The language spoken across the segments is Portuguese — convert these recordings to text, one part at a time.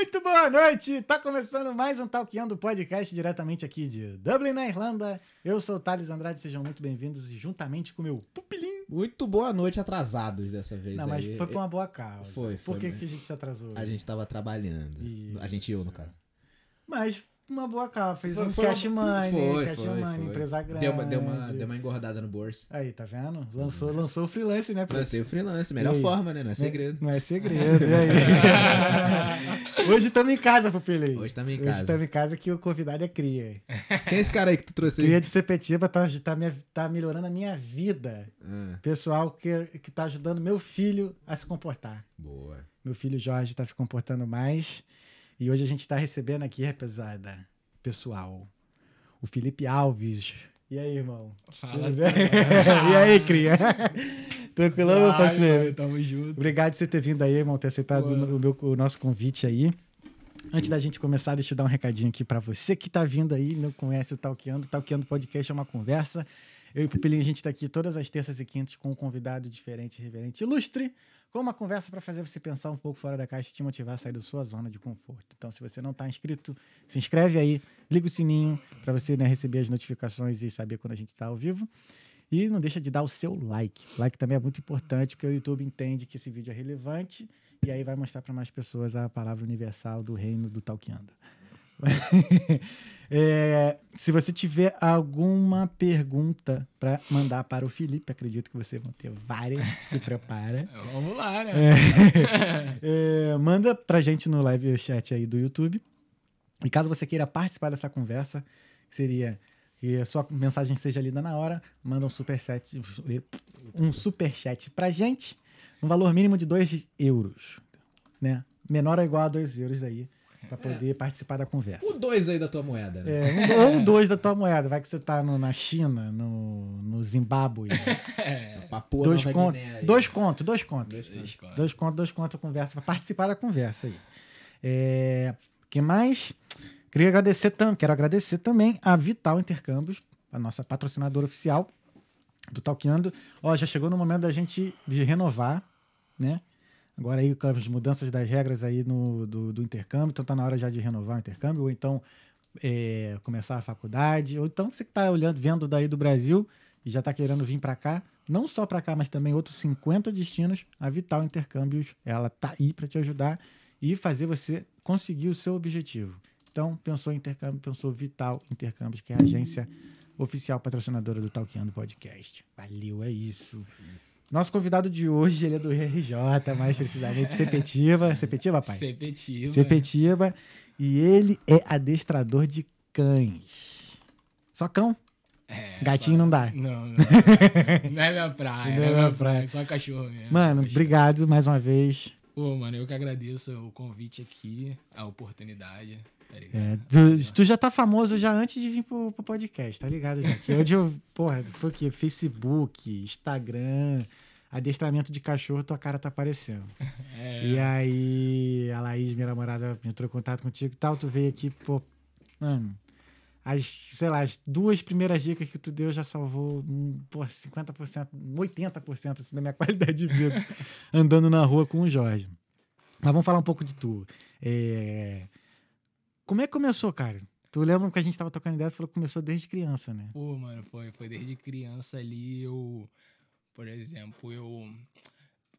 Muito boa noite! Tá começando mais um Talkando Podcast diretamente aqui de Dublin, na Irlanda. Eu sou o Thales Andrade, sejam muito bem-vindos e juntamente com o meu pupilim. Muito boa noite atrasados dessa vez. Não, mas aí. foi por uma boa causa. Foi, Por foi, que, mas- que a gente se atrasou? A gente tava trabalhando. A gente eu, no caso. Mas uma boa causa. Fez Foi- um foi cash uma- money, foi, cash foi, money, foi. empresa grande. Deu uma, deu, uma, deu uma engordada no bolso. Aí, tá vendo? Lançou, lançou o freelance, né? Lancei o freelance, melhor forma, né? Não é segredo. Não é segredo, e aí? Hoje estamos em casa, Pupilei. Hoje estamos em Hoje casa. estamos em casa que o convidado é cria. Quem é esse cara aí que tu trouxe aí? Cria de Sepetiba tá, tá, me- tá melhorando a minha vida. Ah, Pessoal que, que tá ajudando meu filho a se comportar. boa. Meu filho Jorge tá se comportando mais. E hoje a gente tá recebendo aqui, rapazada, pessoal, o Felipe Alves. E aí, irmão? Fala, Tudo bem? e aí, cria? Tranquilão, meu parceiro? Tamo junto. Obrigado por você ter vindo aí, irmão, ter aceitado o, meu- o nosso convite aí. Antes da gente começar, deixa eu dar um recadinho aqui pra você que tá vindo aí, não conhece o Talkeando. Talkeando Podcast é uma conversa. Eu e o Pupilinho, a gente tá aqui todas as terças e quintas com um convidado diferente, reverente, ilustre, com uma conversa pra fazer você pensar um pouco fora da caixa e te motivar a sair da sua zona de conforto. Então, se você não tá inscrito, se inscreve aí, liga o sininho pra você né, receber as notificações e saber quando a gente tá ao vivo. E não deixa de dar o seu like. Like também é muito importante, porque o YouTube entende que esse vídeo é relevante e aí vai mostrar para mais pessoas a palavra universal do reino do Talkeando. É, se você tiver alguma pergunta para mandar para o Felipe, acredito que você vão ter várias, se prepara. Vamos lá, né? É, manda pra gente no live chat aí do YouTube. E caso você queira participar dessa conversa, que seria que a sua mensagem seja lida na hora, manda um superchat, um superchat pra gente, no valor mínimo de 2 euros. Né? Menor ou igual a 2 euros aí, pra poder participar da conversa. O dois aí da tua moeda, né? É, um, ou dois da tua moeda. Vai que você tá no- na China, no, no Zimbábue. Papua dois, contos, dois contos. Dois Dois contos. Dois contos, dois contos a conversa, para participar da conversa aí. É, que mais? Queria agradecer também, quero agradecer também a Vital Intercâmbios, a nossa patrocinadora oficial do Talkeando. Ó, já chegou no momento da gente de renovar, né? Agora aí com as mudanças das regras aí no, do, do intercâmbio, então tá na hora já de renovar o intercâmbio, ou então é, começar a faculdade, ou então você que tá olhando, vendo daí do Brasil e já tá querendo vir para cá, não só para cá, mas também outros 50 destinos, a Vital Intercâmbios, ela tá aí para te ajudar e fazer você conseguir o seu objetivo. Então, pensou em intercâmbio, pensou Vital Intercâmbios, que é a agência oficial patrocinadora do Talkeando Podcast. Valeu, é isso. Nosso convidado de hoje, ele é do RJ, mais precisamente Sepetiba. Sepetiba, pai? Sepetiba. Sepetiba. E ele é adestrador de cães. Só cão? É, Gatinho só- não dá. Não, não. Não é minha praia. Não é é minha minha praia. Só cachorro mesmo. Mano, Cachorro. obrigado mais uma vez. Pô, mano, eu que agradeço o convite aqui, a oportunidade. Tá? É, tu, tu já tá famoso já antes de vir pro, pro podcast, tá ligado? Já? Hoje eu, porra, foi o quê? Facebook, Instagram, adestramento de cachorro, tua cara tá aparecendo. É, E aí, a Laís, minha namorada, entrou em contato contigo e tal, tu veio aqui, pô, mano, as, sei lá, as duas primeiras dicas que tu deu já salvou, hum, pô, 50%, 80% assim, da minha qualidade de vida, andando na rua com o Jorge. Mas vamos falar um pouco de tu. É, Como é que começou, cara? Tu lembra que a gente tava tocando ideia, tu falou que começou desde criança, né? Pô, mano, foi, foi desde criança ali, eu, por exemplo, eu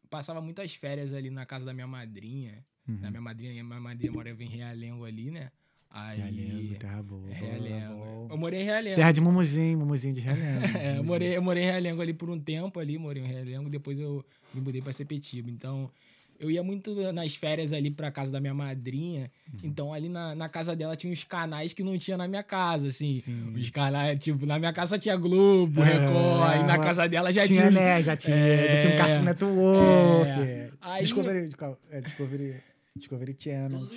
passava muitas férias ali na casa da minha madrinha. Uhum. Da minha madrinha, minha madrinha morava em Realengo ali, né? Aí, Realengo, terra boa. Realengo. boa. Eu morei em Realengo. Terra de Mumuzinho, Mumuzinho de Realengo. É, eu morei, eu morei em Realengo ali por um tempo ali, morei em Realengo, depois eu me mudei pra Sepetiba. Então, eu ia muito nas férias ali pra casa da minha madrinha. Uhum. Então, ali na, na casa dela tinha uns canais que não tinha na minha casa, assim. Sim. Os canais, tipo, na minha casa só tinha Globo, É, Record, aí na casa dela já tinha, tinha. né? Já tinha, É. já tinha um Cartoon Network. É. Aí- Discovery, é, Discovery, Discovery Channel.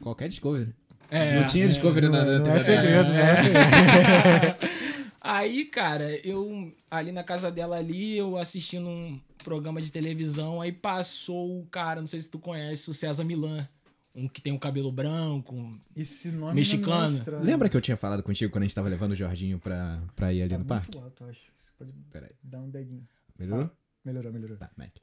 Qualquer Discovery. É, não tinha é. Discovery na, na Não é segredo, não é segredo. Aí, cara, eu ali na casa dela ali, eu assistindo um programa de televisão, aí passou o cara, não sei se tu conhece, o César Milan. Um que tem um cabelo branco. Esse nome Mexicano. é estranho. Lembra que eu tinha falado contigo quando a gente tava levando o Jorginho pra, pra ir ali Tá no muito parque? alto, acho. Você pode Peraí. dar um dedinho. Melhorou? Melhorou, melhorou. Tá, mete.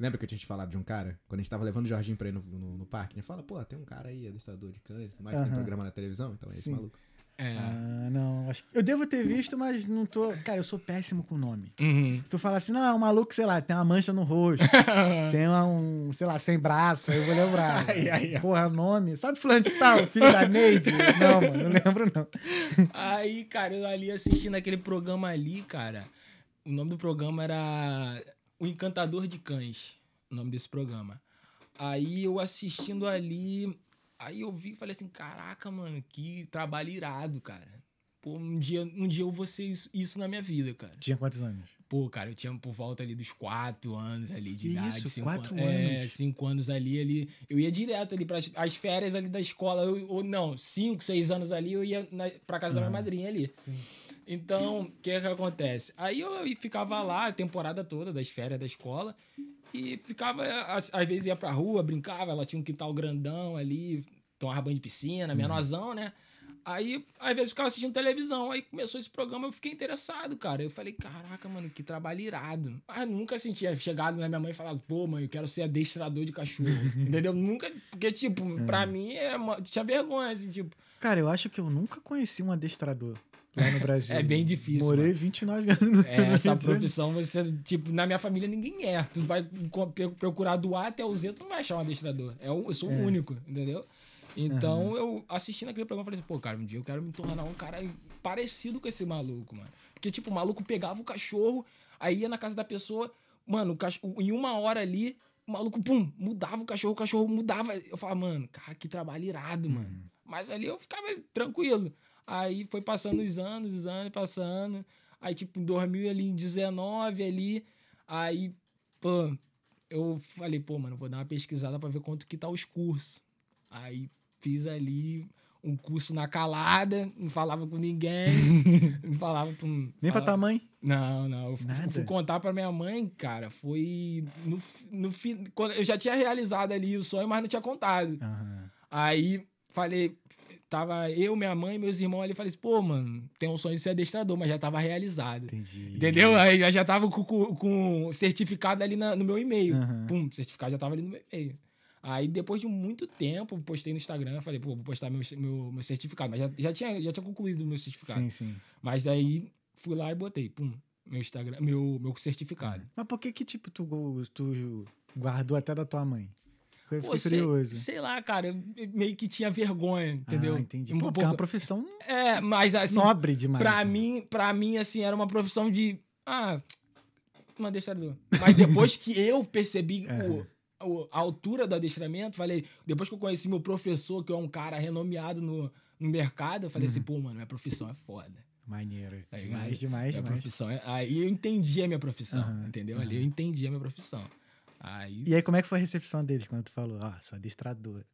Lembra que eu tinha te falado de um cara? Quando a gente tava levando o Jorginho pra ir no, no, no parque, a gente fala, pô, tem um cara aí, adestrador de cães, mas tem Aham. programa na televisão, então é esse Sim. maluco. É. Ah, não. Acho... Eu devo ter visto, mas não tô. Cara, eu sou péssimo com nome. Uhum. Se tu falar assim, não, é um maluco, sei lá, tem uma mancha no rosto, tem uma- um, sei lá, sem braço, aí eu vou lembrar. Ai, ai, ai. Porra, nome. Sabe fulano de tal? Filho da Neide? Não, mano, não lembro não. Aí, cara, eu ali assistindo aquele programa ali, cara. O nome do programa era O Encantador de Cães. O nome desse programa. Aí eu assistindo ali. Aí eu vi e falei assim: caraca, mano, que trabalho irado, cara. Pô, um dia, um dia eu vou ser isso, isso na minha vida, cara. Tinha quantos anos? Pô, cara, eu tinha por volta ali dos quatro anos ali de Que idade. isso, cinco quatro an- É, anos? cinco anos ali, ali. Eu ia direto ali para as férias ali da escola. eu- ou não, cinco, seis anos ali, eu ia na, pra casa da minha madrinha ali. Então, o que que acontece? Aí eu ficava lá a temporada toda das férias da escola e ficava, às, às vezes ia pra rua, brincava, ela tinha um quintal grandão ali, tomava banho de piscina, menorzão, né? Aí, às vezes, ficava assistindo televisão. Aí começou esse programa, eu fiquei interessado, cara. Eu falei, caraca, mano, que trabalho irado. Mas nunca sentia chegado na minha mãe e falado, pô, mãe, eu quero ser adestrador de cachorro. Entendeu? Nunca. Porque, tipo, pra mim, é uma- tinha vergonha, assim, tipo. Cara, eu acho que eu nunca conheci um adestrador lá no Brasil. É bem difícil, Morei 29 anos no É, essa profissão, você, tipo, na minha família ninguém é. Tu vai procurar do A até o Z, tu não vai achar um adestrador. É o- eu sou o único, entendeu? Então, eu assistindo aquele programa, falei assim, pô, cara, um dia eu quero me tornar um cara parecido com esse maluco, mano. Porque, tipo, o maluco pegava o cachorro, aí ia na casa da pessoa, mano, o cachorro, em uma hora ali, o maluco, pum, mudava o cachorro, o cachorro mudava. Eu falava, mano, cara, que trabalho irado, mano. Mas ali eu ficava tranquilo. Aí foi passando os anos, os anos passando. Aí, tipo, em 2019 ali, aí, pô, eu falei, pô, mano, vou dar uma pesquisada pra ver quanto que tá os cursos. Aí fiz ali um curso na calada, não falava com ninguém, não falava com... Nem pra falava- tua mãe? não, não. Eu fui, fui contar pra minha mãe, cara, foi no, no fim. Eu já tinha realizado ali o sonho, mas não tinha contado. Aham. Aí falei, tava eu, minha mãe e meus irmãos ali, falei assim, pô, mano, tem um sonho de ser adestrador, mas já tava realizado. Entendi. Entendeu? Aí eu já tava com, com, com certificado ali na- no meu e-mail. Aham. Pum, certificado já tava ali no meu e-mail. Aí depois de muito tempo, postei no Instagram, falei, pô, vou postar meu, meu, meu certificado. Mas já, já, tinha, já tinha concluído o meu certificado. Sim, sim. Mas aí fui lá e botei, pum, meu Instagram, meu, meu certificado. Mas por que que, tipo, tu, tu guardou até da tua mãe? Eu Pô, fiquei sei, curioso. sei lá, cara, meio que tinha vergonha, entendeu? Ah, entendi. Um Pô, porque é uma profissão É, mas assim, nobre demais. pra né? mim, pra mim, assim, era uma profissão de. Ah, um adestrador. Mas depois que eu percebi o- o- a altura do adestramento, falei, depois que eu conheci meu professor, que é um cara renomeado no, no mercado, eu falei Uhum. assim, pô, mano, minha profissão é foda. Maneiro. Tá ligado? demais, demais, Minha demais. profissão é. Aí eu entendi a minha profissão, Aham, entendeu? Ali eu entendi a minha profissão. Aí, E aí, como é que foi a recepção deles quando tu falou, ó, sou adestrador?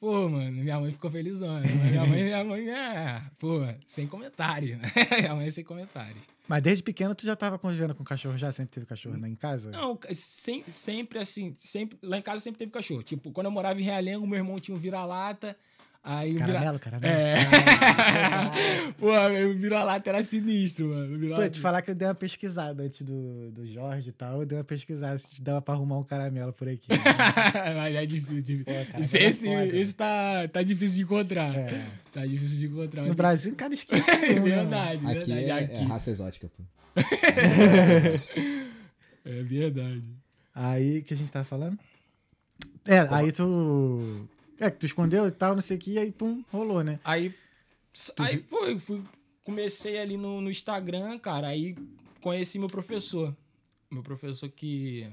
pô, mano, minha mãe ficou felizona. Minha mãe, minha mãe, é, pô, sem comentário. minha mãe sem comentários. Mas desde pequeno tu já tava convivendo com cachorro já? Sempre teve cachorro né, em casa? Não, sem- sempre assim, sempre, lá em casa sempre teve cachorro. Tipo, quando eu morava em Realengo, meu irmão tinha um vira-lata. Aí o vira... Caramelo, caramelo. É. Pô, o vira-lata era sinistro, mano. Pô, te falar que eu dei uma pesquisada antes do, do Jorge e tal, eu dei uma pesquisada se dava pra arrumar um caramelo por aqui. Mas é difícil. de- cara, esse é esse, foda. esse tá, tá difícil de encontrar. É. Tá difícil de encontrar. No Brasil, em cada esquina. É né, verdade, Aqui verdade. é, é Aqui. raça exótica, pô. É verdade. Aí, que a gente tava falando? É, aí tu... É, que tu escondeu e tal, não sei o que, e aí, pum, rolou, né? Aí, aí foi, fui, comecei ali no, no Instagram, cara, aí conheci meu professor. Meu professor que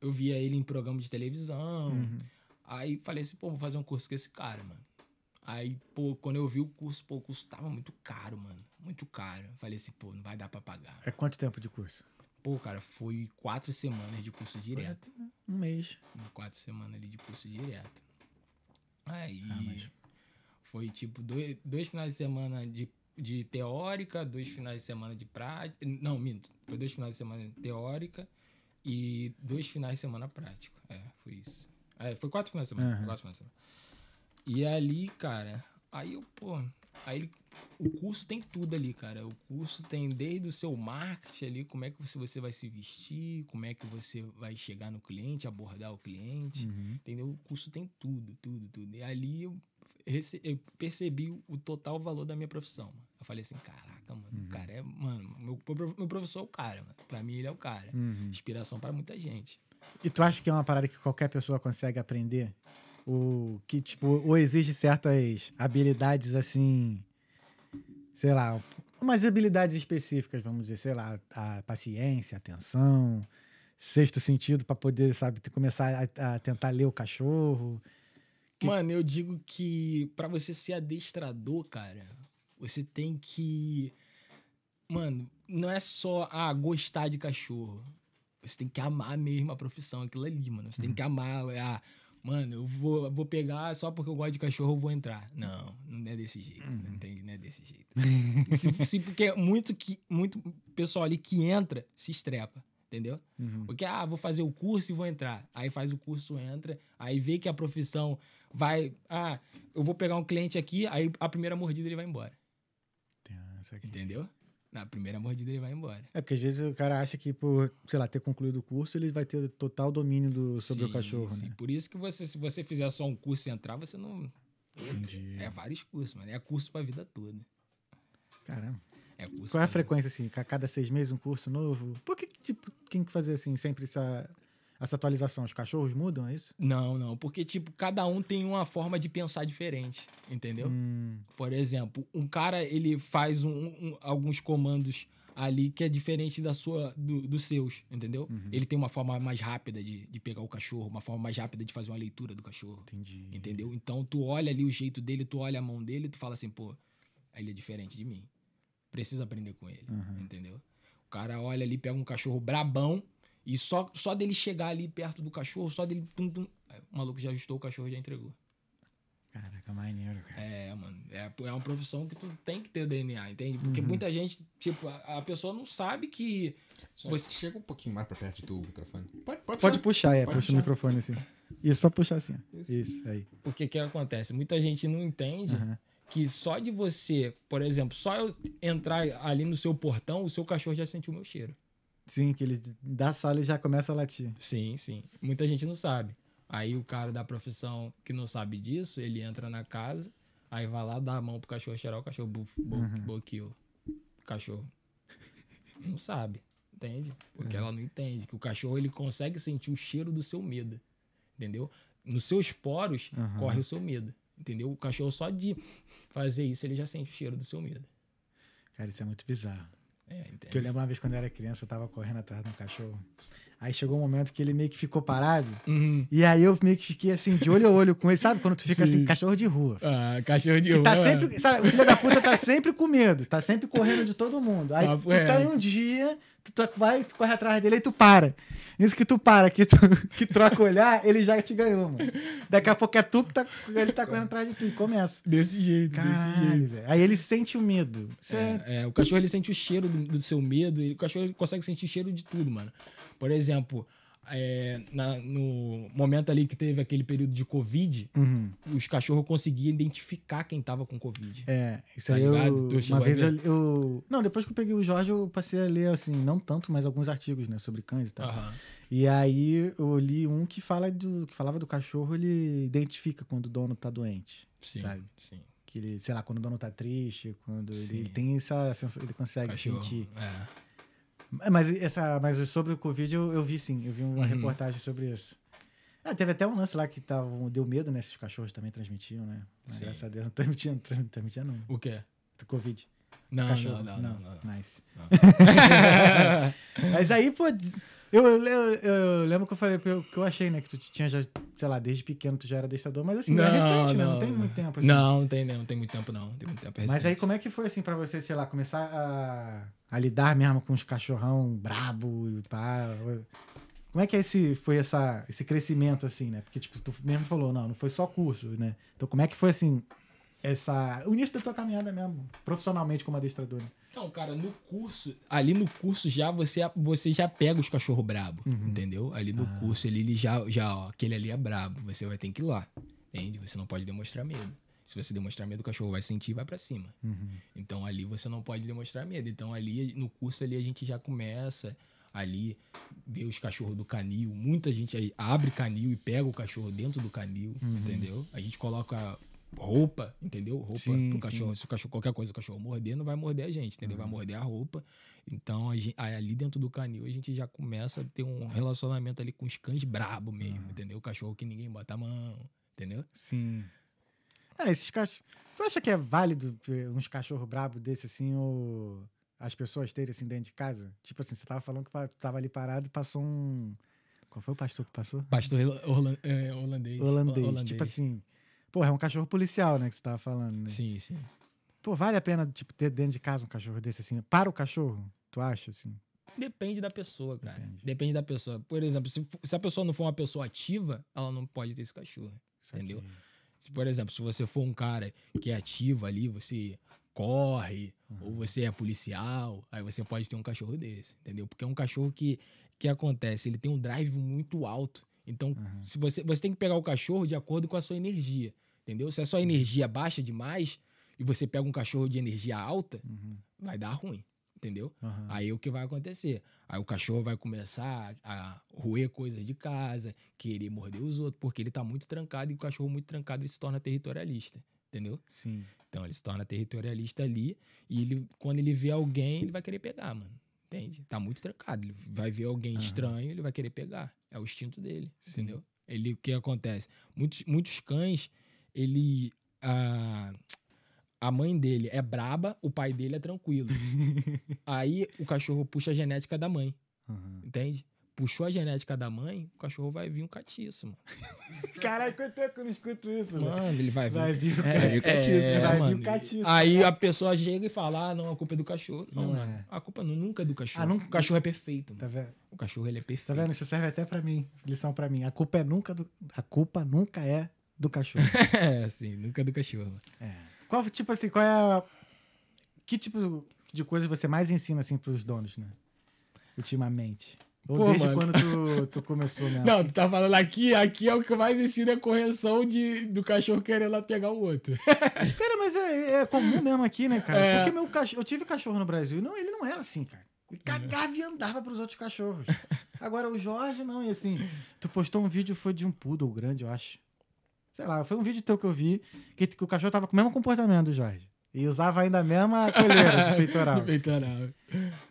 eu via ele em programa de televisão. Aí falei assim, pô, vou fazer um curso com esse cara, mano. Aí, pô, quando eu vi o curso, pô, o curso tava muito caro, mano. Muito caro. Falei assim, pô, não vai dar pra pagar. É quanto tempo de curso? Pô, cara, foi quatro semanas de curso direto. Um mês. Quatro semanas ali de curso direto. Aí Ah, mas- foi tipo dois, dois finais de semana de, de teórica, dois finais de semana de prática. Não, minto. Foi dois finais de semana teórica e dois finais de semana prática. É, foi isso. É, foi quatro finais de semana. Aham. Quatro finais de semana. E ali, cara, aí eu, pô, Aí ele, o curso tem tudo ali, cara. O curso tem desde o seu marketing ali, como é que você, você vai se vestir, como é que você vai chegar no cliente, abordar o cliente, entendeu? O curso tem tudo, tudo, tudo. E ali eu, eu percebi o total valor da minha profissão. Mano. Eu falei assim, caraca, mano, o cara é, mano, meu, meu professor é o cara, mano. Pra mim ele é o cara. Inspiração pra muita gente. E tu acha que é uma parada que qualquer pessoa consegue aprender? O que, tipo, ou exige certas habilidades assim, sei lá, umas habilidades específicas, vamos dizer, sei lá, a paciência, a atenção, sexto sentido pra poder, sabe, começar a, a tentar ler o cachorro. Que- Mano, eu digo que pra você ser adestrador, cara, você tem que. Mano, não é só ah, gostar de cachorro. Você tem que amar mesmo a profissão, aquilo ali, mano. Você tem que amar. Ah, mano, eu vou, vou pegar só porque eu gosto de cachorro, eu vou entrar. Não, não é desse jeito. Não entende? Não é desse jeito. se, se- porque muito, que, muito pessoal ali que entra se estrepa. Entendeu? Porque, ah, vou fazer o curso e vou entrar. Aí faz o curso, entra, aí vê que a profissão vai. Ah, eu vou pegar um cliente aqui, aí a primeira mordida ele vai embora. Entendeu? Na primeira mordida ele vai embora. É porque às vezes o cara acha que por, sei lá, ter concluído o curso, ele vai ter total domínio do, sobre o Sim, cachorro, sim. né? Por isso que você, se você fizer só um curso e entrar, você não. Entendi. É vários cursos, mano. É curso pra vida toda. Caramba. É curso Qual é a frequência, assim? A cada seis meses um curso novo? Por que, tipo, tem que fazer, assim, sempre essa, essa atualização? Os cachorros mudam, é isso? Não, não. Porque, tipo, cada um tem uma forma de pensar diferente. Entendeu? Hum, Por exemplo, um cara ele faz um- um- alguns comandos ali que é diferente da sua do, dos seus, entendeu? Ele tem uma forma mais rápida de, de pegar o cachorro, uma forma mais rápida de fazer uma leitura do cachorro. entendi. Entendeu? Então tu olha ali o jeito dele, tu olha a mão dele tu fala assim, pô, ele é diferente de mim. Preciso aprender com ele, entendeu? O cara olha ali, pega um cachorro brabão e só, só dele chegar ali perto do cachorro, só dele. Tum, tum, aí o maluco já ajustou o cachorro e já entregou. Caraca, maneiro, cara. É, mano. É, é uma profissão que tu tem que ter o DNA, entende? Porque Uhum. muita gente, tipo, a, a pessoa não sabe que. Só Você- Chega um pouquinho mais pra perto do microfone. Pode, pode, Pode puxar. é, Pode puxa o puxar. microfone, assim. Isso, só puxar assim. Isso. Isso, aí. Porque que acontece? Muita gente não entende Aham. que só de você, por exemplo, só eu entrar ali no seu portão, o seu cachorro já sentiu o meu cheiro. Sim, que ele da sala e já começa a latir. Sim, sim. Muita gente não sabe. Aí o cara da profissão que não sabe disso, ele entra na casa, aí vai lá, dá a mão pro cachorro cheirar, o cachorro buf, bo, boqueou. O cachorro não sabe, entende? Porque ela não entende que o cachorro ele consegue sentir o cheiro do seu medo, entendeu? Nos seus poros Aham. corre o seu medo, entendeu? O cachorro só de fazer isso, ele já sente o cheiro do seu medo. Cara, isso é muito bizarro. É, Porque eu lembro uma vez quando eu era criança, eu tava correndo atrás de um cachorro. Aí chegou um momento que ele meio que ficou parado. Uhum. E aí eu meio que fiquei assim, de olho a olho com ele. Sabe quando tu fica Sim. assim, cachorro de rua? Ah, cachorro de Que rua. tá sempre. Sabe, o filho da puta tá sempre com medo, tá sempre correndo de todo mundo. Aí tu tá em um dia, tu tá- vai, tu corre atrás dele e tu para. Nisso que tu para, que tu que troca o olhar, ele já te ganhou, mano. Daqui a pouco é tu que tá, ele tá correndo atrás de tu e começa. Desse jeito, desse jeito. Caralho, velho. Aí ele sente o medo. É- É, é, o cachorro ele sente o cheiro do, do seu medo, ele, o cachorro ele consegue sentir cheiro de tudo, mano. Por exemplo, é, na- no momento ali que teve aquele período de Covid, Uhum. os cachorros conseguiam identificar quem tava com Covid. É, isso Tá aí ligado? eu. Uma vez eu, eu- Não, depois que eu peguei o Jorge, eu passei a ler, assim, não tanto, mas alguns artigos, né, sobre cães e tal. Aham. E aí eu li um que fala do. que falava do cachorro, ele identifica quando o dono tá doente. Sim, Sabe? sim. Que ele, sei lá, quando o dono tá triste, quando ele, ele tem essa sensação, ele consegue Cachorro. sentir. É. Mas essa, mas sobre o Covid eu, eu vi sim, eu vi uma Uhum. reportagem sobre isso. Ah, teve até um lance lá que tava, deu medo, né? Se os cachorros também transmitiam, né? Mas Sim. graças a Deus não transmitiam, não não. O quê? Covid. Não, cachorro. não, não, não, não. Nice. Mas aí, pô, eu, eu, eu- lembro que eu falei que eu, achei, né? Que tu tinha já, sei lá, desde pequeno tu já era adestrador, mas assim, é recente, né? Não tem muito tempo assim. Não, não tem, não tem muito tempo, não. Tem muito tempo é Mas aí como é que foi assim pra você, sei lá, começar a, a lidar mesmo com os cachorrão brabo e pá? Como é que é esse, foi essa, esse crescimento assim, né? Porque tipo, tu mesmo falou, não, não foi só curso, né? Então como é que foi assim, essa, o início da tua caminhada mesmo, profissionalmente como adestrador? né? Não, cara, no curso, ali no curso já você, você já pega os cachorro brabo, Uhum. entendeu? Ali no curso ele, ele já, já, ó, aquele ali é brabo, você vai ter que ir lá, entende? Você não pode demonstrar medo. Se você demonstrar medo, o cachorro vai sentir e vai pra cima. Então ali você não pode demonstrar medo. Então ali no curso ali a gente já começa ali ver os cachorros do canil. Muita gente abre canil e pega o cachorro dentro do canil, entendeu? A gente coloca roupa, entendeu? Roupa Sim, pro cachorro. Se o cachorro qualquer coisa o cachorro morder, não vai morder a gente, entendeu? Vai morder a roupa. Então a gente, ali dentro do canil a gente já começa a ter um relacionamento ali com os cães brabo mesmo, entendeu? O cachorro que ninguém bota a mão, entendeu? Sim. É, esses cachorros. Tu acha que é válido ter uns cachorros brabos desse assim, ou as pessoas terem assim dentro de casa? Tipo assim, você tava falando que tava ali parado e passou um. Qual foi o pastor que passou? Pastor é, holandês. Holandês. Ho- Tipo assim. Porra, é um cachorro policial, né? Que você tava falando, né? Sim, sim. Pô, vale a pena, tipo, ter dentro de casa um cachorro desse assim? Para o cachorro, tu acha, assim? Depende da pessoa, cara. Depende. Depende, da pessoa. Por exemplo, se, se a pessoa não for uma pessoa ativa, ela não pode ter esse cachorro. Isso aqui. Entendeu? Se, por exemplo, se você for um cara que é ativo ali, você corre, ou você é policial, aí você pode ter um cachorro desse, entendeu? Porque é um cachorro que, que acontece, ele tem um drive muito alto. Então, se você, você tem que pegar o cachorro de acordo com a sua energia, entendeu? Se a sua energia baixa demais e você pega um cachorro de energia alta, vai dar ruim, entendeu? Aham. Aí o que vai acontecer? Aí o cachorro vai começar a roer coisas de casa, querer morder os outros, porque ele tá muito trancado e o cachorro muito trancado ele se torna territorialista, entendeu? Sim. Então ele se torna territorialista ali e ele, quando ele vê alguém, ele vai querer pegar, mano. Entende? Tá muito trancado. Ele vai ver alguém estranho, ele vai querer pegar. É o instinto dele, Sim. entendeu? Ele, o que acontece? Muitos, muitos cães, ele. A, a mãe dele é braba, o pai dele é tranquilo. Aí o cachorro puxa a genética da mãe, Aham. entende? Puxou a genética da mãe, o cachorro vai vir um catiço, mano. Caralho, quanto tempo que eu não escuto isso, velho? Mano, ele vai vir. Vai vir o É, catiço, é, vai vir o mano. catiço. Aí a pessoa chega e fala: ah, não, a culpa é do cachorro. Não, Não mano. é. A culpa nu- nunca é do cachorro. Ah, nunca- O cachorro é perfeito, Tá mano. vendo? O cachorro ele é Tá perfeito. vendo? Isso serve até pra mim. Lição pra mim. A culpa é nunca do. A culpa nunca é do cachorro. é, assim, nunca é do cachorro. É. Qual, tipo assim, qual é a. Que tipo de coisa você mais ensina, assim, pros donos, né? Ultimamente. Ou Pô, desde mano. quando tu, tu começou mesmo? Não, tu tá falando aqui, aqui é o que eu mais ensino é correção de, do cachorro querendo lá pegar o outro. Cara, mas é, é comum mesmo aqui, né, cara? É. Porque meu cachorro. Eu tive cachorro no Brasil. Não, ele não era assim, cara. Ele cagava e andava pros outros cachorros. Agora, o Jorge, não. E assim, tu postou um vídeo, foi de um poodle grande, eu acho. Sei lá, foi um vídeo teu que eu vi, que, que o cachorro tava com o mesmo comportamento do Jorge. E usava ainda a mesma coleira de peitoral. Peitoral.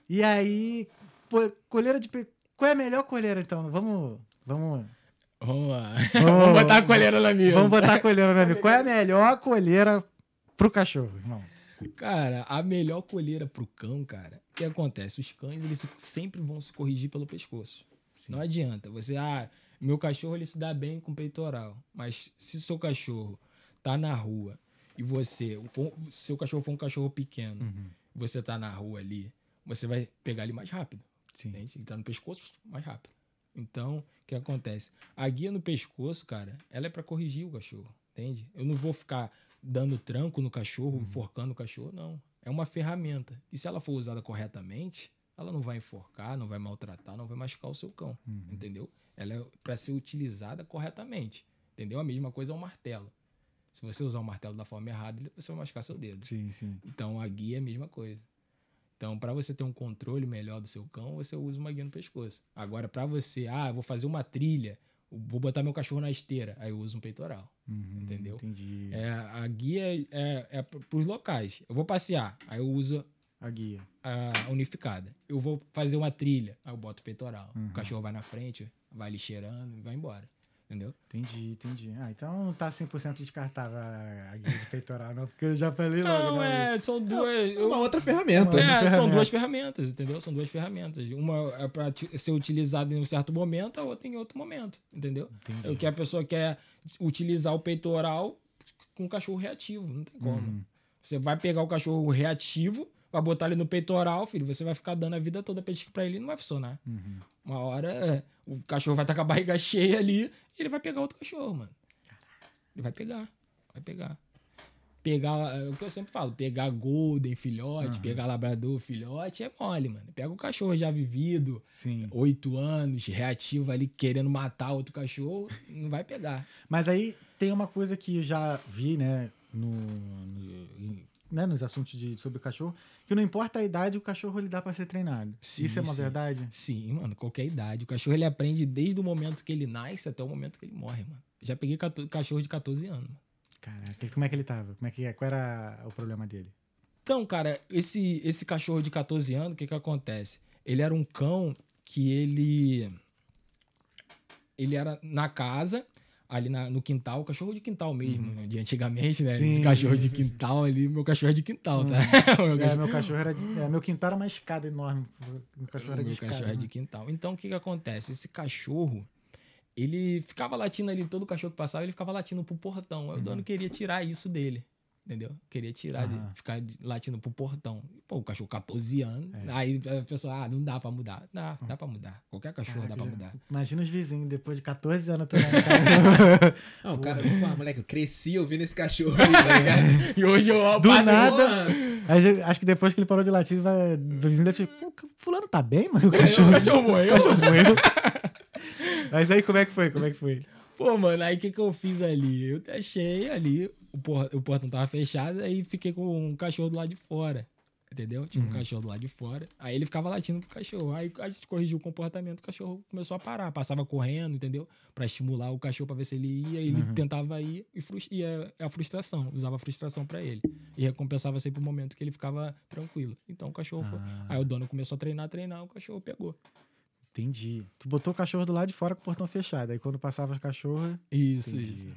E aí, pô, coleira de peitoral. Qual é a melhor coleira, então? Vamos. Vamos. Vamos lá. Vamos- Vamos botar a colheira na minha. Vamos botar a coleira, né, amigo? Qual é a melhor coleira pro cachorro, irmão? Cara, a melhor colheira pro cão, cara, o que acontece? Os cães, eles se- sempre vão se corrigir pelo pescoço. Não adianta. Você, ah, meu cachorro ele se dá bem com peitoral. Mas se seu cachorro tá na rua e você, for- seu cachorro for um cachorro pequeno, Uhum. você tá na rua ali, você vai pegar ele mais rápido. Sim. Entende? Ele tá no pescoço, mais rápido. Então, o que acontece? A guia no pescoço, cara, ela é pra corrigir o cachorro, entende? Eu não vou ficar dando tranco no cachorro, enforcando o cachorro, não. É uma ferramenta. E se ela for usada corretamente, ela não vai enforcar, não vai maltratar, não vai machucar o seu cão, entendeu? Ela é para ser utilizada corretamente, entendeu? A mesma coisa é o martelo. Se você usar o martelo da forma errada, você vai machucar seu dedo. Sim, sim. Então a guia é a mesma coisa. Então, para você ter um controle melhor do seu cão, você usa uma guia no pescoço. Agora, para você, ah, eu vou fazer uma trilha, vou botar meu cachorro na esteira, aí eu uso um peitoral. Uhum, Entendeu? Entendi. É, a guia é, é para os locais. Eu vou passear, aí eu uso A guia. a unificada. Eu vou fazer uma trilha, aí eu boto o peitoral. O cachorro vai na frente, vai ali cheirando e vai embora. Entendeu? Entendi, entendi. Ah, então não tá 100% descartável a a guia de peitoral, não, porque eu já falei logo, Não, né? é, são duas. É eu- uma outra ferramenta. Uma É, ferramenta. são duas ferramentas, entendeu? São duas ferramentas. Uma é para ser utilizada em um certo momento, a outra em outro momento, entendeu? Entendi. É o que a pessoa quer utilizar o peitoral com o cachorro reativo, não tem como. Uhum. Você vai pegar o cachorro reativo, vai botar ele no peitoral, filho, você vai ficar dando a vida toda petisco pra ele e não vai funcionar. Uhum. Uma hora é, o cachorro vai estar com a barriga cheia ali e ele vai pegar outro cachorro, mano. Ele vai pegar, vai pegar. Pegar, é o que eu sempre falo, pegar Golden filhote, pegar Labrador filhote é mole, mano. Pega o cachorro já vivido, oito anos, reativo ali, querendo matar outro cachorro, não vai pegar. Mas aí tem uma coisa que eu já vi, né? no, no- né, nos assuntos de, sobre o cachorro, que não importa a idade, o cachorro ele dá pra ser treinado. Sim, Isso é uma sim. verdade? Sim, mano, qualquer idade. O cachorro ele aprende desde o momento que ele nasce até o momento que ele morre, mano. Já peguei cachorro de 14 anos. mano. Caraca, como é que ele tava? Como é que, qual era o problema dele? Então, cara, esse, esse cachorro de 14 anos, o que que acontece? Ele era um cão que ele. Ele era na casa, ali na- no quintal, cachorro de quintal mesmo, né, de antigamente, né? Uhum. Sim, de cachorro sim, de sim. quintal ali, meu cachorro é de quintal, tá? meu É, cachorro, meu cachorro era. De, é, meu quintal era uma escada enorme. Meu cachorro era de meu escada. cachorro é de né? quintal. Então, o que que acontece? Esse cachorro, ele ficava latindo ali, todo cachorro que passava, ele ficava latindo pro portão. Aí o dono queria tirar isso dele. Entendeu? Queria tirar, de Aham. ficar de- latindo pro portão. Pô, o cachorro 14 anos. É. Aí a pessoa, ah, não dá pra mudar. Dá, dá pra mudar. Qualquer cachorro dá Caraca, pra já- mudar. Imagina os vizinhos, depois de 14 anos, tu lá na casa. Não, cara, pô, moleque, eu cresci ouvindo esse cachorro aí, tá ligado? E hoje eu Do nada. Aí, acho que depois que ele parou de latir, vai, o vizinho deve ficar. "Pô, Fulano tá bem, mano? O cachorro. O cachorro morreu. cachorro morreu. Mas aí como é que foi? Como é que foi? Pô, mano, aí o que, que eu fiz ali? Eu deixei ali, o, por, o portão tava fechado, aí fiquei com um cachorro do lado de fora. Entendeu? Tinha um cachorro do lado de fora. Aí ele ficava latindo pro cachorro. Aí a gente corrigiu o comportamento, o cachorro começou a parar. Passava correndo, entendeu? Pra estimular o cachorro pra ver se ele ia. Ele tentava ir e frus- ia a frustração. Usava a frustração pra ele. E recompensava sempre o momento que ele ficava tranquilo. Então o cachorro foi. Aí o dono começou a treinar, treinar, o cachorro pegou. Entendi. Tu botou o cachorro do lado de fora com o portão fechado. Aí quando passava as cachorras. Isso, Entendi. isso.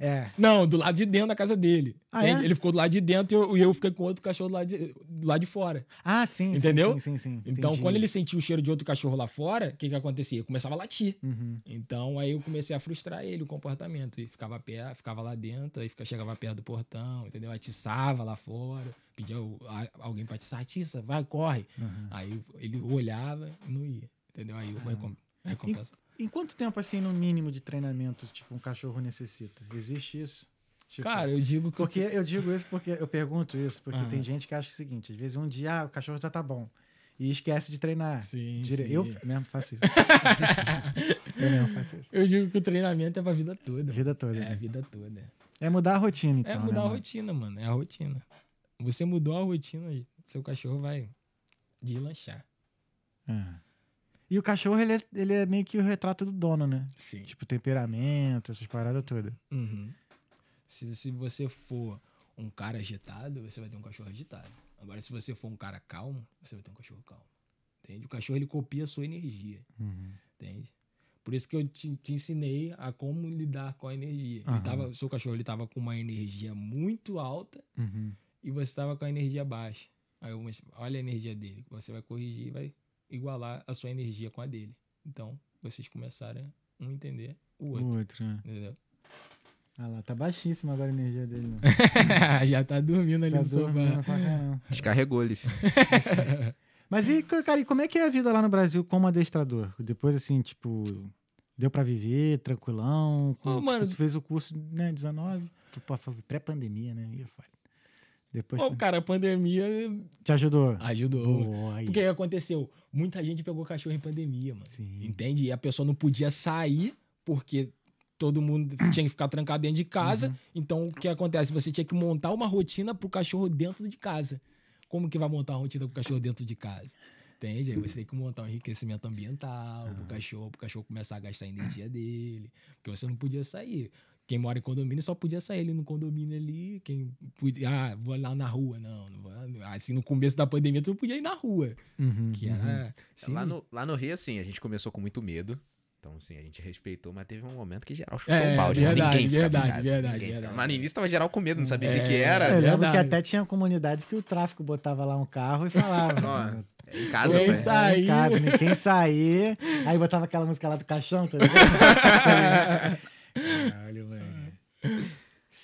É. Não, do lado de dentro da casa dele. Ah, ele, é? ele ficou do lado de dentro e eu, eu fiquei com outro cachorro do lado de, do lado de fora. Ah, sim, sim, Entendeu? Sim, sim, sim. Então, Entendi. quando ele sentia o cheiro de outro cachorro lá fora, o que que acontecia? Eu começava a latir. Uhum. Então, aí eu comecei a frustrar ele, o comportamento. E ficava, perto, ficava lá dentro, aí chegava perto do portão, entendeu? Atiçava lá fora, pedia alguém pra atiçar, atiça, vai, corre. Uhum. Aí ele olhava e não ia, entendeu? Aí eu recom- recompensa. Em quanto tempo, assim, no mínimo de treinamento, tipo, um cachorro necessita? Existe isso? Tipo, Cara, eu digo que... Porque eu digo isso porque eu pergunto isso, porque tem gente que acha o seguinte: às vezes um dia ah, o cachorro já tá bom e esquece de treinar. Sim, Dire- sim. Eu mesmo faço isso. eu mesmo faço isso. Eu digo que o treinamento é pra vida toda. A vida toda. É, a vida toda. É mudar a rotina, então. É né, mudar a mano? rotina, mano. É a rotina. Você mudou a rotina, seu cachorro vai deslanchar. É. E o cachorro, ele é, ele é meio que o retrato do dono, né? Sim. Tipo, temperamento, essas paradas todas. Uhum. Se, se você for um cara agitado, você vai ter um cachorro agitado. Agora, se você for um cara calmo, você vai ter um cachorro calmo. Entende? O cachorro, ele copia a sua energia. Uhum. Entende? Por isso que eu te, te ensinei a como lidar com a energia. Ele Aham. tava, seu cachorro, ele tava com uma energia muito alta Uhum. e você estava com a energia baixa. Aí eu olha a energia dele. Você vai corrigir e vai igualar a sua energia com a dele. Então, vocês começaram a um entender o O outro. outro, né? Entendeu? Ah lá, tá baixíssima agora a energia dele. Né? Já tá dormindo ali Tá no sofá. Descarregou ele, filho. Mas e, cara, e como é que é a vida lá no Brasil como adestrador? Depois, assim, tipo, deu pra viver tranquilão? Com, Ô, tipo, mano- tu fez o curso, né, 19, tu, pô, foi pré-pandemia, né? Ih, foda. Depois Pô, cara, a pandemia te ajudou. ajudou. Porque o que aconteceu? Muita gente pegou cachorro em pandemia, mano. Sim. Entende? E a pessoa não podia sair porque todo mundo tinha que ficar trancado dentro de casa. Uhum. Então, o que acontece? Você tinha que montar uma rotina pro cachorro dentro de casa. Como que vai montar uma rotina pro cachorro dentro de casa? Entende? Aí você tem que montar um enriquecimento ambiental pro cachorro, pro cachorro começar a gastar a energia dele. Porque você não podia sair. Quem mora em condomínio só podia sair ali no condomínio ali. Quem podia, ah, vou lá na rua. Não, não vou. Assim, no começo da pandemia, tu não podia ir na rua. Uhum, Que uhum. era. sim, Lá no, lá no Rio, assim, a gente começou com muito medo. Então, assim, a gente respeitou, mas teve um momento que geral chutou É, um balde. né? verdade, ninguém verdade, casa, verdade, ninguém verdade. Mas no início tava geral com medo, não sabia o que, que É, era. Eu lembro que até tinha comunidade que o tráfico botava lá um carro e falava. Ó, né, em casa, Quem velho. sabe? em casa, né? quem sair. Aí botava aquela música lá do caixão, tá ligado? Caralho, mano.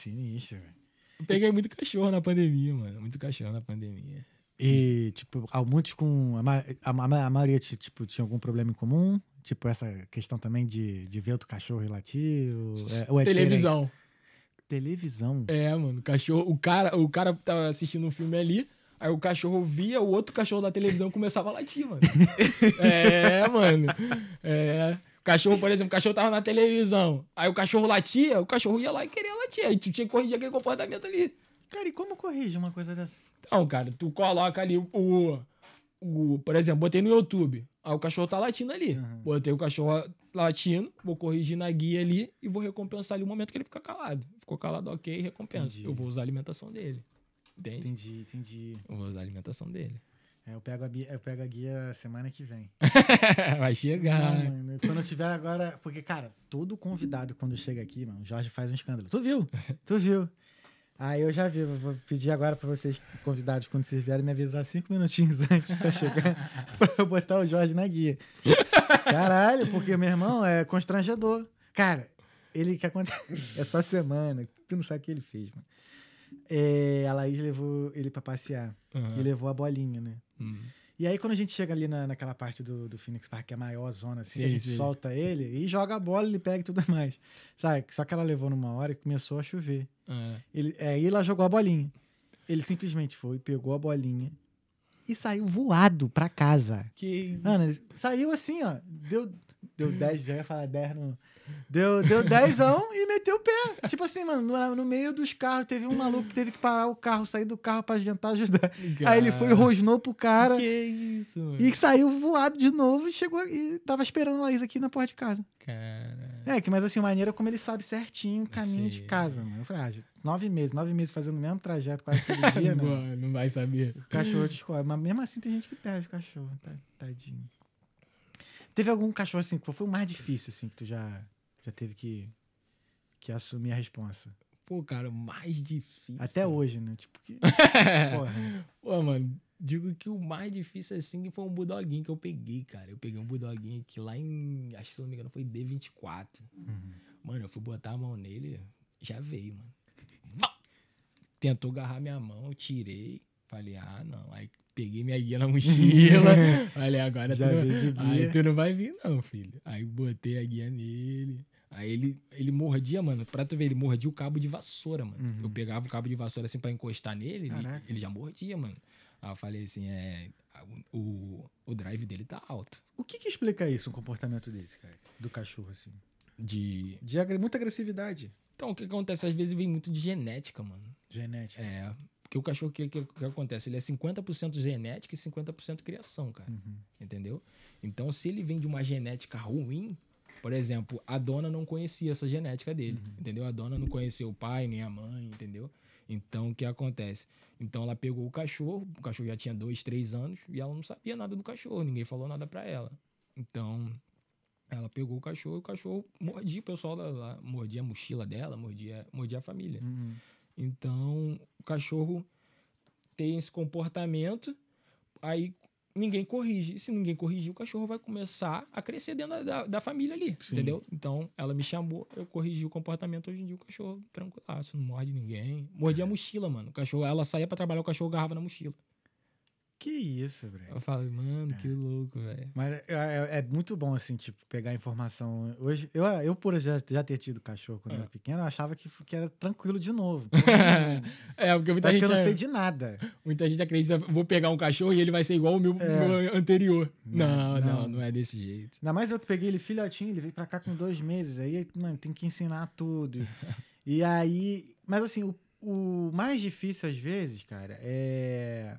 Sinistro, velho. Eu peguei muito cachorro na pandemia, mano. Muito cachorro na pandemia. E, tipo, há muitos com. A, a, a maioria, ti- tipo, tinha algum problema em comum? Tipo, essa questão também de, de ver outro cachorro relativo? É, ou é Televisão. diferente? Televisão. É, mano. Cachorro. O cara, o cara tava assistindo um filme ali. Aí o cachorro via o outro cachorro da televisão começava a latir, mano. é, mano. É. O cachorro, por exemplo, o cachorro tava na televisão. Aí o cachorro latia, o cachorro ia lá e queria latir. Aí tu tinha que corrigir aquele comportamento ali. Cara, e como corrige uma coisa dessa? Então, cara, tu coloca ali o. o por exemplo, botei no YouTube. Aí o cachorro tá latindo ali. Uhum. Botei o cachorro latindo, vou corrigir na guia ali e vou recompensar ali o momento que ele fica calado. Ficou calado, ok, recompensa. Entendi. Eu vou usar a alimentação dele. Entende? Entendi, entendi. Eu vou usar a alimentação dele. É, eu, pego a, eu pego a guia semana que vem. Vai chegar. Não, mano, quando eu tiver agora. Porque, cara, todo convidado quando chega aqui, mano, o Jorge faz um escândalo. Tu viu? Tu viu? Aí eu já vi. Vou pedir agora pra vocês, convidados, quando vocês vierem, me avisar cinco minutinhos antes de tá chegando, pra eu botar o Jorge na guia. Caralho, porque meu irmão é constrangedor. Cara, ele que acontece. Essa semana, tu não sabe o que ele fez, mano. É, a Laís levou ele pra passear. Aham. E levou a bolinha, né? Hum. E aí, quando a gente chega ali na, naquela parte do, do Phoenix Park, que é a maior zona, assim, Sim, a gente sim. solta ele e joga a bola, ele pega e tudo mais. Sabe? Só que ela levou numa hora e começou a chover. Ah. Ele, é, aí ela jogou a bolinha. Ele simplesmente foi, pegou a bolinha e saiu voado pra casa. Que isso? Mano, ele saiu assim, ó. Deu, deu 10, já ia falar 10 no. Deu, deu 10 e meteu o pé. Tipo assim, mano, no, no meio dos carros, teve um maluco que teve que parar o carro, sair do carro pra tentar ajudar. Aí ele foi e rosnou pro cara. Que isso, mano? E saiu voado de novo e chegou e tava esperando a Laís aqui na porta de casa. Cara. É, que mas assim, maneira como ele sabe certinho o caminho de Sim. casa, mano. Eu falei, ah, nove meses, nove meses fazendo o mesmo trajeto quase todo dia, né? Não, não vai saber. O cachorro descobre. Mas mesmo assim tem gente que perde o cachorro, tá, tadinho. Teve algum cachorro assim, qual foi o mais difícil, assim, que tu já, já teve que, que assumir a responsa? Pô, cara, o mais difícil. Até hoje, né? Tipo, que. Porra. Pô, mano, digo que o mais difícil assim foi um bulldoguinho que eu peguei, cara. Eu peguei um bulldoguinho aqui lá em. Acho que se não me engano foi D24. Mano, eu fui botar a mão nele, já veio, mano. Tentou agarrar minha mão, eu tirei. Falei, ah, não. Aí peguei minha guia na mochila. falei, agora tu não... Aí tu não vai vir, não, filho. Aí botei a guia nele. Aí ele, ele mordia, mano. Pra tu ver, ele mordia o cabo de vassoura, mano. Eu pegava o cabo de vassoura assim pra encostar nele, ele, Uhum. Ele já mordia, mano. Aí eu falei assim, é. O, o, drive dele tá alto. O que que explica isso, o comportamento desse, cara? Do cachorro, assim? De. De muita agressividade. Então, o que acontece? Às vezes vem muito de genética, mano. Genética. É. Porque o cachorro, o que, que, que acontece? Ele é 50% genética e 50% criação, cara. Entendeu? Então, se ele vem de uma genética ruim, por exemplo, a dona não conhecia essa genética dele, entendeu? A dona não conhecia o pai nem a mãe, entendeu? Então, o que acontece? Então, ela pegou o cachorro, o cachorro já tinha dois, três anos, e ela não sabia nada do cachorro, ninguém falou nada pra ela. Então, ela pegou o cachorro e o cachorro mordia o pessoal lá, lá, mordia a mochila dela, mordia, mordia a família. Uhum. Então, o cachorro tem esse comportamento, aí ninguém corrige. Se ninguém corrigir, o cachorro vai começar a crescer dentro da, da, família ali, Sim. entendeu? Então, ela me chamou, eu corrigi o comportamento. Hoje em dia, o cachorro tranquilaço, não morde ninguém. Mordia a mochila, mano. O cachorro, ela saía pra trabalhar, o cachorro agarrava na mochila. Que isso, Breno. Eu falei, mano, que louco, velho. Mas é, é- é muito bom, assim, tipo, pegar informação. Hoje, eu, eu por já, já ter tido cachorro quando eu era pequeno, eu achava que, que era tranquilo de novo. é, porque muita gente, que eu não é- sei de nada. muita gente acredita, vou pegar um cachorro e ele vai ser igual o meu, meu anterior. Não, Não, não, não. não, é desse jeito. Ainda mais eu que peguei ele filhotinho, ele veio pra cá com dois meses. Aí, mano, tem que ensinar tudo. E aí. Mas assim, o, o mais difícil às vezes, cara, é.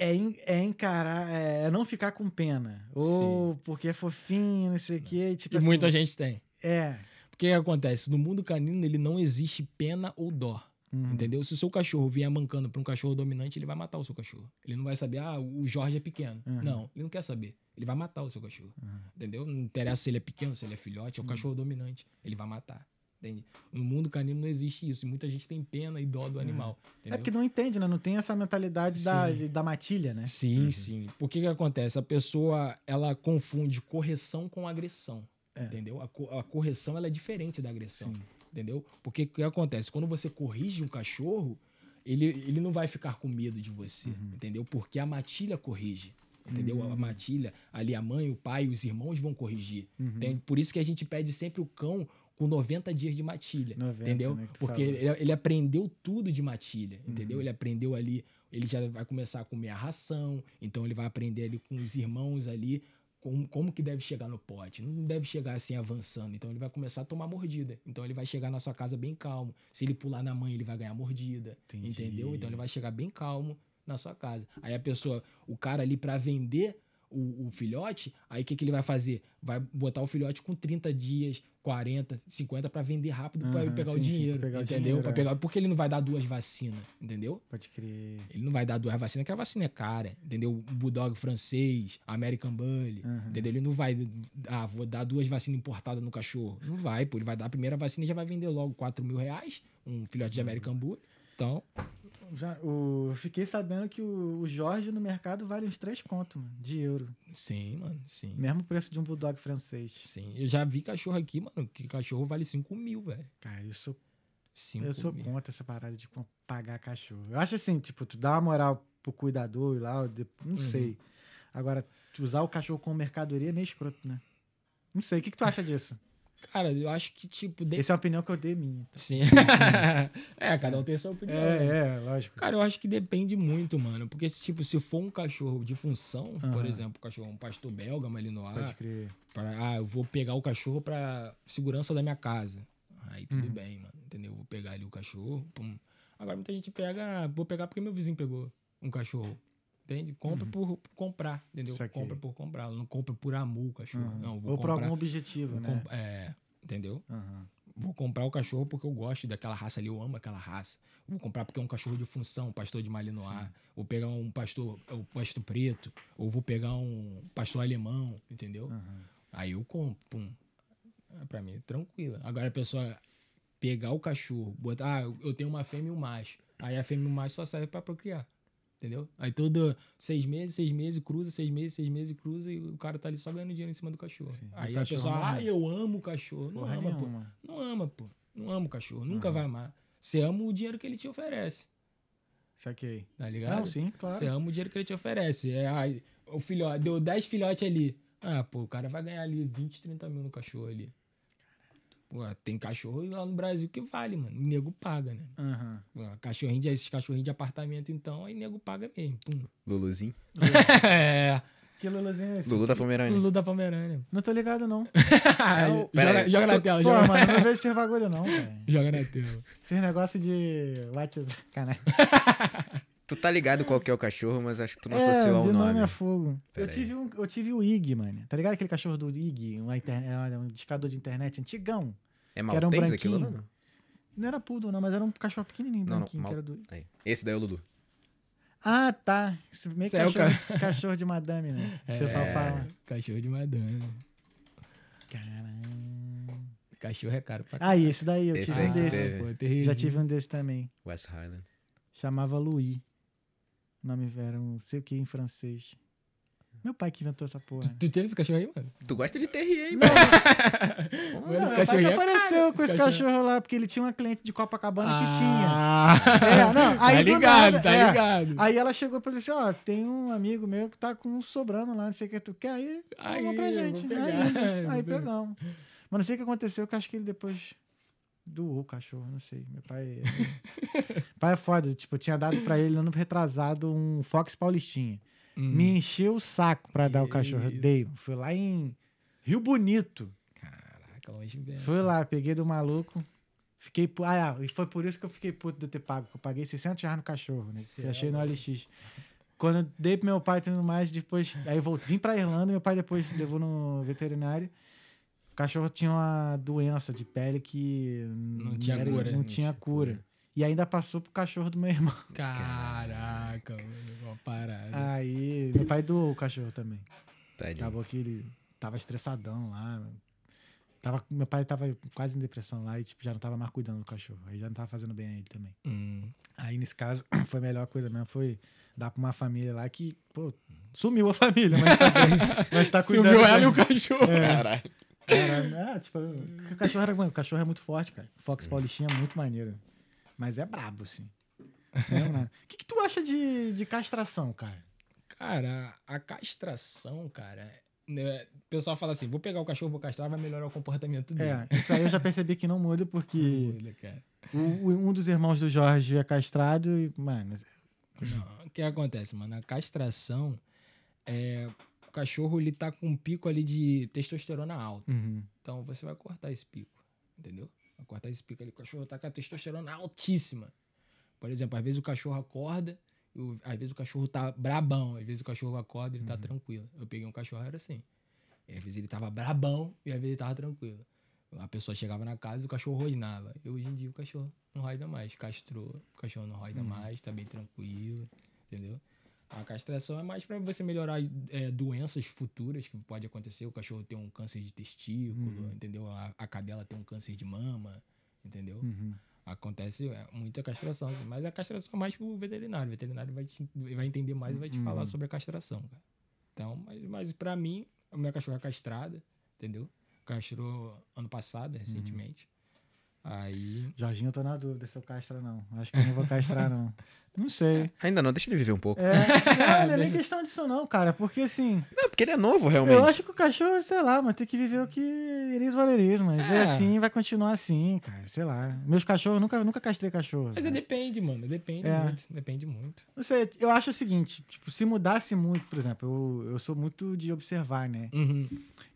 É, é encarar, é não ficar com pena. Ou porque é fofinho, não sei o quê. Tipo E assim, muita gente tem. É. Porque que acontece? No mundo canino, ele não existe pena ou dó. Uhum. Entendeu? Se o seu cachorro vier mancando pra um cachorro dominante, ele vai matar o seu cachorro. Ele não vai saber, ah, o Jorge é pequeno. Uhum. Não, ele não quer saber. Ele vai matar o seu cachorro. Entendeu? Não interessa se ele é pequeno, se ele é filhote, é o cachorro dominante. Ele vai matar. Entende? No mundo canino não existe isso. E muita gente tem pena e dó do animal. É Entendeu? porque não entende, né? Não tem essa mentalidade da, Sim. da matilha, né? Sim, sim. Por que que acontece? A pessoa, ela confunde correção com agressão. É. Entendeu? A, co- a correção, ela é diferente da agressão. Sim. Entendeu? Porque o que acontece? Quando você corrige um cachorro, ele, ele não vai ficar com medo de você. Uhum. Entendeu? Porque a matilha corrige. Entendeu? A matilha, ali a mãe, o pai, os irmãos vão corrigir. Uhum. Por isso que a gente pede sempre o cão com 90 dias de matilha. 90, entendeu? né, Porque ele, ele aprendeu tudo de matilha, entendeu? Uhum. Ele aprendeu ali, ele já vai começar a comer a ração, então ele vai aprender ali com os irmãos ali como, como que deve chegar no pote. Não deve chegar assim avançando. Então ele vai começar a tomar mordida. Então ele vai chegar na sua casa bem calmo. Se ele pular na mãe, ele vai ganhar mordida. Entendi. Entendeu? Então ele vai chegar bem calmo na sua casa. Aí a pessoa, o cara ali pra vender o, o filhote, aí o que, que ele vai fazer? Vai botar o filhote com 30 dias, 40, 50 pra vender rápido pra Aham, pegar sim, o sim, dinheiro. pra pegar o entendeu? Pra é. pegar, porque ele não vai dar duas vacinas, entendeu? Pode crer. Ele não vai dar duas vacinas, porque a vacina é cara, entendeu? O Bulldog francês, American Bully, entendeu? Ele não vai, ah, vou dar duas vacinas importadas no cachorro. Não vai, pô. Ele vai dar a primeira vacina e já vai vender logo 4 mil reais, um filhote de American Bully. Então, Já, o, eu fiquei sabendo que o, o Jorge no mercado vale uns 3 contos mano, de euro. sim, mano, sim. Mesmo preço de um bulldog francês. Sim, eu já vi cachorro aqui, mano, que cachorro vale 5 mil, velho. Cara, eu sou, 5 eu sou mil. contra essa parada de pagar cachorro. Eu acho assim, tipo, tu dá uma moral pro cuidador e lá, de- não Uhum. sei. Agora, usar o cachorro como mercadoria é meio escroto, né? Não sei. O que, que tu acha disso? Cara, eu acho que, tipo, de... Essa é uma opinião que eu dei minha. Sim. é, cada um tem sua opinião. né? É, é, lógico. Cara, eu acho que depende muito, mano. Porque, tipo, se for um cachorro de função, por exemplo, um cachorro, um pastor belga, malinois, Pode crer. Pra, ah, eu vou pegar o cachorro pra segurança da minha casa. Aí tudo Uhum. bem, mano. Entendeu? Vou pegar ali o cachorro. pum. Agora muita gente pega. ah, Vou pegar porque meu vizinho pegou um cachorro. Entende? Compra por comprar, entendeu? Uhum. Compra por comprar. Não compra por amor o cachorro. Não, vou Ou por comprar. algum objetivo, né? É, entendeu? Aham. Vou comprar o cachorro porque eu gosto daquela raça ali, eu amo aquela raça. Vou comprar porque é um cachorro de função, um pastor de Malinois. Vou pegar um pastor, o pastor preto, ou vou pegar um pastor alemão, entendeu? Aí eu compro, pum. É, Pra mim, tranquilo. Agora a pessoa pegar o cachorro, botar, ah, eu- eu tenho uma fêmea e um macho. Aí a fêmea e o macho só serve pra procriar. Entendeu? Aí todo seis meses, seis meses, cruza, seis meses, seis meses, cruza, e o cara tá ali só ganhando dinheiro em cima do cachorro. Sim. Aí O a pessoa, ah, eu amo o cachorro. Não Porra ama, pô. Não ama, pô. Não ama o cachorro. Nunca vai amar. Você ama o dinheiro que ele te oferece. Saquei. Tá ligado? Não, sim, claro. Você ama o dinheiro que ele te oferece. É, ai, o filhote, deu 10 filhotes ali. Ah, pô, o cara vai ganhar ali 20, 30 mil no cachorro ali. Pô, tem cachorro lá no Brasil que vale, mano. O nego paga, né? Aham. Pô, cachorrinho de, esses cachorrinhos de apartamento, então, aí nego paga mesmo. Pum. Luluzinho. é. Que Luluzinho é esse? Lulu da Pomerânia. Lulu da Pomerânia. Não tô ligado, não. joga pera aí. joga na tela, Pô, joga, mano, não vejo esse bagulho, não, velho. joga na tela. Esses negócios de WhatsApp, cara. Tu tá ligado qual que é o cachorro, mas acho que tu não É, associou ao nome nome. é fogo. Eu aí. tive, um, eu tive o Ig, mano. Tá ligado aquele cachorro do Ig? Um, internet, um discador de internet antigão. É que era um maltês aquilo, não? Não era poodle, não, mas era um cachorro pequenininho, Não, não, branquinho. mal- que era do... Aí. Esse daí é o Lulu. Ah, tá. Esse meio Esse é o cachorro, de- cachorro de madame, né? O pessoal É, fala. Cachorro de madame. Caramba. Cachorro é caro pra Ah, e esse daí, eu Esse tive aí um desse. pô. Já tive um desse também. West Highland. Chamava Louis. O nome era um não sei o que em francês. Meu pai que inventou essa porra. né? Tu teve esse cachorro aí, mano? Tu gosta de terrier, hein, Mano, Não, esse meu pai cachorro é apareceu caro, com esse cachorro. lá, porque ele tinha uma cliente de Copacabana que tinha. Ah, É, não, aí tá do ligado, nada, tá é. ligado. Aí ela chegou pra ele assim, ó, tem um amigo meu que tá com um sobrando lá, não sei o que tu quer, aí Aí, aí pra gente. pegar, Aí, aí pegamos. Mas não sei o que aconteceu, que eu acho que ele depois doou o cachorro, não sei. Meu pai... Meu pai é foda, tipo, eu tinha dado pra ele ano retrasado um Fox Paulistinha. Hum. Me encheu o saco pra Que dar o cachorro. Eu dei. Fui lá em Rio Bonito. Caraca, longe mesmo. Fui lá, peguei do maluco. Fiquei. pu- Ah, é, e foi por isso que eu fiquei puto de ter pago. Eu paguei 600 reais no cachorro, né? Que Cê é achei no louco. LX. Quando eu dei pro meu pai e tudo mais, depois. Aí eu voltei, vim pra Irlanda, meu pai depois levou no veterinário. O cachorro tinha uma doença de pele que. Não tinha era- cura. Não Não tinha tinha cura. E ainda passou pro cachorro do meu irmão. Caraca, mano, uma parada. Aí meu pai doou o cachorro também. Tadinho. Acabou que ele tava estressadão lá. Tava, meu pai tava quase em depressão lá e tipo, já não tava mais cuidando do cachorro. Aí já não tava fazendo bem a ele também. Hum. Aí nesse caso, foi a melhor coisa mesmo. Foi dar pra uma família lá que, pô, sumiu a família, mas tá, bem, mas tá cuidando. Sumiu ela e o cachorro. Caralho. Era, é, tipo, o cachorro, era, mano, o cachorro é muito forte, cara. Fox Paulistinha é muito maneiro. Mas é brabo, assim. Não é. O que, que tu acha de, de castração, cara? Cara, a castração, cara. né, O pessoal fala assim: vou pegar o cachorro, vou castrar, vai melhorar o comportamento dele. É, isso aí eu já percebi que não muda, porque Olha, cara. o- o- um dos irmãos do Jorge é castrado e, mano, Não, o que acontece, mano? A castração é. O cachorro ele tá com um pico ali de testosterona alto. Uhum. Então você vai cortar esse pico, entendeu? Vai cortar esse pico ali. O cachorro tá com a testosterona altíssima. Por exemplo, às vezes o cachorro acorda, o- às vezes o cachorro tá brabão, às vezes o cachorro acorda e ele tá tranquilo. Eu peguei um cachorro, era assim. E às vezes ele tava brabão e às vezes ele tava tranquilo. A pessoa chegava na casa e o cachorro rosnava. E hoje em dia o cachorro não roida mais. Castrou, o cachorro não roida mais, tá bem tranquilo, entendeu? A castração é mais para você melhorar é, doenças futuras que pode acontecer. O cachorro ter um câncer de testículo, entendeu? A, a cadela ter um câncer de mama, entendeu? Uhum. Acontece é, muita castração, mas a castração é mais pro veterinário. O veterinário vai, te- vai entender mais e vai te falar sobre a castração, cara. Então, mas, mas pra mim, a minha cachorra é castrada, entendeu? Castrou ano passado, recentemente. Aí. Jorginho, eu tô na dúvida se eu castra não. Acho que eu não vou castrar, não. Não sei. Ainda não, deixa ele viver um pouco. É, não, não é nem questão disso não, cara. Porque assim, Não, porque ele é novo, realmente. eu acho que o cachorro, sei lá, mas tem que viver o que eles valerizam, mas É. é assim, vai continuar assim, cara. Sei lá. Meus cachorros, nunca, nunca castrei cachorro. Mas é, depende, mano. Depende É. muito. Depende muito. Não sei, eu acho o seguinte, tipo, se mudasse muito, por exemplo, eu, eu sou muito de observar, né? Uhum.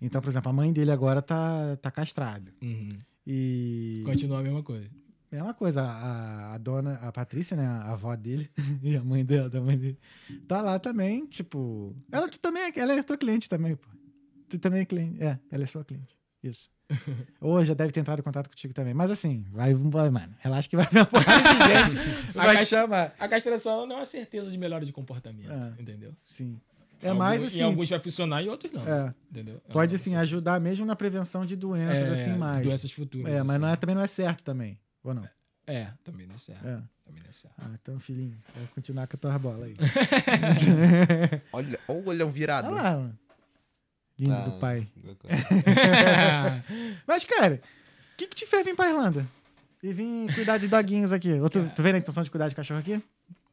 Então, por exemplo, a mãe dele agora tá, tá castrada. Uhum. E. Continua a mesma coisa. Uma coisa, a, a dona, a Patrícia, né, a avó dele, e a mãe dela, da mãe dele, tá lá também, tipo. Ela tu também, é- ela é tua cliente também, pô. Tu também é cliente. É, ela é sua cliente. Isso. Ou já deve ter entrado em contato contigo também. Mas assim, vai, vai mano. Relaxa que vai vir uma porrada de gente. Vai A te chamar. A castração não é uma certeza de melhora de comportamento, É. entendeu? Sim. É Alguns- mais assim. Em alguns vai funcionar e outros não. É. Entendeu? É Pode, assim, certeza. ajudar mesmo na prevenção de doenças, É, assim, de mais. Doenças futuras. É, mas não é, assim. também não é certo também. Ou não? É, também não é certo. É. Também não é certo. Ah, então, filhinho, vou continuar com a tua bola aí. Olha, olha um virado. Olha lá, mano. Lindo Ah. do pai. Mas, cara, o que, que te fez vir pra Irlanda? E vir cuidar de doguinhos aqui? Ou tu, tu veio na intenção de cuidar de cachorro aqui?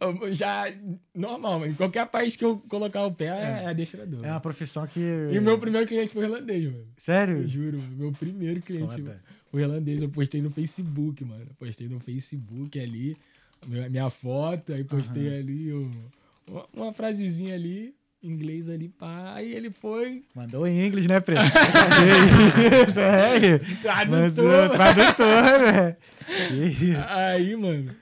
Eu Já, normal, mano. Em qualquer país que eu colocar o pé é, adestrador. É uma profissão que. E o meu primeiro cliente foi irlandês, mano. Eu Sério? juro, mano. Meu primeiro cliente Foda. foi irlandês. Eu postei no Facebook, mano. Eu postei no Facebook ali, minha, foto, aí postei ali um- uma, uma frasezinha ali, inglês ali, pá. Aí ele foi, Mandou em inglês, né, Preto? Isso, é. Mandou, tradutor. tradutor, né? Aí, mano,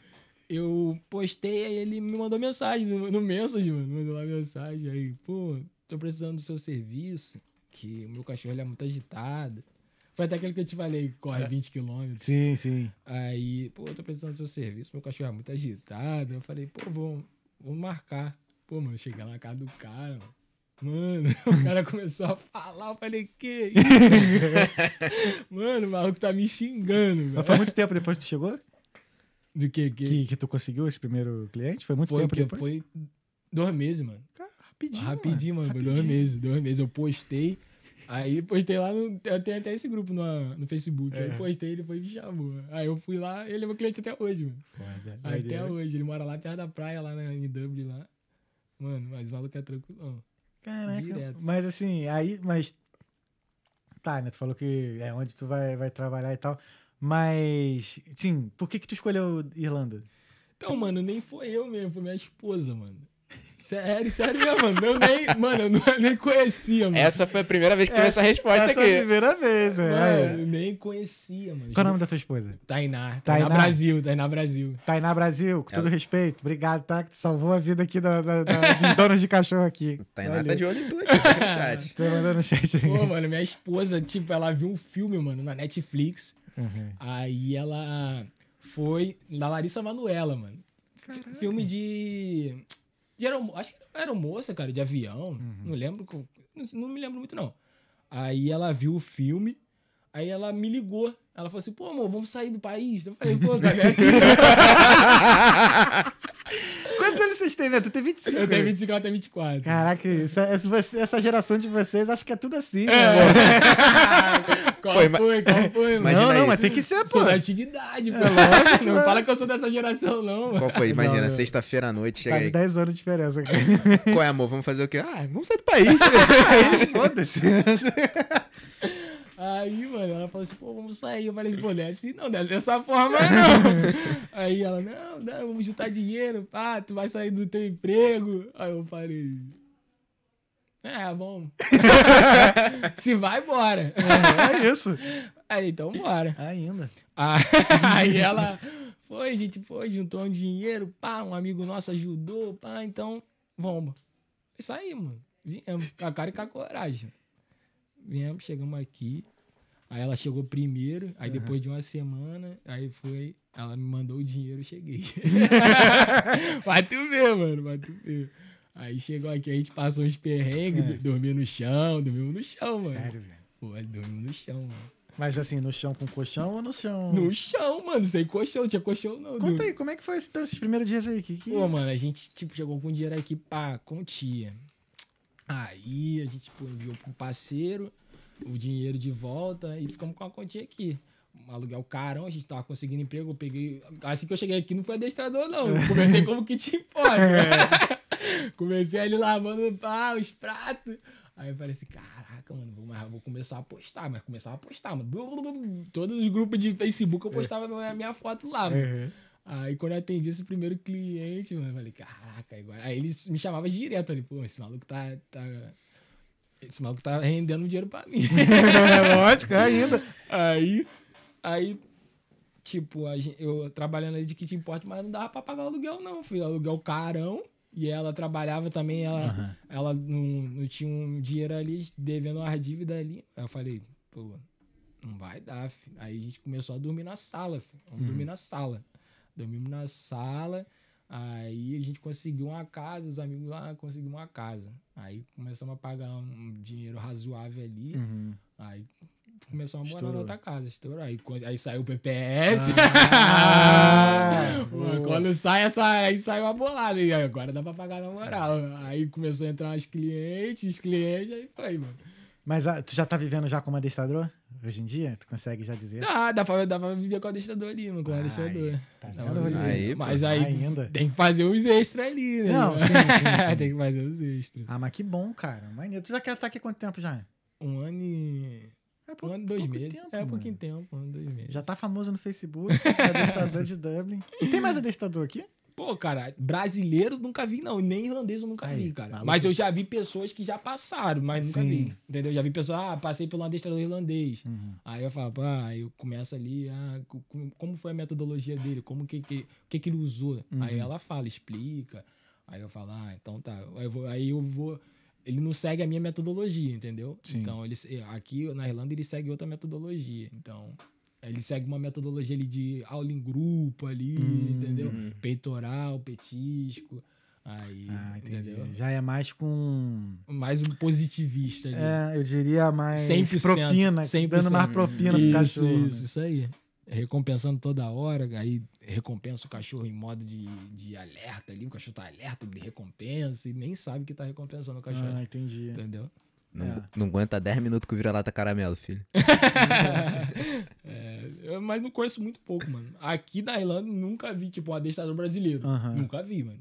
eu postei, aí ele me mandou mensagem no, no message, mano. Mandou lá mensagem. Aí, pô, tô precisando do seu serviço, que o meu cachorro ele é muito agitado. Foi até aquele que eu te falei, corre 20 quilômetros. Sim, sim. Aí, pô, eu tô precisando do seu serviço, meu cachorro é muito agitado. Eu falei, pô, vamos, vamos marcar. Pô, mano, cheguei lá na casa do cara, mano. Mano, o cara começou a falar, eu falei, que isso? mano, o maluco tá me xingando, Mas velho. foi muito tempo depois que tu chegou? Do que? que? Que, que tu conseguiu esse primeiro cliente? Foi muito Foi, tempo que depois? foi dois meses, mano. Cara, rapidinho. Rapidinho, mano. Rapidinho. dois meses. Dois meses. Eu postei. Aí postei lá no. Eu tenho até esse grupo no, no Facebook. É. Aí postei, ele foi me chamou. Aí eu fui lá, ele é meu cliente até hoje, mano. Foda, Até hoje. Ele mora lá perto da praia, lá na, em Dublin lá. Mano, mas o maluco é tranquilo. Caraca. Direto. Mas assim, aí, mas. Tá, né? Tu falou que é onde tu vai, vai trabalhar e tal. Mas, sim, por que que tu escolheu Irlanda? Então, mano, nem foi eu mesmo, foi minha esposa, mano. Sério, sério mesmo, mano. Eu nem, mano, eu não- nem conhecia, mano. Essa foi a primeira vez que teve essa resposta Essa é a aqui. primeira vez, Mano, é. eu nem conhecia, mano. Qual é o nome da tua esposa? Tainá. Tainá. Tainá. Brasil, Tainá Brasil. Tainá Brasil, com todo respeito. Obrigado, tá? Que tu salvou a vida aqui da, da- da- dos donos de cachorro aqui. Tainá Valeu. tá de olho em tudo aqui, tá aqui no chat. Tô mandando no chat aí. Pô, mano, minha esposa, tipo, ela viu um filme, mano, na Netflix. Uhum. Aí ela foi da Larissa Manoela, mano. F- Filme de. de aeromo- acho que era moça, cara, de avião. Uhum. Não lembro. Não, não me lembro muito, não. Aí ela viu o filme. Aí ela me ligou. Ela falou assim, pô, amor, vamos sair do país. Eu falei, pô, cara, é assim. Têm, velho? Tu tem 25. Eu tenho né? 25, ela tem 24. Caraca, essa, essa, geração de vocês, acho que é tudo assim, né? Qual ima- foi? Qual foi, Não, não, isso. mas tem que ser, pô. Sou da antiguidade, pô. lógico. Não fala que eu sou dessa geração, não, mano. Qual foi? Imagina, sexta-feira à noite, chega Quase aí. 10 anos de diferença. cara. Qual é, amor? Vamos fazer o quê? Ah, vamos sair do país. Foda-se. Aí, mano, ela falou assim, pô, vamos sair. Eu falei assim, pô, não é assim não, não é dessa forma não. Aí ela, não, não, vamos juntar dinheiro, pá, tu vai sair do teu emprego. Aí eu falei, É, vamos. Se vai, bora. É isso. Aí, então bora. Ainda. Ah, Aí ela foi, gente foi, juntou um dinheiro, pá, um amigo nosso ajudou, pá, então, vamos. Isso aí, mano. Viemos, com a cara e com a coragem. Viemos, chegamos aqui. Aí ela chegou primeiro, aí depois de uma semana, aí foi, ela me mandou o dinheiro, eu cheguei. vai tu ver, mano, vai tu ver. Aí chegou aqui, a gente passou uns perrengues, dormiu no chão, dormiu no chão, mano. Sério, velho. Pô, dormimos no chão, mano. Mas assim, no chão com colchão ou no chão? No chão, mano, sem colchão, não tinha colchão não. Conta aí, como é que foi esse- esses primeiros dias aí? Que, que... Pô, mano, a gente, tipo, chegou com dinheiro aqui pra quantia. Aí a gente, tipo, enviou pro parceiro o dinheiro de volta e ficamos com a quantia aqui. Um aluguel carão, a gente tava conseguindo emprego, eu peguei... Assim que eu cheguei aqui, não foi adestrador, não. Eu Comecei como que te importa. Comecei ali lavando pá, os pratos. Aí eu falei assim, caraca, mano, vou, mas vou começar a postar, mas começar a postar, mano. Todos os grupos de Facebook eu postava a minha foto lá, mano. Uhum. Aí quando eu atendi esse primeiro cliente, mano, eu falei, caraca, agora. Aí eles me chamavam direto ali, pô, esse maluco tá. tá... Esse maluco tá rendendo dinheiro pra mim. É lógico, ainda. aí, aí, tipo, a gente, eu trabalhando ali de kit import, mas não dava pra pagar o aluguel, não. Fui aluguel carão. E ela trabalhava também, ela, ela não, não tinha um dinheiro ali, devendo uma dívida ali. Aí eu falei, pô, não vai dar, filho. Aí a gente começou a dormir na sala, filho. Vamos dormir na sala. Dormimos na sala. Aí a gente conseguiu uma casa, os amigos lá conseguiram uma casa. Aí começamos a pagar um dinheiro razoável ali. Uhum. Aí começamos a morar Estourou. na outra casa, estourou. Aí, aí saiu o PPS. Ah. Quando sai essa, aí saiu a bolada. E agora dá pra pagar na moral. Aí começou a entrar os clientes, os clientes, aí foi, mano. Mas ah, tu já tá vivendo já como adestrador? Hoje em dia? Tu consegue já dizer? Dá, dá pra, dá pra viver com o adestrador ali, mano, com o adestrador. tá. Aí. Mas aí Ainda. tem que fazer os extras ali, né? Não, sim, sim, sim. tem que fazer os extras. Ah, mas que bom, cara. Maneiro. Tu já quer estar aqui há quanto tempo já? Um ano e... É Um ano e dois meses. tempo, é, mano. pouquinho tempo, um ano e dois meses. Já tá famoso no Facebook, adestrador de Dublin. Tem mais adestrador aqui? Pô, cara, brasileiro nunca vi, não. Nem irlandês eu nunca Aí, vi, cara. maluco. Mas eu já vi pessoas que já passaram, mas nunca Sim. vi. Entendeu? Já vi pessoas, ah, passei pelo adestrador irlandês. Uhum. Aí eu falo, pá, aí eu começo ali, ah, co- co- como foi a metodologia dele? Como que, que, o que, que ele usou? Uhum. Aí ela fala, explica. Aí eu falo, ah, então tá. Aí eu vou. Aí eu vou ele não segue a minha metodologia, entendeu? Sim. Então, ele, aqui na Irlanda ele segue outra metodologia. Então, ele segue uma metodologia ali de aula em grupo ali, Hum. entendeu? Peitoral, petisco. Aí, Ah, entendi. entendeu? Já é mais com. Mais um positivista ali. É, eu diria mais 100%, propina, 100%. dando mais propina pro isso, cachorro. Isso, isso aí. Recompensando toda hora, aí recompensa o cachorro em modo de, de alerta ali, o cachorro tá alerta, ele recompensa e nem sabe que tá recompensando o né? cachorro. Ah, entendi. Entendeu? Não, É. não aguenta 10 minutos com vira-lata caramelo, filho. É, mas não conheço muito pouco, mano. Aqui na Irlanda nunca vi, tipo, um adestrador brasileiro. Aham. Nunca vi, mano.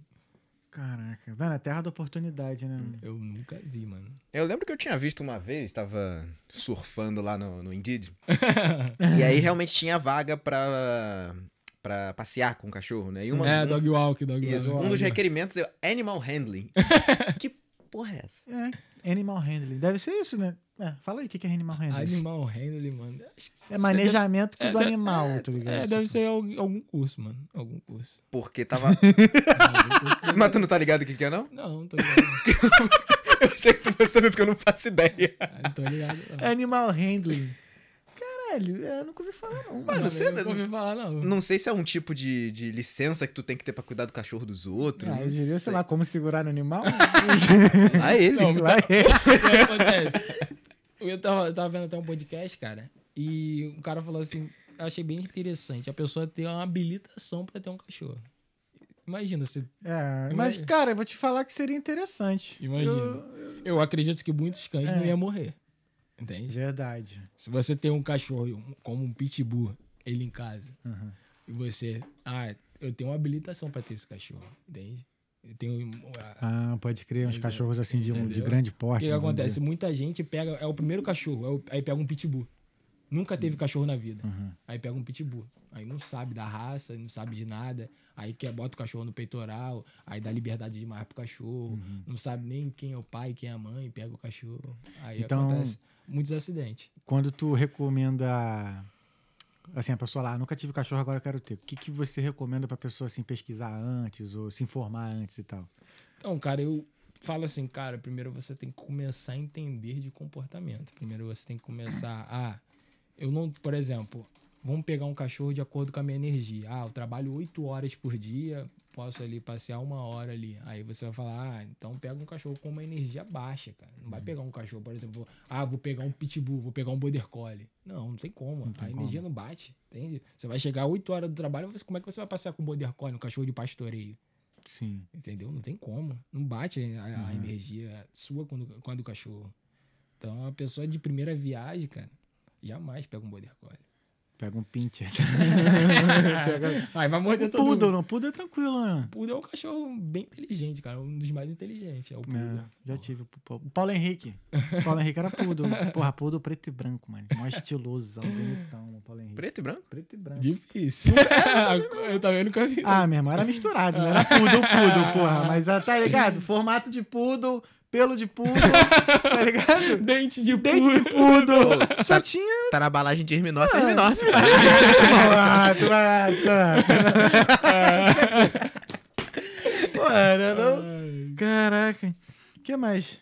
Caraca, velho, é terra da oportunidade, né? Eu nunca vi, mano. Eu lembro que eu tinha visto uma vez, tava surfando lá no, no Indeed. e aí realmente tinha vaga pra, pra passear com o cachorro, né? E uma, é, um, dog walk, dog isso, walk. um dos requerimentos é animal handling. que porra é essa? É, animal handling. Deve ser isso, né? É, fala aí o que que é animal handling. Animal handling, mano. É manejamento é, do animal, tá ligado? É, deve ser algum, curso, mano. Algum curso. Porque tava. Mas tu não tá ligado o que, que é, não? Não, não tô ligado. Eu sei que tu vai saber porque eu não faço ideia. não. Não tô ligado. Não. Animal handling. Caralho, eu nunca ouvi falar, não. Mano, Não, você eu nunca ouvi falar, não. Não sei se é um tipo de, de licença que tu tem que ter pra cuidar do cachorro dos outros. Ah, não eu diria, sei lá, como segurar no animal. Ah, ele. Não, Lá O que acontece? Eu tava, eu tava vendo até um podcast, cara, e o cara falou assim: eu achei bem interessante a pessoa ter uma habilitação pra ter um cachorro. Imagina, você. É, mas, cara, eu vou te falar que seria interessante. Imagina. Eu- Eu acredito que muitos cães É. não iam morrer. Entende? Verdade. Se você tem um cachorro como um pitbull, ele em casa, Uhum. e você. Ah, eu tenho uma habilitação pra ter esse cachorro. Entende? Eu tenho. a- Ah, pode crer, uns Entendeu? cachorros assim de, um, de grande O porte. que, que acontece? dizer. Muita gente pega. É o primeiro cachorro, é o- aí pega um pitbull. Nunca teve cachorro na vida. Uhum. Aí pega um pitbull. Aí não sabe da raça, não sabe de nada. Aí quer bota o cachorro no peitoral, aí dá liberdade demais pro cachorro. Uhum. Não sabe nem quem é o pai, quem é a mãe, pega o cachorro. Aí Então- acontece muitos acidentes. Quando tu recomenda. Assim, a pessoa lá, nunca tive cachorro, agora eu quero ter. O que, que você recomenda pra pessoa assim, pesquisar antes ou se informar antes e tal? Então, cara, eu falo assim, cara, primeiro você tem que começar a entender de comportamento. Primeiro você tem que começar a. Eu não, por exemplo, vamos pegar um cachorro de acordo com a minha energia. Ah, eu trabalho oito horas por dia, posso ali passear uma hora ali. Aí você vai falar, ah, então pega um cachorro com uma energia baixa, cara. Não vai pegar um cachorro, por exemplo, ah, vou pegar um pitbull, vou pegar um border collie. Não, não tem como. tem a energia não bate, entende? Você vai chegar oito horas do trabalho, como é que você vai passear com um border collie, um cachorro de pastoreio? Sim. Entendeu? Não tem como. Não bate a, a energia sua quando, quando o cachorro. Então, a pessoa de primeira viagem, cara, jamais pega um border collie. Pega um pincher. Ai, morder todo Poodle, mundo. não. Poodle é tranquilo, né? Poodle é um cachorro bem inteligente, cara. Um dos mais inteligentes. É o Poodle. É, já tive. O Paulo Henrique. O Paulo Henrique era Poodle. Porra, Poodle preto e branco, mano. Mó estiloso, bonitão, o Paulo Henrique. Preto e branco? Preto e branco. Difícil. eu também nunca vi. Ah, meu irmão, era misturado, não era Poodle, Poodle, porra. Mas ah, tá ligado? Formato de Poodle, pelo de Poodle, tá ligado? Dente de Dente de Poodle. Só tinha... Tá na balagem de Herminóf, é Herminóf. Ah, tu vai- tu- Pô, era não? Caraca. O que mais?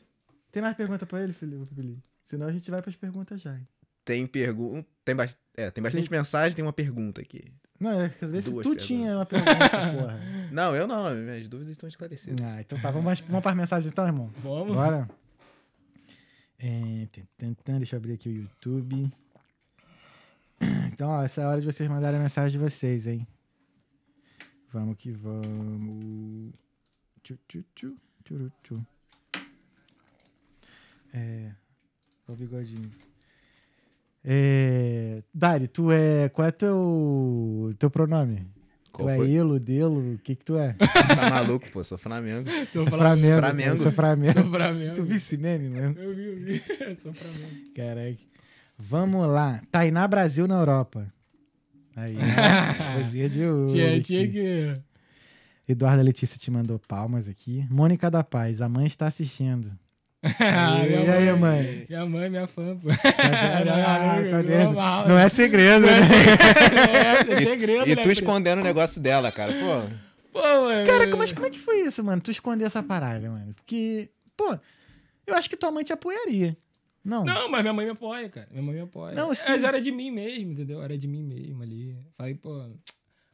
Tem mais pergunta pra ele, Felipe? Senão a gente vai pras perguntas já. Tem pergunta. Tem, bas- é, tem bastante mensagem, tem uma pergunta aqui. Não, é que às vezes Duas tu perguntas. tinha uma pergunta, porra. Não, eu não, minhas dúvidas estão esclarecidas. Ah, então tá, vamos, vamos para mensagem então, irmão. Vamos. Bora. É, tentando, deixa eu abrir aqui o YouTube. Então, ó, essa é a hora de vocês mandarem a mensagem de vocês, hein? Vamos que vamos. Tchu, tchu, tchu, tchuru, tchu. É. ó O bigodinho. É. Dari, tu é. Qual é teu, teu pronome? Qual tu é foi? Elo, Delo? O que que tu é? Tá maluco, pô, sou Flamengo. Se eu É Flamengo. Flamengo. Eu sou Flamengo. sou Flamengo. Tu viu esse meme, mano? Eu vi, eu vi. Sou Flamengo. Caraca. Vamos lá. Tainá Brasil na Europa. Aí, né? Coisinha de ouro. Tinha, tinha que. Eduarda Letícia te mandou palmas aqui. Mônica da Paz, a mãe está assistindo. Ah, e minha aí, mãe. mãe? Minha mãe, minha fã, pô. Vendo? Normal. Não é segredo, né? É, é segredo, E né, tu escondendo o negócio dela, cara. Pô, Pô, mano. Caraca, mas como é que foi isso, mano? Tu esconder essa parada, mano? Porque, pô, eu acho que tua mãe te apoiaria. Não. Não, mas minha mãe me apoia, cara. Minha mãe me apoia. Não, Mas sim. era de mim mesmo, entendeu? Era de mim mesmo ali. Falei, pô.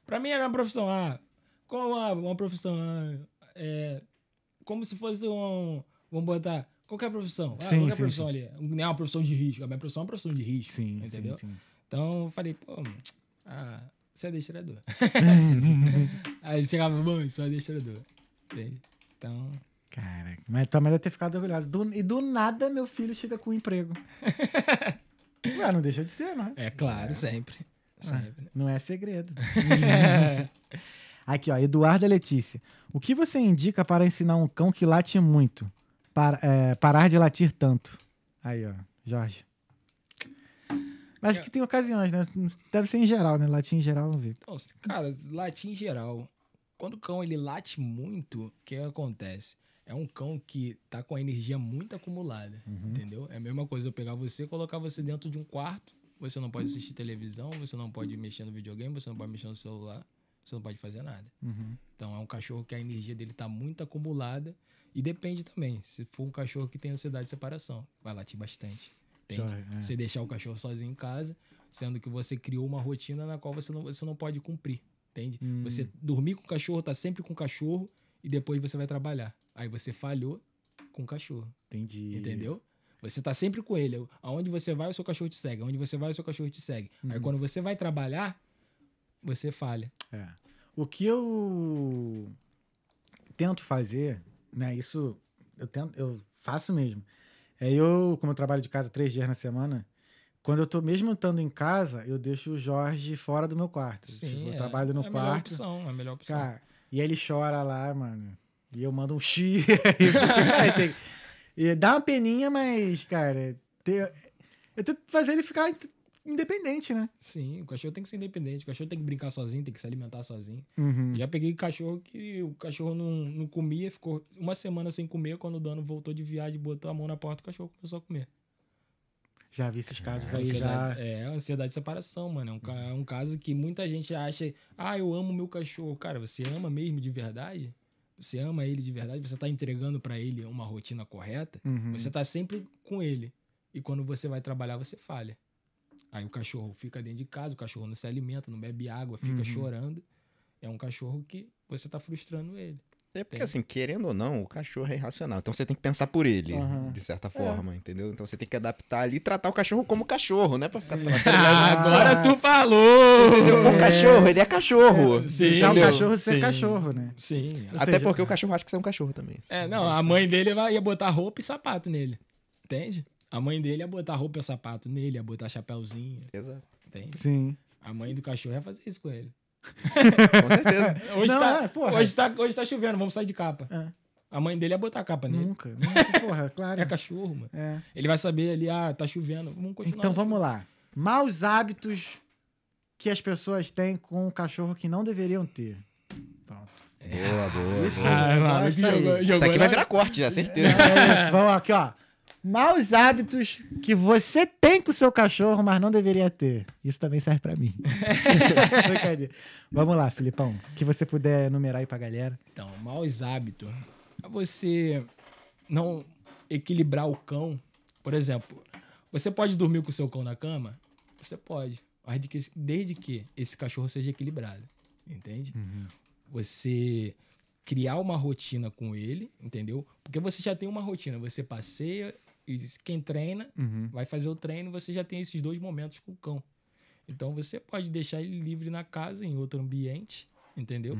Pra mim era uma profissão, ah, como uma, uma profissão, ah, é, como se fosse um. Vamos botar. Qualquer profissão. Ah, Sim, qualquer sim, profissão ali. Não é uma profissão de risco. A minha profissão é uma profissão de risco. Sim, entendeu? sim, sim. Então eu falei, pô, ah, você é adestrador. Aí ele chegava, mãe, sou adestrador. Entende? Então. Caraca, mas tua mãe deve ter ficado orgulhosa. Do- e do nada, meu filho chega com um emprego. Ué, não deixa de ser, não. É claro, sempre. Sempre. Não é segredo. Aqui, ó, Eduarda Letícia. O que você indica para ensinar um cão que late muito? É, parar de latir tanto. Aí, ó, Jorge. Mas acho que tem ocasiões, né? Deve ser em geral, né? Latir em geral, vamos ver. Então, cara, latir em geral. Quando o cão ele late muito, o que acontece? É um cão que tá com a energia muito acumulada, entendeu? É a mesma coisa eu pegar você e colocar você dentro de um quarto. Você não pode assistir televisão, você não pode mexer no videogame, você não pode mexer no celular, você não pode fazer nada. Uhum. Então é um cachorro que a energia dele tá muito acumulada e depende também. Se for um cachorro que tem ansiedade de separação, vai latir bastante. Entende? É. Você deixar o cachorro sozinho em casa, sendo que você criou uma rotina na qual você não, você não pode cumprir. Entende? Hum. Você dormir com o cachorro, tá sempre com o cachorro e depois você vai trabalhar. Aí você falhou com o cachorro. Entendi. Entendeu? Você tá sempre com ele. Aonde você vai, o seu cachorro te segue. Aonde você vai, o seu cachorro te segue. Aí Uhum. quando você vai trabalhar, você falha. É. O que eu tento fazer, né? Isso eu tento, eu faço mesmo. É eu, como eu trabalho de casa três dias na semana, quando eu tô mesmo estando em casa, eu deixo o Jorge fora do meu quarto. Tipo, eu é, trabalho no é a melhor quarto. opção, é a melhor opção. Cara, e ele chora lá, mano. E eu mando um X. Aí tem- e dá uma peninha, mas, cara, eu tento fazer ele ficar independente, né? Sim, o cachorro tem que ser independente. O cachorro tem que brincar sozinho, tem que se alimentar sozinho. Uhum. Já peguei cachorro que o cachorro não, não comia, ficou uma semana sem comer. Quando o dono voltou de viagem, botou a mão na porta, o cachorro começou a comer. Já vi esses casos aí, Ansiedade, já. É, ansiedade de separação, mano. É um, é um caso que muita gente acha, ah, eu amo meu cachorro. Cara, você ama mesmo de verdade? Você ama ele de verdade? Você tá entregando pra ele uma rotina correta? Uhum. Você tá sempre com ele. E quando você vai trabalhar, você falha. Aí o cachorro fica dentro de casa, o cachorro não se alimenta, não bebe água, fica Uhum. chorando. É um cachorro que você tá frustrando ele. É porque, Tem. assim, querendo ou não, o cachorro é irracional. Então você tem que pensar por ele, Aham. de certa forma, entendeu? Então você tem que adaptar ali e tratar o cachorro como cachorro, né? Pra ficar. Ah, agora tu falou! Entendeu? O cachorro, ele é cachorro. Sim. Deixar o cachorro ser Sim. cachorro, né? Sim. Ou Até seja- porque o cachorro acha que você é um cachorro também. É, não, a mãe dele vai, ia botar roupa e sapato nele. Entende? A mãe dele ia botar roupa e sapato nele, ia botar chapéuzinho. Exato. Entende? Sim. A mãe do cachorro ia fazer isso com ele. Com certeza. Hoje, Não, tá, é, porra. hoje, tá, hoje tá chovendo, vamos sair de capa. É. A mãe dele ia botar a capa nele. Nunca. nunca. Porra, claro. É cachorro, mano. É. Ele vai saber ali, ah, tá chovendo. Vamos continuar. Então vamos lá. Maus hábitos que as pessoas têm com o cachorro que não deveriam ter. Pronto. Boa, boa. Isso boa. Ah, aí. jogou, Isso jogou aqui vai virar corte já, certeza. É isso, vamos aqui, ó. Maus hábitos que você tem com o seu cachorro, mas não deveria ter. Isso também serve pra mim. Vamos lá, Filipão. Que você puder enumerar aí pra galera. Então, maus hábitos. É você não equilibrar o cão. Por exemplo, você pode dormir com o seu cão na cama? Você pode. Mas de que- desde que esse cachorro seja equilibrado. Entende? Você criar uma rotina com ele, entendeu? Porque você já tem uma rotina. Você passeia quem treina vai fazer o treino, você já tem esses dois momentos com o cão. Então você pode deixar ele livre na casa, em outro ambiente, entendeu?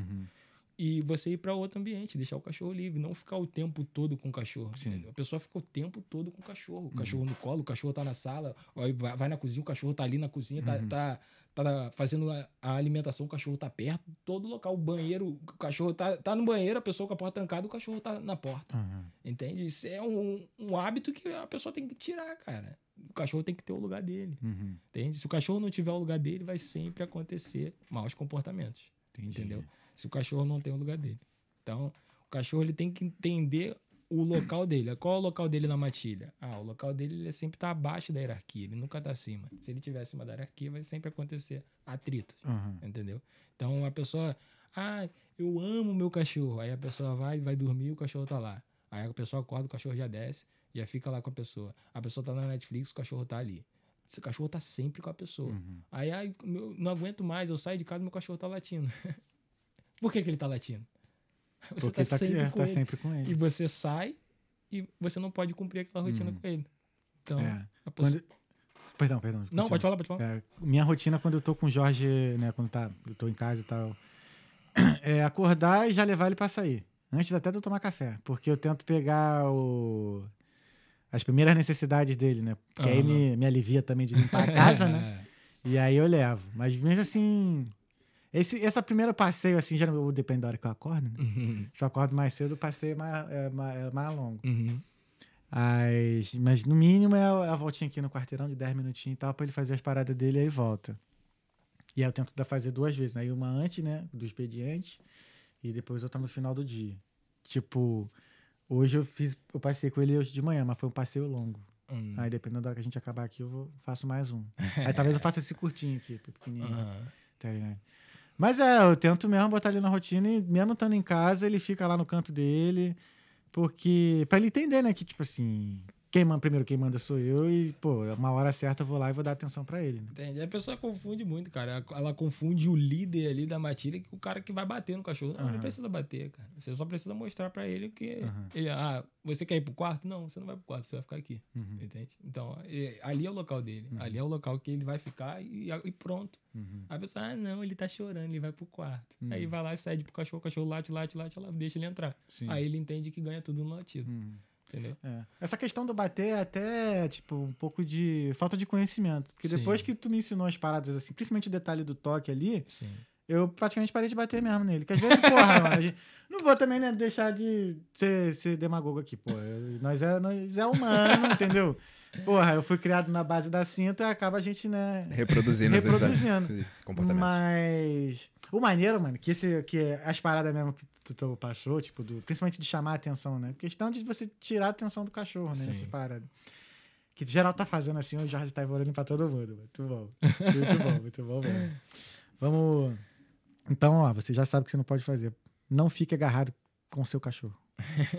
E você ir para outro ambiente, deixar o cachorro livre, não ficar o tempo todo com o cachorro. A pessoa fica o tempo todo com o cachorro. O cachorro no colo, o cachorro tá na sala, vai, vai na cozinha, o cachorro tá ali na cozinha, tá, tá, tá fazendo a, a alimentação, o cachorro tá perto, todo local, o banheiro, o cachorro tá, tá no banheiro, a pessoa com a porta trancada, o cachorro tá na porta. Entende? Isso é um, um hábito que a pessoa tem que tirar, cara. O cachorro tem que ter o lugar dele. Entende? Se o cachorro não tiver o lugar dele, vai sempre acontecer maus comportamentos. Entendeu? Se o cachorro não tem o lugar dele. Então, o cachorro ele tem que entender o local dele. Qual é o local dele na matilha? Ah, o local dele ele sempre tá abaixo da hierarquia, ele nunca tá acima. Se ele estiver acima da hierarquia, vai sempre acontecer atritos. Entendeu? Então a pessoa, ah, eu amo meu cachorro. Aí a pessoa vai, vai dormir, o cachorro tá lá. Aí a pessoa acorda, o cachorro já desce, já fica lá com a pessoa. A pessoa tá na Netflix, o cachorro tá ali. Esse cachorro tá sempre com a pessoa. Aí, ai, meu- não aguento mais, eu saio de casa e meu cachorro tá latindo. Por que, que ele tá latindo? Você Porque tá, sempre é, com tá ele. sempre com E ele. você sai e você não pode cumprir aquela rotina com ele. Então, É. a pessoa... Quando- Perdão, perdão. Não, continua. pode falar, pode falar. É, minha rotina quando eu tô com o Jorge, né, quando tá, eu tô em casa e tal, é acordar e já levar ele pra sair. Antes até de eu tomar café. Porque eu tento pegar o... as primeiras necessidades dele, né? Porque aí Aham. me, me alivia também de limpar a casa, né? E aí eu levo. Mas mesmo assim. Esse, essa primeira passeio, assim, já depende da hora que eu acordo, né? Uhum, Se eu acordo mais cedo, o passeio é mais, é mais, é mais longo. uhum. Mas, mas no mínimo é a a voltinha aqui no quarteirão de 10 minutinhos e tal, pra ele fazer as paradas dele e aí volta. E aí eu tento dar- fazer duas vezes, né? Aí uma antes, né, do expediente, e depois outra no final do dia. Tipo, hoje eu fiz, eu passei com ele hoje de manhã, mas foi um passeio longo. Hum. Aí dependendo da hora que a gente acabar aqui, eu vou, faço mais um. aí talvez eu faça esse curtinho aqui, pequenininho. Aham. Tá ligado? Mas é, eu tento mesmo botar ele na rotina e mesmo estando em casa, ele fica lá no canto dele. Porque. Pra ele entender, né? Que, tipo assim. Quem manda, primeiro, quem manda sou eu e, pô, uma hora certa eu vou lá e vou dar atenção pra ele. Né? Entende? A pessoa confunde muito, cara. Ela- Ela confunde o líder ali da matilha com o cara que vai bater no cachorro. Não, não precisa bater, cara. Você só precisa mostrar pra ele que. Ele, ah, você quer ir pro quarto? Não, você não vai pro quarto, você vai ficar aqui. Entende? Então, ali é o local dele. Ali é o local que ele vai ficar e, e pronto. A pessoa, ah, não, ele tá chorando, ele vai pro quarto. Aí vai lá e cede pro cachorro, o cachorro late, late, late, ela deixa ele entrar. Sim. Aí ele entende que ganha tudo no latido. Entendeu? É. Essa questão do bater é até, tipo, um pouco de falta de conhecimento. Porque Sim. depois que tu me ensinou as paradas assim, principalmente o detalhe do toque ali, Sim. eu praticamente parei de bater mesmo nele. Porque às vezes, porra, mano, gente- não vou também né, deixar de ser, ser demagogo aqui, pô. Nós é, nós é humano, entendeu? Porra, eu fui criado na base da cinta, acaba a gente, né? Reproduzindo, Reproduzindo. esses comportamentos. Mas. O maneiro, mano, que, esse, que as paradas mesmo que tu, tu passou, tipo, do, principalmente de chamar a atenção, né? Questão de você tirar a atenção do cachorro, né? Sim. Essa parada. Que geral tá fazendo assim, o Jorge tá olhando pra todo mundo. Muito bom. Muito bom, muito bom mesmo. Vamos. Então, ó, você já sabe o que você não pode fazer. Não fique agarrado com o seu cachorro.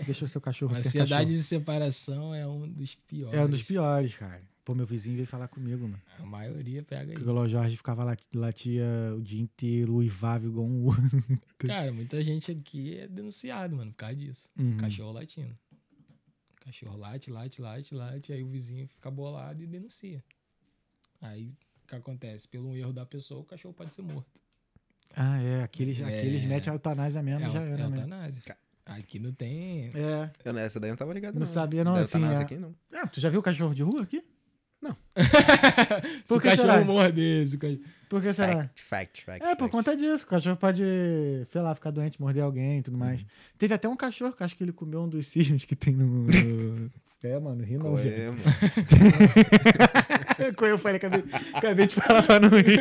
Deixa o seu cachorro A ser ansiedade cachorro. de separação é um dos piores. É um dos piores, cara. Pô, meu vizinho veio falar comigo, mano. A maioria pega aí. O Jorge ficava lati- latia o dia inteiro, uivava igual um urso. Cara, muita gente aqui é denunciado, mano, por causa disso. Uhum. Cachorro latindo. Cachorro late, late, late, late, aí o vizinho fica bolado e denuncia. Aí o que acontece? Pelo erro da pessoa, o cachorro pode ser morto. Ah, é. Aqueles, É. aqueles metem a eutanásia mesmo, é, já é era, né? eutanásia. Aqui não tem. É. Eu, essa daí eu não tava ligado, Não não. sabia, não, Da assim, eutanásia é. aqui, não. Ah, tu já viu cachorro de rua aqui? Se Por o que cachorro será? morder, se o cachorro... Por que será? Fact, fact, fact. É, por fact. conta disso. O cachorro pode, sei lá, ficar doente, morder alguém e tudo mais. Uhum. Teve até um cachorro que acho que ele comeu um dos cisnes que tem no. no- É, mano, ri não, Qual velho. é, mano? Eu falei, acabei, acabei de falar pra não rir.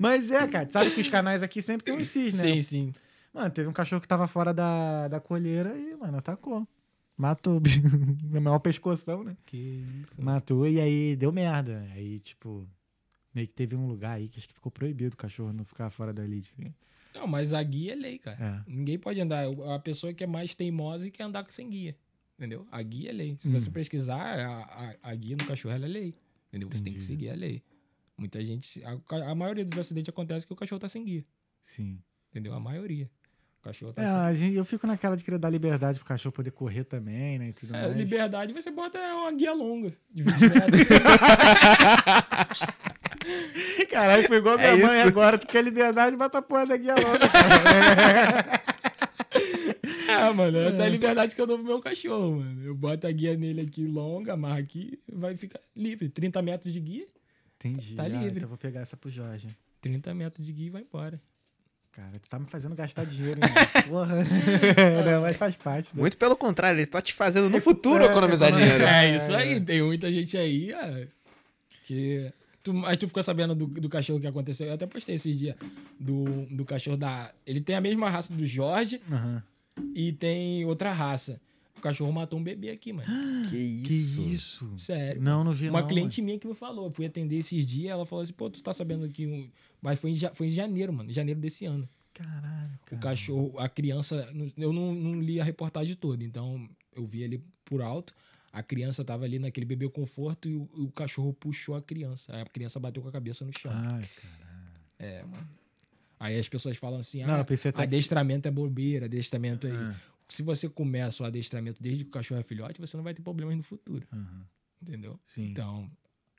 Mas é, cara, sabe que os canais aqui sempre tem um cisne, né? Sim, sim. Mano, teve um cachorro que tava fora da, da colheira e, mano, atacou. Matou. Na maior pescoção, né? Que isso. Matou e aí deu merda. Aí, tipo, meio que teve um lugar aí que acho que ficou proibido o cachorro não ficar fora da lide. assim. Não, mas a guia é lei, cara. É. Ninguém pode andar. A pessoa que é mais teimosa e quer andar sem guia. Entendeu? A guia é lei. Se Hum. você pesquisar, a, a, a guia do cachorro é lei. Entendeu? Você tem que Entendi. seguir a lei. Muita gente. A, a maioria dos acidentes acontece que o cachorro tá sem guia. Sim. Entendeu? A maioria. O cachorro tá É, sem a gente, eu fico naquela de querer dar liberdade pro cachorro poder correr também, né? E tudo É, mais. liberdade, você bota uma guia longa de 20 metros. Caralho, foi igual minha É mãe isso. agora. Tu quer liberdade, bota a porra da guia cara. é, mano, essa é a liberdade que eu dou pro meu cachorro, mano. Eu boto a guia nele aqui longa, amarro aqui, vai ficar livre. 30 metros de guia, Entendi. Tá Ah, livre. então eu vou pegar essa pro Jorge. 30 metros de guia e vai embora. Cara, tu tá me fazendo gastar dinheiro, hein? Porra. Não, mas faz parte. né? Muito pelo contrário, ele tá te fazendo no futuro É, economizar economizar. dinheiro. É isso aí. Tem muita gente aí ah, que. Tu, mas tu ficou sabendo do, do cachorro que aconteceu? Eu até postei esses dias do, do cachorro da. Ele tem a mesma raça do Jorge Aham. e tem outra raça. O cachorro matou um bebê aqui, mano. Que Que isso? isso? Sério. Não, não vi Uma não, cliente minha que me falou. Eu fui atender esses dias. Ela falou assim: pô, tu tá sabendo que. Um... Mas foi em, ja- foi em janeiro, mano. Janeiro desse ano. mano. Caralho, O cara. cachorro, a criança. Eu não, não li a reportagem toda, então eu vi ali por alto. A criança tava ali naquele bebê conforto e o, o cachorro puxou a criança. Aí a criança bateu com a cabeça no chão. Ai, caralho. É, mano. Aí as pessoas falam assim: Não, ah, eu pensei até que- adestramento é bobeira, adestramento aí. Se você começa o adestramento desde que o cachorro é filhote, você não vai ter problemas no futuro. Aham. Entendeu? Sim. Então,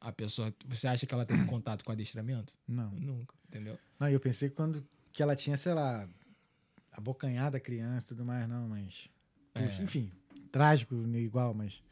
a pessoa. Você acha que ela teve contato com adestramento? Não. Nunca, entendeu? Não, eu pensei que quando que ela tinha, sei lá, abocanhado a criança e tudo mais, não, mas. É. Enfim, trágico, igual, mas.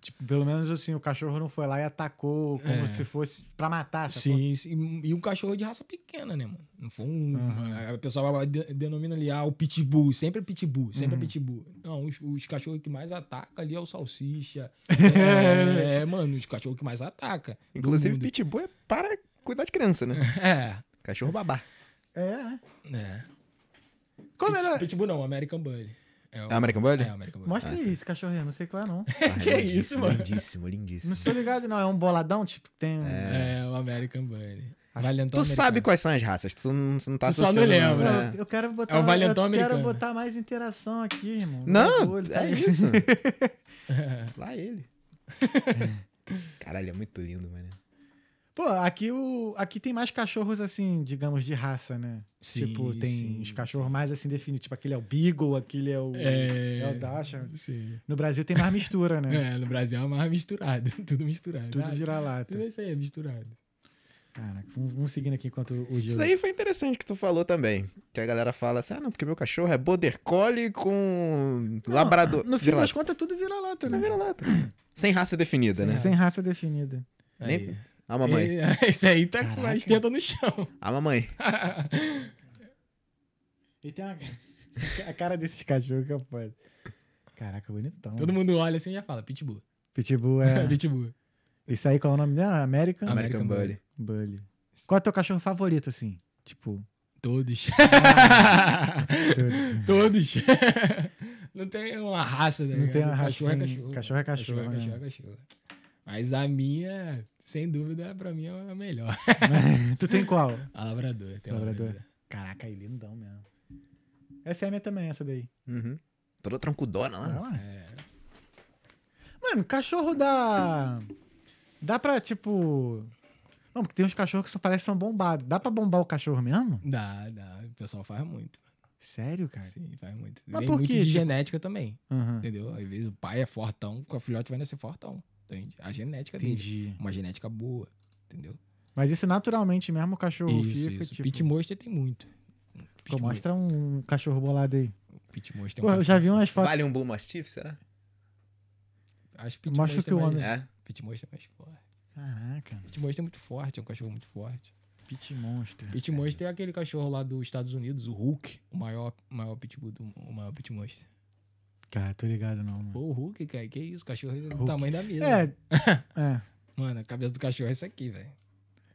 Tipo, pelo menos assim, o cachorro não foi lá e atacou como É. se fosse pra matar, sacou? Sim, sim. E um cachorro de raça pequena, né, mano? Não foi um. Uhum. A pessoa de- denomina ali, ah, o pitbull. Sempre é pitbull, sempre Uhum. é pitbull. Não, os, os cachorros que mais atacam ali é o salsicha. é, é, mano, os cachorros que mais atacam. do Inclusive, pitbull é para cuidar de criança, né? É. Cachorro babá. É, né? É. Como Pit- era? Pitbull não, American Bully. É, o, É American Bully? é American Bully. Mostra aí esse cachorro aí, não sei qual é, não. Ah, Que lindíssimo, isso, mano? Lindíssimo, lindíssimo. Não sou ligado, não. É um boladão, tipo, tem. um- É, o American. Acho- Valentão Tu sabe americano. quais são as raças, tu não, você não tá Tu só não associando, lembra. né? Eu, eu quero botar. É o valentão eu quero americano. botar mais interação aqui, irmão. Não, tá é ligado? isso. Lá ele. Caralho, é muito lindo, mano. Pô, aqui, o, aqui tem mais cachorros, assim, digamos, de raça, né? Sim, tipo, tem sim, os cachorros mais assim definidos. Tipo, aquele é o Beagle, aquele é o. É. É o Dasha. Sim. No Brasil tem mais mistura, né? É, no Brasil é mais misturado. Tudo misturado. Tudo Ah, vira-lata. Tudo isso aí é misturado. Caraca, vamos, vamos seguindo aqui enquanto o Gil. Isso daí foi interessante que tu falou também. Que a galera fala assim, ah, não, porque meu cachorro é border collie com labrador. No fim das contas, tudo vira-lata, né? Não vira-lata. Sem raça definida, né? Sem raça definida. Nem- Aí. A mamãe. E- Esse aí tá com Caraca. as tentas no chão. A mamãe. E tem uma... a cara desses cachorros que é foda. Caraca, bonitão. Todo mundo olha assim e já fala, pitbull. Pitbull é. Pitbull. Isso aí qual é o nome dela? American? American, American Buddy. Bully. Qual é o teu cachorro favorito, assim? Tipo. Todos. todos. Todos. Não tem uma raça, né? Não tem uma raça, Cachorro é assim, cachorro. cachorro é cachorro, Cachorro é né? cachorro, é cachorro. Mas a minha, sem dúvida, pra mim é a melhor. tu tem qual? A labrador. Tem a Labrador. labrador. Caraca, aí lindão mesmo. É fêmea também essa daí. Uhum. Toda troncudona lá. lá. É. Mano, cachorro dá. Dá pra, tipo. Não, porque tem uns cachorros que só parecem são bombados. Dá pra bombar o cachorro mesmo? Dá, dá. O pessoal faz muito. Sério, cara? Sim, faz muito. Mas Vem por muito quê? de Tipo- genética também. Aham. Entendeu? Às vezes o pai é fortão, com a filhote vai nascer fortão. Entende? A genética dele. Entendi. Uma genética boa. Entendeu? Mas isso naturalmente mesmo o cachorro isso, fica, isso. tipo. Pit Monster tem muito. Pô, mostra um cachorro bolado aí. Pit Monster tem Pô, um eu já vi umas fotos. Vale um Bull Mastiff, será? Acho que Pit Mostra Monster que o é homem- É. Pit Monster é mais forte. Caraca. Pit Monster é muito forte, é um cachorro muito forte. Pit Monster. Pit Monster é aquele cachorro lá dos Estados Unidos, o Hulk, o maior, maior pitbull do o maior Pit Monster. Cara, tô ligado não, mano. Pô, o Hulk, cara, que isso? O cachorro é do tamanho da mesa. É. É. Mano, a cabeça do cachorro é essa aqui, velho.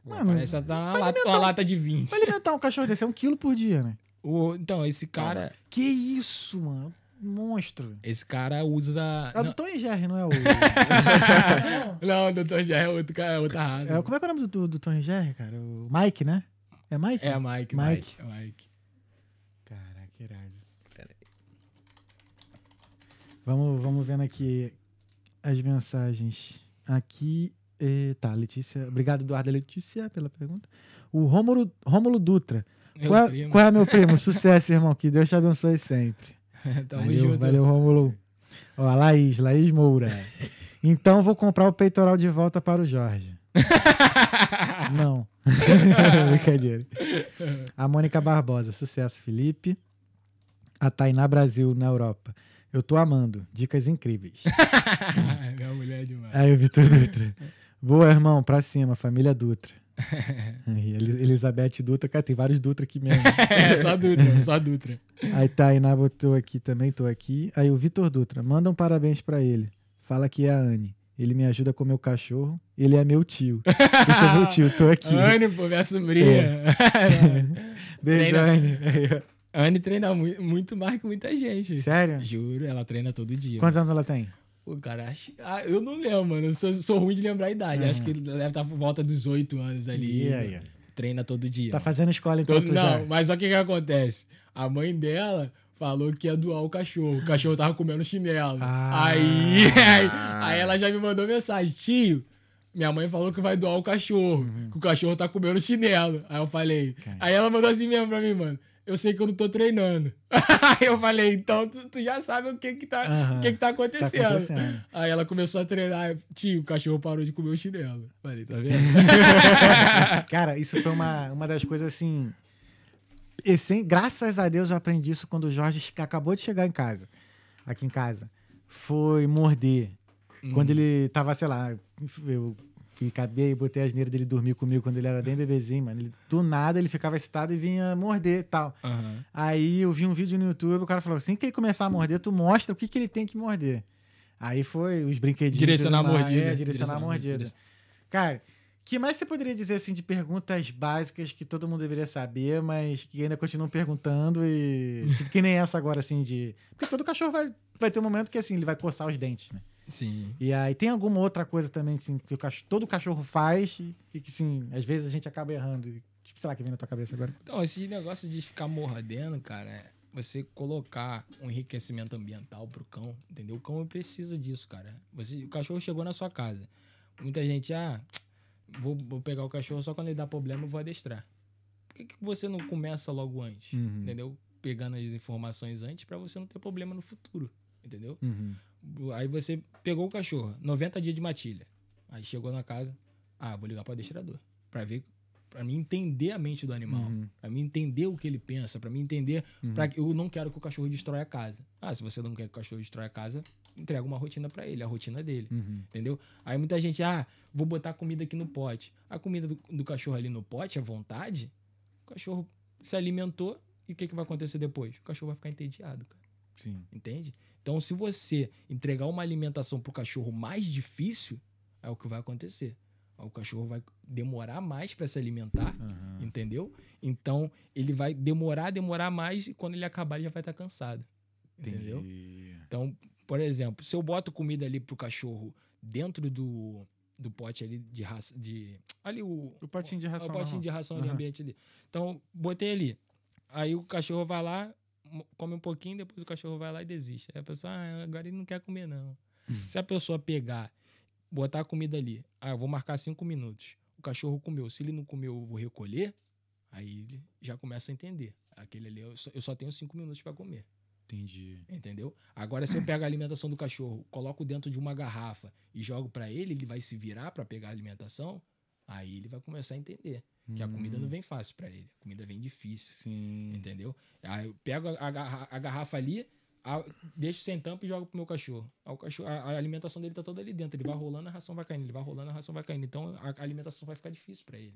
Mano, Parece uma, vai lata, uma alimentar um- lata de 20. Pra alimentar um cachorro desse é um quilo por dia, né? O, então, esse cara. Que isso, mano? Monstro. Esse cara usa. É o do Não, Tom e Jerry, não é o. não, o Dr. Jerry é outro, cara, é outra raça. é, como é que é o nome do, do, do Tom e Jerry, cara? O Mike, né? É Mike? É Mike, Mike. Mike. É Mike. Caraca, irado. Pera aí. Vamos, vamos vendo aqui as mensagens. Aqui. eh, tá, Letícia. Obrigado, Eduardo Letícia, pela pergunta. O Rômulo, Rômulo Dutra. Meu qual, é, primo. qual é, meu primo? Sucesso, irmão. Que Deus te abençoe sempre. Tamo valeu, junto. valeu, Rômulo. Ó, a Laís, Laís Moura. Então vou comprar o peitoral de volta para o Jorge. Não. Brincadeira. A Mônica Barbosa, sucesso, Felipe. A Tainá Brasil, na Europa. Eu tô amando. Dicas incríveis. Minha mulher é demais. Aí o Vitor Dutra. Boa, irmão, pra cima, família Dutra. Aí, Elizabeth Dutra, cara, tem vários Dutra aqui mesmo. É, só Dutra, só Dutra. Aí Tainá botou aqui também, tô aqui. Aí o Vitor Dutra, manda um parabéns pra ele. Fala que é a Anne. Ele me ajuda com meu cachorro. Ele é meu tio. Esse é meu tio, tô aqui. Anne, pô, minha sobrinha. Beijo, treina- Anne. Anne treina muito, muito mais que muita gente. Sério? Juro, ela treina todo dia. Quantos anos ela tem? Pô, cara, acho... ah, eu não lembro, mano. Eu sou, sou ruim de lembrar a idade. Uhum. Acho que ele deve estar por volta dos oito anos ali. E aí? Treina todo dia. Tá fazendo escola então, Todo- não, já? mas só o que que acontece? A mãe dela falou que ia doar o cachorro. O cachorro tava comendo chinelo. Ah. Aí, aí, aí ela já me mandou mensagem, tio. Minha mãe falou que vai doar o cachorro, que o cachorro tá comendo chinelo. Aí eu falei. Aí ela mandou assim mesmo pra mim, mano. Eu sei que eu não tô treinando. Aí eu falei, então tu, tu já sabe o que que tá, Aham. o que que tá Tá acontecendo. acontecendo. Aí ela começou a treinar. Tio, o cachorro parou de comer o chinelo. Falei, tá vendo? Cara, isso foi uma, uma das coisas assim. Graças a Deus eu aprendi isso quando o Jorge acabou de chegar em casa. Aqui em casa. Foi morder. Quando ele tava, sei lá, eu acabei, botei a asneira dele dormir comigo quando ele era bem bebezinho, mano. Ele, do nada ele ficava excitado e vinha morder e tal. Aham. Aí eu vi um vídeo no YouTube, o cara falou: assim que ele começar a morder, tu mostra o que, que ele tem que morder. Aí foi os brinquedinhos. Direcionar a mordida. É, direcionar a mordida. Cara, que mais você poderia dizer assim de perguntas básicas que todo mundo deveria saber, mas que ainda continuam perguntando e. tipo, que nem essa agora, assim, de. Porque todo cachorro vai, vai ter um momento que assim, ele vai coçar os dentes, né? Sim. E aí tem alguma outra coisa também assim, que o cachorro, todo cachorro faz e, e que, sim, às vezes a gente acaba errando. E, Tipo, sei lá, que vem na tua cabeça agora. Então, esse negócio de ficar mordendo, cara, é você colocar um enriquecimento ambiental pro cão, entendeu? O cão precisa disso, cara. Você, o cachorro chegou na sua casa. Muita gente, ah, vou, vou pegar o cachorro só quando ele dá problema eu vou adestrar. Por que, que você não começa logo antes? Uhum. Entendeu? Pegando as informações antes pra você não ter problema no futuro. Entendeu? Uhum. Aí você pegou o cachorro, 90 dias de matilha. Aí chegou na casa, ah, vou ligar para o adestrador, para ver, para mim entender a mente do animal, Uhum. Pra mim entender o que ele pensa, pra mim entender, pra que eu não quero que o cachorro destrói a casa. Ah, se você não quer que o cachorro destrói a casa, entrega uma rotina pra ele, a rotina dele, Uhum. entendeu? Aí muita gente, ah, vou botar comida aqui no pote. A comida do, do cachorro ali no pote, à vontade, o cachorro se alimentou e o que, que vai acontecer depois? O cachorro vai ficar entediado, cara. Sim. Entende? Então, se você entregar uma alimentação pro cachorro mais difícil, é o que vai acontecer. O cachorro vai demorar mais para se alimentar, Aham. entendeu? Então, ele vai demorar, demorar mais e quando ele acabar, ele já vai estar cansado. Entendeu? Entendi. Então, por exemplo, se eu boto comida ali pro cachorro dentro do, do pote ali de raça. De, ali o. O potinho de o ração. potinho de ração ali, Aham. ambiente ali. Então, botei ali. Aí o cachorro vai lá, come um pouquinho, depois o cachorro vai lá e desiste. Aí a pessoa, ah, agora ele não quer comer, não. Hum. Se a pessoa pegar, botar a comida ali, ah, eu vou marcar cinco minutos. O cachorro comeu. Se ele não comeu, eu vou recolher. Aí ele já começa a entender. Aquele ali, eu só, eu só tenho cinco minutos para comer. Entendi. Entendeu? Agora, se eu pego a alimentação do cachorro, coloco dentro de uma garrafa e jogo pra ele, ele vai se virar pra pegar a alimentação, aí ele vai começar a entender que a comida não vem fácil pra ele, a comida vem difícil, Sim. entendeu? Aí eu pego a, a a garrafa ali, a- deixo sem tampa e jogo pro meu cachorro. O cachorro. A, alimentação dele tá toda ali dentro, ele vai rolando, a ração vai caindo, ele vai rolando, a ração vai caindo. Então a, alimentação vai ficar difícil pra ele.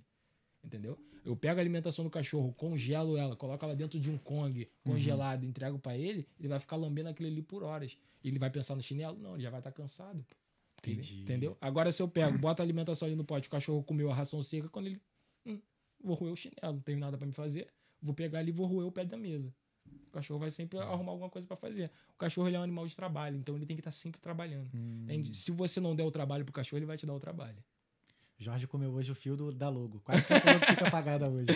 Entendeu? Eu pego a alimentação do cachorro, congelo ela, coloco ela dentro de um Kong congelado, entrego pra ele, ele vai ficar lambendo aquilo ali por horas. Ele vai pensar no chinelo? Não, ele já vai estar cansado. pô. Ele- Entendi. Entendeu? Agora, se eu pego, boto a alimentação ali no pote, o cachorro comeu a ração seca, quando ele. Hum, vou roer o chinelo, não tenho nada pra me fazer. Vou pegar ali e vou roer o pé da mesa. O cachorro vai sempre arrumar alguma coisa pra fazer. O cachorro ele é um animal de trabalho, então ele tem que estar sempre trabalhando. Entende? Se você não der o trabalho pro cachorro, ele vai te dar o trabalho. Jorge comeu hoje o fio do, da logo. Quase que essa logo fica apagada hoje.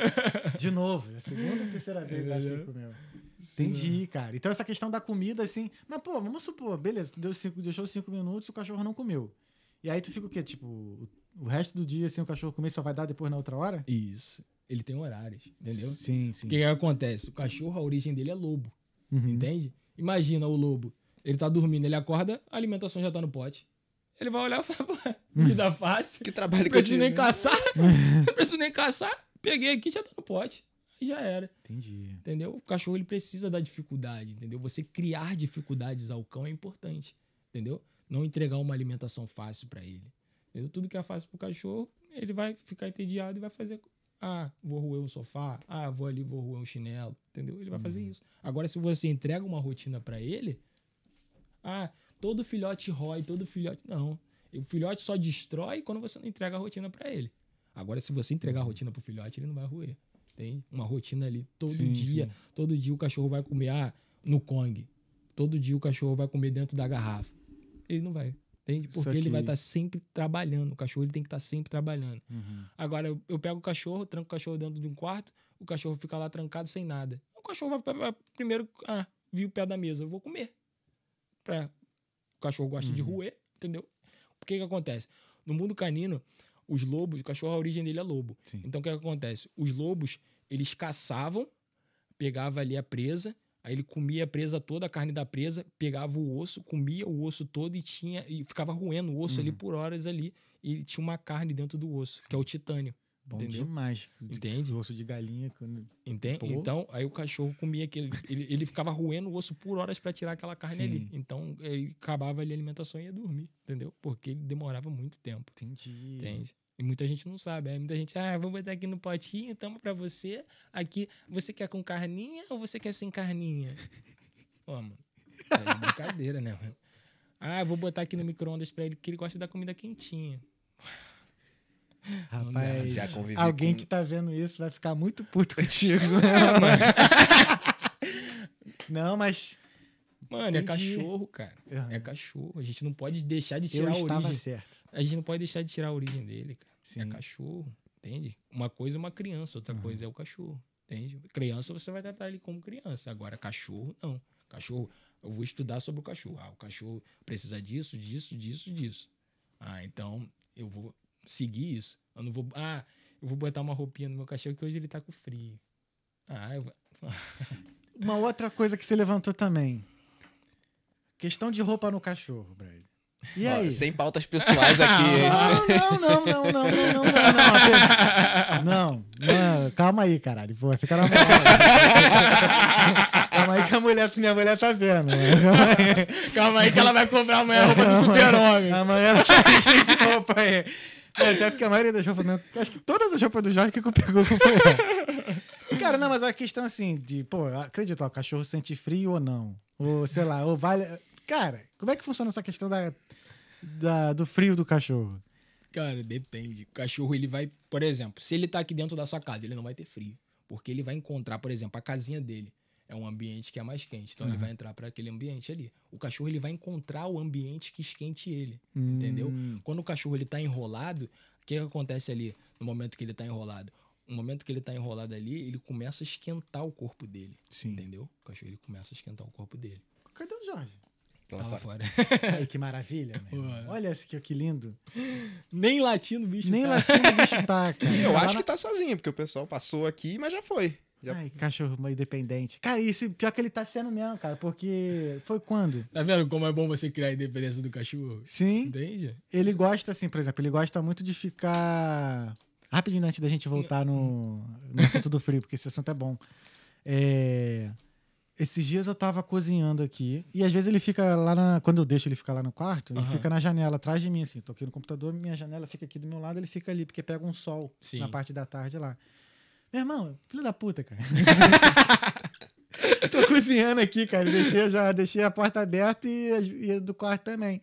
De novo. É a segunda ou terceira vez, acho que ele comeu. Entendi, cara. Então essa questão da comida, assim. Mas, pô, vamos supor, beleza, tu deu cinco, deixou cinco minutos e o cachorro não comeu. E aí tu fica o quê? Tipo, o, resto do dia, assim, o cachorro comer só vai dar depois na outra hora? Isso. Ele tem horários, entendeu? Sim, sim. O que, que acontece? O cachorro, a origem dele é lobo. Uhum. Entende? Imagina o lobo. Ele tá dormindo, ele acorda, a alimentação já tá no pote. Ele vai olhar e falar, "Pô, vida fácil. Que trabalho Não que eu preciso tive, nem né?" caçar. Não preciso nem caçar. Peguei aqui, já tá no pote. Aí já era. Entendi. Entendeu? O cachorro ele precisa da dificuldade, entendeu? Você criar dificuldades ao cão é importante, entendeu? Não entregar uma alimentação fácil pra ele. Entendeu? Tudo que é fácil pro cachorro, ele vai ficar entediado e vai fazer ah, vou roer um sofá, ah, vou ali, vou roer um chinelo, entendeu? Ele vai fazer isso. Agora se você entrega uma rotina pra ele, ah, todo filhote rói, todo filhote não. O filhote só destrói quando você não entrega a rotina pra ele. Agora se você entregar a rotina pro filhote, ele não vai roer. Tem uma rotina ali todo Sim, dia. sim. Todo dia o cachorro vai comer ah, no Kong. Todo dia o cachorro vai comer dentro da garrafa. Ele não vai. Entende? Porque ele vai estar sempre trabalhando. O cachorro ele tem que estar sempre trabalhando. Uhum. Agora, eu, eu pego o cachorro, tranco o cachorro dentro de um quarto, o cachorro fica lá trancado sem nada. O cachorro vai, vai- primeiro, ah, vi o pé da mesa, eu vou comer. Pra, o cachorro gosta de roer, entendeu? O que que acontece? No mundo canino, os lobos, o cachorro, a origem dele é lobo. Sim. Então, o que que acontece? Os lobos, eles caçavam, pegava ali a presa, aí ele comia a presa toda, a carne da presa, pegava o osso, comia o osso todo e tinha e ficava roendo o osso ali Uhum. por horas ali e tinha uma carne dentro do osso, que é o titânio. Bom Entendeu? demais. Entende? Osso de galinha. Quando... Entende? Pô. Então, aí o cachorro comia aquele. Ele, ele ficava roendo o osso por horas para tirar aquela carne Sim. ali. Então, ele acabava ali a alimentação e ia dormir, entendeu? Porque ele demorava muito tempo. Entendi. Entende? E muita gente não sabe. Aí muita gente, ah, vou botar aqui no potinho, tamo pra você. Aqui, você quer com carninha ou você quer sem carninha? Pô, mano. Isso é brincadeira, né, mano? Ah, vou botar aqui no micro-ondas pra ele, que ele gosta da comida quentinha. Rapaz, alguém com- que tá vendo isso vai ficar muito puto contigo. não, mas Mano, Entendi. é cachorro, cara. Aham. É cachorro. A gente não pode deixar de eu tirar a estava origem. certo. A gente não pode deixar de tirar a origem dele, cara. É Sim. cachorro, entende? Uma coisa é uma criança, outra coisa é o cachorro, entende? Criança você vai tratar ele como criança, agora cachorro não. Cachorro, eu vou estudar sobre o cachorro. Ah, o cachorro precisa disso, disso, disso, disso. Ah, então eu vou seguir isso. Eu não vou, ah, eu vou botar uma roupinha no meu cachorro que hoje ele tá com frio. Ah, eu vou... Uma outra coisa que você levantou também. Questão de roupa no cachorro, Brad. E Ó, aí? sem pautas pessoais aqui? Não, não, não, não, não, não, não, não, não, não, não, calma aí, caralho. Pô, fica na moral. calma aí que a mulher, minha mulher tá vendo. né? Calma aí. Calma aí que ela vai comprar amanhã a roupa do super-homem. Amanhã ela tá cheia de roupa aí. É, até porque a maioria das roupas, não, acho que todas as roupas do Jorge que pegou foi ela. Cara, Cara, não, mas a questão assim, de, pô, acredito, ó, o cachorro sente frio ou não? Ou, sei lá, ou vale. Cara, como é que funciona essa questão da, da- do frio do cachorro? Cara, depende. O cachorro, ele vai, por exemplo, se ele tá aqui dentro da sua casa, ele não vai ter frio. Porque ele vai encontrar, por exemplo, a casinha dele é um ambiente que é mais quente. Então ele vai entrar para aquele ambiente ali. O cachorro, ele vai encontrar o ambiente que esquente ele. Entendeu? Quando o cachorro ele tá enrolado, o que, que acontece ali no momento que ele tá enrolado? No momento que ele tá enrolado ali, ele começa a esquentar o corpo dele. Sim. Entendeu? O cachorro ele começa a esquentar o corpo dele. Cadê o Jorge? Tá lá Tava fora. fora. Ai, que maravilha, né? Olha esse aqui, que lindo. Nem latindo, bicho. Nem tá. latindo o bicho tá, cara. Eu Tá acho na- que tá sozinho, porque o pessoal passou aqui, mas já foi. Já... Ai, cachorro independente. Cara, isso pior que ele tá sendo mesmo, cara, porque foi quando? Tá vendo como é bom você criar a independência do cachorro? Sim. Entende? Ele gosta, assim, por exemplo, ele gosta muito de ficar. Rapidinho antes da gente voltar no, no assunto do frio, porque esse assunto é bom. É, Esses dias eu tava cozinhando aqui, e às vezes ele fica lá na. Quando eu deixo ele ficar lá no quarto, ele Aham. fica na janela, atrás de mim, assim. Tô aqui no computador, minha janela fica aqui do meu lado, ele fica ali, porque pega um sol Sim. na parte da tarde lá. Meu irmão, filho da puta, cara. Tô cozinhando aqui, cara. Deixei, já deixei a porta aberta e, e do quarto também.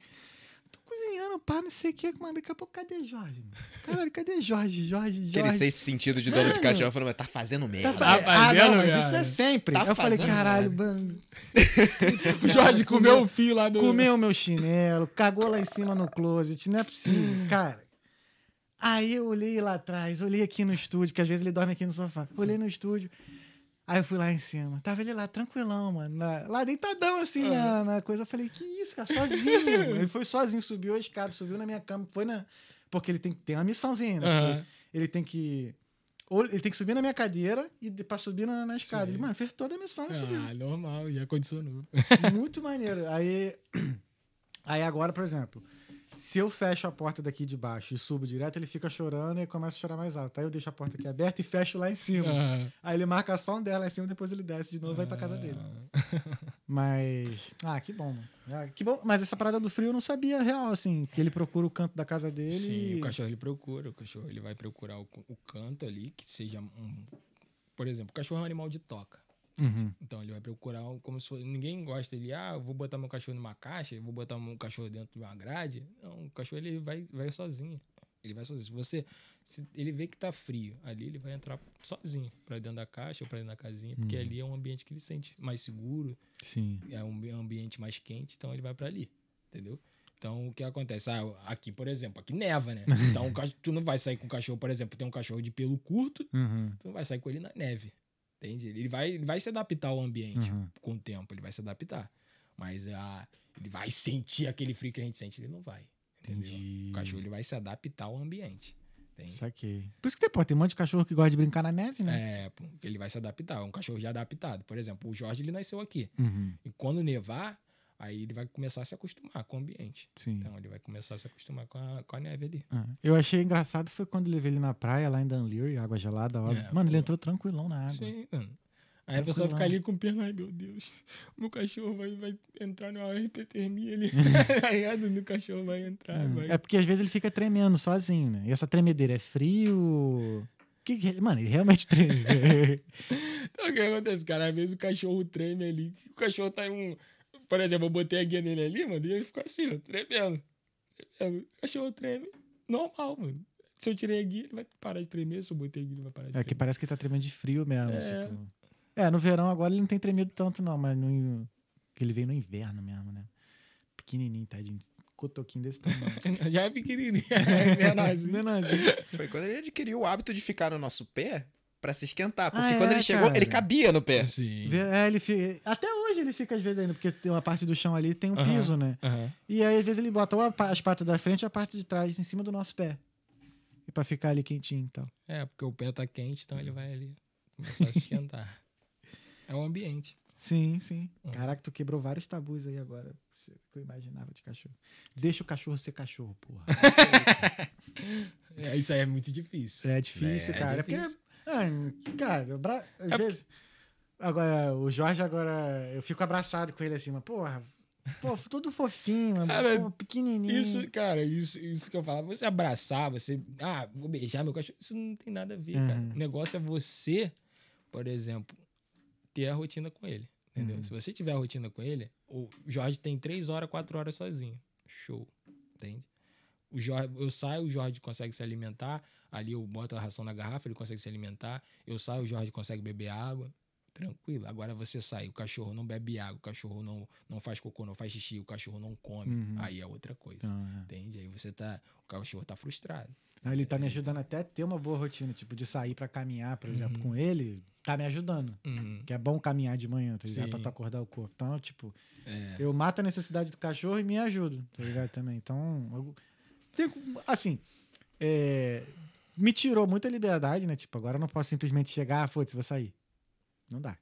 Cozinhando, pá, não sei o que, mano. Daqui a pouco, cadê Jorge? Caralho, cadê Jorge? Jorge, Jorge. Aquele sexto sentido de dono de Mano. cachorro falando, mas tá fazendo Tá merda. fa- Tá ah, fazendo, não, mas cara. isso é sempre. Tá eu falei, fazendo, caralho, mano. O Jorge comeu o fio lá do. Comeu meu chinelo, cagou lá em cima no closet, não é possível, cara. Aí eu olhei lá atrás, olhei aqui no estúdio, porque às vezes ele dorme aqui no sofá. Olhei no estúdio, aí eu fui lá em cima. Tava ele lá, tranquilão, mano. na- lá deitadão, assim, na, na coisa. Eu falei, que isso, cara, sozinho. ele foi sozinho, subiu a escada, subiu na minha cama, foi na. Porque ele tem que ter uma missãozinha, né? Porque Ele tem que. Ou ele tem que subir na minha cadeira e pra subir na, na escada. Ele, mano, fez toda a missão e subiu. Ah, normal, já condicionou. Muito maneiro. Aí, aí agora, por exemplo, se eu fecho a porta daqui de baixo e subo direto, ele fica chorando e começa a chorar mais alto. Aí eu deixo a porta aqui aberta e fecho lá em cima. Ah. Aí ele marca só um dela lá em cima, depois ele desce de novo e vai pra casa dele. Mas. Ah, que bom, mano. Ah, que bom. Mas essa parada do frio eu não sabia real, assim. Que ele procura o canto da casa dele. Sim, e- o cachorro ele procura, o cachorro ele vai procurar o, o canto ali que seja um. Por exemplo, o cachorro é um animal de toca. Uhum. Então ele vai procurar como se fosse. Ninguém gosta dele, ah, vou botar meu cachorro numa caixa, vou botar meu cachorro dentro de uma grade. Não, o cachorro ele vai, vai sozinho. Ele vai sozinho. Se você. Se ele vê que tá frio, ali ele vai entrar sozinho pra dentro da caixa ou pra dentro da casinha, porque ali é um ambiente que ele sente mais seguro, Sim. é um ambiente mais quente, então ele vai pra ali, entendeu? Então o que acontece? Ah, aqui, por exemplo, aqui neva, né? Então tu não vai sair com o cachorro, por exemplo, tem um cachorro de pelo curto, Uhum. tu não vai sair com ele na neve. Entende? Ele vai, ele vai se adaptar ao ambiente Uhum. com o tempo, ele vai se adaptar. Mas ah, ele vai sentir aquele frio que a gente sente, ele não vai. Entendeu? Entendi. O cachorro ele vai se adaptar ao ambiente. Entende? Saquei. Por isso que tem, pô, tem um monte de cachorro que gosta de brincar na neve, né? É, ele vai se adaptar. É um cachorro já adaptado. Por exemplo, o Jorge ele nasceu aqui. Uhum. E quando nevar, aí ele vai começar a se acostumar com o ambiente. Sim. Então ele vai começar a se acostumar com a, com a neve ali. Ah, Eu achei engraçado foi quando levei ele na praia, lá em Dunleary, água gelada, óbvio. É, Mano, ele pô. entrou tranquilão na água. Sim, mano. Aí a pessoa fica ali com perna, ai meu Deus, meu cachorro vai, vai entrar numa hipertermia ali. aí a do cachorro vai entrar, vai. É porque às vezes ele fica tremendo sozinho, né? E essa tremedeira é frio. Que, que- mano, ele realmente treme. Então o que acontece, cara? Às vezes o cachorro treme ali. O cachorro tá em um. Por exemplo, eu botei a guia nele ali, mano, e ele ficou assim, ó, tremendo. tremendo. O cachorro treme normal, mano. Se eu tirei a guia, ele vai parar de tremer. Se eu botei a guia, ele vai parar de é que tremer. parece que ele tá tremendo de frio mesmo. É. tipo. É, no verão agora ele não tem tremido tanto, não, mas no, que ele veio no inverno mesmo, né? Pequenininho, tadinho. Cotoquinho desse tamanho. Já é pequenininho. é menorzinho. Menorzinho. Foi quando ele adquiriu o hábito de ficar no nosso pé pra se esquentar. Porque Ah, quando é, ele chegou, cara. ele cabia no pé. Sim. É, ele fica, até hoje ele fica às vezes ainda, porque tem uma parte do chão ali tem um Aham. piso, né? Aham. E aí às vezes ele bota as patas da frente ou a parte de trás em cima do nosso pé. E pra ficar ali quentinho e tal. É, porque o pé tá quente, então ele vai ali começar a se esquentar. é o ambiente. Sim, sim. Uhum. Caraca, tu quebrou vários tabus aí agora. Você- Que eu imaginava de cachorro. Deixa o cachorro ser cachorro, porra. É, isso aí é muito difícil. É difícil, É cara. É difícil. porque, ah, cara, bra- às É vezes. Agora, o Jorge agora. Eu fico abraçado com ele assim, mas, porra. Pô, todo fofinho, Cara, pô, pequenininho. Isso, cara, isso, isso que eu falo. Você abraçar, você. Ah, vou beijar meu cachorro. Isso não tem nada a ver, cara. Uhum. O negócio é você por exemplo, ter a rotina com ele. Entendeu? Uhum. Se você tiver a rotina com ele, o Jorge tem três horas, quatro horas sozinho. Show. Entende? O Jorge, eu saio, o Jorge consegue se alimentar. Ali eu boto a ração na garrafa, ele consegue se alimentar. Eu saio, o Jorge consegue beber água. Tranquilo. Agora você sai, o cachorro não bebe água, o cachorro não, não faz cocô, não faz xixi, o cachorro não come. Aí é outra coisa. Então, é. Entende? Aí você tá. O cachorro tá frustrado. Aí Ele tá me ajudando até a ter uma boa rotina, tipo, de sair pra caminhar, por exemplo, com ele, tá me ajudando. Uhum. Que é bom caminhar de manhã, tá ligado? Sim. Pra tu acordar o corpo. Então, tipo, É. eu mato a necessidade do cachorro e me ajudo, tá ligado? Também. Então, eu- assim, é, me tirou muita liberdade, né? Tipo, agora eu não posso simplesmente chegar, ah, foda-se, vou sair. Não dá.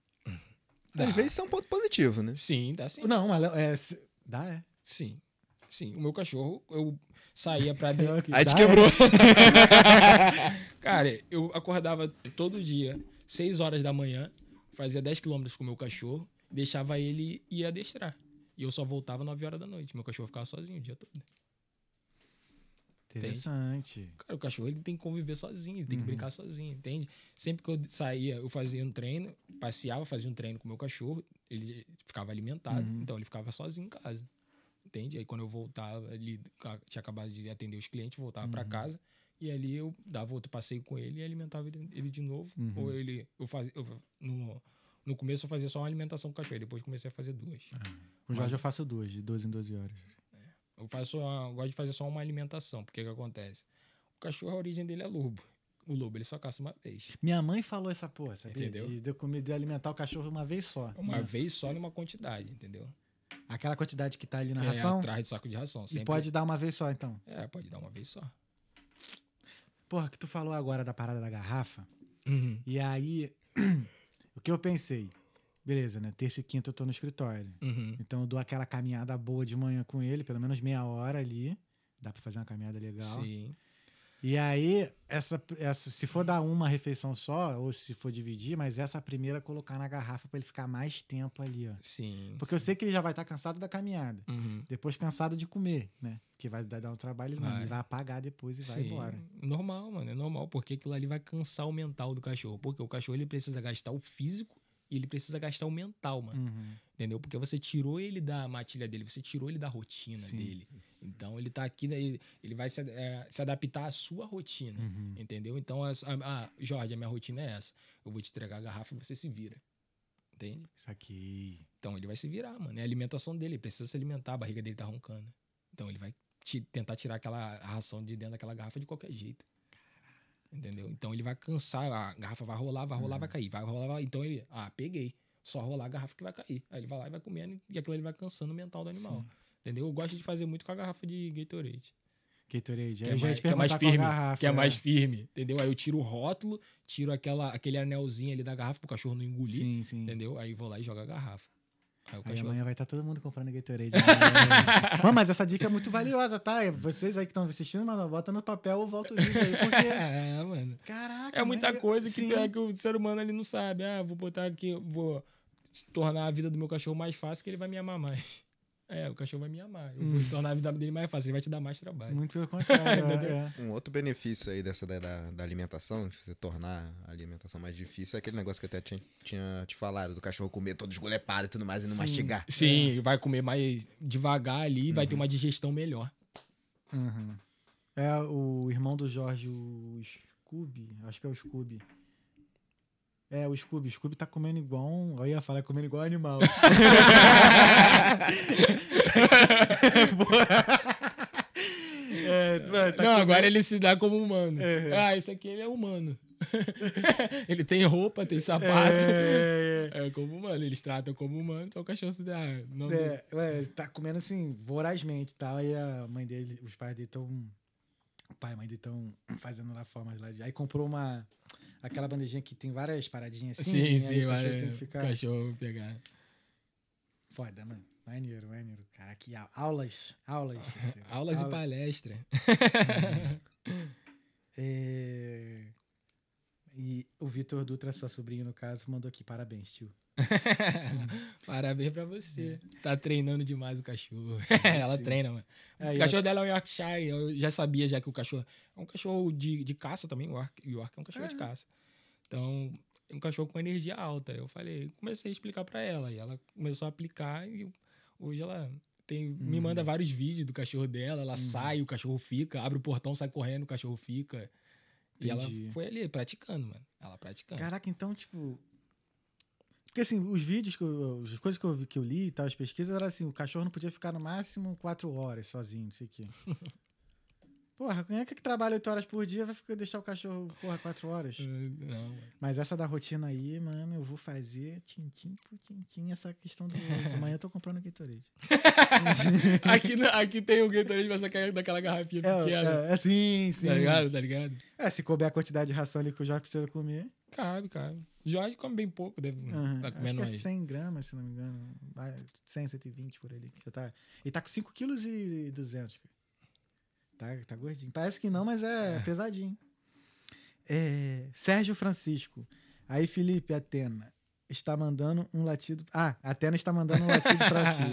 Às vezes isso é um ponto positivo, né? Sim, dá sim. Não, mas é, se- dá, é. Sim. Sim. O meu cachorro, eu saía pra dentro. Aí te Dá, é. quebrou. Cara, eu acordava todo dia, 6 horas da manhã, fazia 10 quilômetros com o meu cachorro, deixava ele ir adestrar. E eu só voltava 9 horas da noite. Meu cachorro ficava sozinho o dia todo. Interessante. Cara, o cachorro ele tem que conviver sozinho, tem que brincar sozinho, entende? Sempre que eu saía, eu fazia um treino, passeava, fazia um treino com o meu cachorro, ele ficava alimentado, então ele ficava sozinho em casa. Entende? Aí quando eu voltava, ele ca- tinha acabado de atender os clientes, voltava pra casa e ali eu dava outro passeio com ele e alimentava ele, ele de novo. Ou ele eu fazia eu, no no começo eu fazia só uma alimentação com o cachorro, depois comecei a fazer duas. O Jorge eu faço duas, de 12 em 12 horas. Eu faço uma- eu gosto de fazer só uma alimentação, porque o que acontece? O cachorro, a origem dele é lobo. O lobo, ele só caça uma vez. Minha mãe falou essa porra, sabia? Entendeu? De, de comer, de alimentar o cachorro uma vez só. Uma vez só numa quantidade, entendeu? Aquela quantidade que tá ali na É, ração. atrás de saco de ração. E Sempre... pode dar uma vez só, então. É, pode dar uma vez só. Porra, que tu falou agora da parada da garrafa. Uhum. E aí, o que eu pensei? Beleza, né? Terça e quinta eu tô no escritório. Uhum. Então eu dou aquela caminhada boa de manhã com ele, pelo menos meia hora ali. Dá pra fazer uma caminhada legal. Sim. E aí, essa, essa, se for dar uma refeição só, ou se for dividir, mas essa primeira colocar na garrafa pra ele ficar mais tempo ali, ó. Sim. Porque eu sei que ele já vai estar cansado da caminhada. Uhum. Depois cansado de comer, né? Que vai dar um trabalho, ele não. Vai. Ele vai apagar depois e vai Sim. embora. Normal, mano. É normal, porque aquilo ali vai cansar o mental do cachorro. Porque o cachorro ele precisa gastar o físico e ele precisa gastar o mental, mano. Uhum. Entendeu? Porque você tirou ele da matilha dele, você tirou ele da rotina Sim. dele. Então ele tá aqui, né, ele, ele vai se, é, se adaptar à sua rotina. Uhum. Entendeu? Então, as- a, ah, Jorge, a minha rotina é essa. Eu vou te entregar a garrafa e você se vira. Entende? Isso aqui. Então ele vai se virar, mano. É a alimentação dele, ele precisa se alimentar, a barriga dele tá roncando. Então ele vai tentar tirar aquela ração de dentro daquela garrafa de qualquer jeito. Entendeu? Então ele vai cansar, a garrafa vai rolar, vai rolar, vai cair, vai rolar, vai... então ele, ah, peguei. Só rolar a garrafa que vai cair. Aí ele vai lá e vai comendo e aquilo ele vai cansando o mental do animal. Entendeu? Eu gosto de fazer muito com a garrafa de Gatorade. Gatorade. Que é, mais, que é mais firme. garrafa, que é é. mais firme. Entendeu? Aí eu tiro o rótulo, tiro aquela, aquele anelzinho ali da garrafa pro cachorro não engolir. Sim, sim. Entendeu? Aí vou lá e jogo a garrafa. Aí o Aí cachorro. amanhã vai estar todo mundo comprando Gatorade. Mano, mas essa dica é muito valiosa, tá? Vocês aí que estão assistindo, mano, bota no papel ou volta o vídeo aí, porque... É, mano. Caraca, É muita coisa que, é que o ser humano ele não sabe. Ah, vou botar aqui, vou tornar a vida do meu cachorro mais fácil que ele vai me amar mais. É, o cachorro vai me amar. Eu Hum. vou tornar a vida dele mais fácil, ele vai te dar mais trabalho. Muito pelo contrário. é, é. Um outro benefício aí dessa da, da, da alimentação, de você tornar a alimentação mais difícil, é aquele negócio que eu até tinha, tinha te falado, do cachorro comer todo esgolepado e tudo mais e não mastigar. Sim, ele vai comer mais devagar ali e vai ter uma digestão melhor. Uhum. É o irmão do Jorge, o Scooby. Acho que é o Scooby. É, o Scooby. O Scooby tá comendo igual um. Eu ia falar comendo igual animal. é, tá não, comendo- agora ele se dá como humano. É. Ah, esse aqui ele é humano. ele tem roupa, tem sapato. É, É, como humano, eles tratam como humano, então o cachorro se dá. Não, é, ué, tá comendo assim, vorazmente, tá? Aí a mãe dele, os pais dele estão. O pai e a mãe dele estão fazendo lá formas lá de. Aí comprou uma. Aquela bandejinha que tem várias paradinhas assim. Sim, sim, o cachorro vai, tem que ficar. cachorro pegar. Foda, mano. Maneiro, maneiro. Cara, que au- aulas, aulas. parceiro. Aulas e Aula- palestra. É, E o Vitor Dutra, seu sobrinho, no caso, mandou aqui. Parabéns, tio. Parabéns pra você. Tá treinando demais o cachorro. Ela Sim. treina, mano. É, o cachorro dela é um Yorkshire. Eu já sabia já que o cachorro é um cachorro de, de caça também. O York, York é um cachorro de caça. Então, um cachorro com energia alta. Eu falei, comecei a explicar pra ela. E ela começou a aplicar e hoje ela tem, me Uhum. manda vários vídeos do cachorro dela. Ela sai, o cachorro fica, abre o portão, sai correndo, o cachorro fica. E ela Entendi. foi ali praticando, mano. Ela praticando. Caraca, então, tipo. Porque assim, os vídeos, que eu, as coisas que eu, que eu li e tal, as pesquisas, era assim: o cachorro não podia ficar no máximo quatro horas sozinho, não sei o quê. Porra, quem é que trabalha oito horas por dia vai ficar, deixar o cachorro, porra, quatro horas? Uh, Não, mano. Mas essa da rotina aí, mano, eu vou fazer tintim por tintim essa questão do. De manhã eu tô comprando Gatorade. aqui, aqui tem o Gatorade, mas cai daquela garrafinha É, pequena. é, é, sim, sim. Tá ligado? Tá ligado? É, se couber a quantidade de ração ali que o Jorge precisa comer. Cabe, cabe. Jorge come bem pouco, deve aham, tá acho comendo que é aí. 100 gramas, se não me engano. Vai, 100, 120 por ali. Você tá, ele tá com 5 quilos e 200. cara. Tá, tá gordinho. Parece que não, mas é pesadinho. É, Sérgio Francisco. Aí, Felipe, Atena. Está mandando um latido. Ah, Atena está mandando um latido pra ti.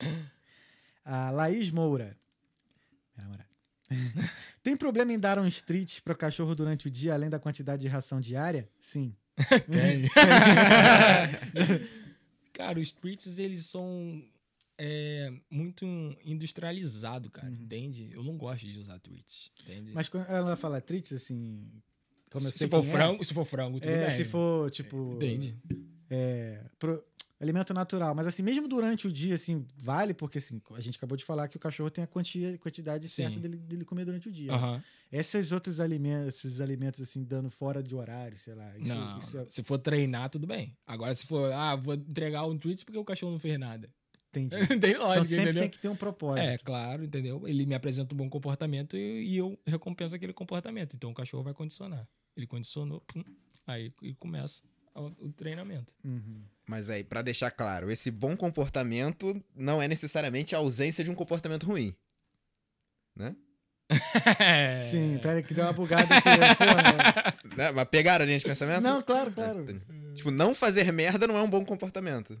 A Laís Moura. Minha namorada. Tem problema em dar uns treats para o cachorro durante o dia, além da quantidade de ração diária? Sim. Tem. cara, os treats, eles são é, muito industrializados, cara. Entende? Eu não gosto de usar treats. Entende? Mas quando ela fala treats, assim. Como eu se, sei se for é, frango, se for frango, tudo é, bem. se for, tipo. Entende? é, pro- alimento natural. Mas assim, mesmo durante o dia, assim, vale, porque assim, a gente acabou de falar que o cachorro tem a quantia, quantidade Sim. certa dele, dele comer durante o dia. Aham. Esses outros alimentos, esses alimentos, assim, dando fora de horário, sei lá. Isso, Não, isso é, se for treinar, tudo bem. Agora, se for, ah, vou entregar um tweet porque o cachorro não fez nada. entendi. tem Então lógica, sempre entendeu? tem que ter um propósito. É, claro, entendeu? Ele me apresenta um bom comportamento e, e eu recompenso aquele comportamento. Então o cachorro vai condicionar. Ele condicionou, pum, aí e começa o, treinamento. Uhum. Mas aí, pra deixar claro, esse bom comportamento não é necessariamente a ausência de um comportamento ruim. Né? É. Sim, pera que deu uma bugada aqui. porra. Né? Mas pegaram a linha de pensamento? Não, claro, claro. Tipo, não fazer merda não é um bom comportamento.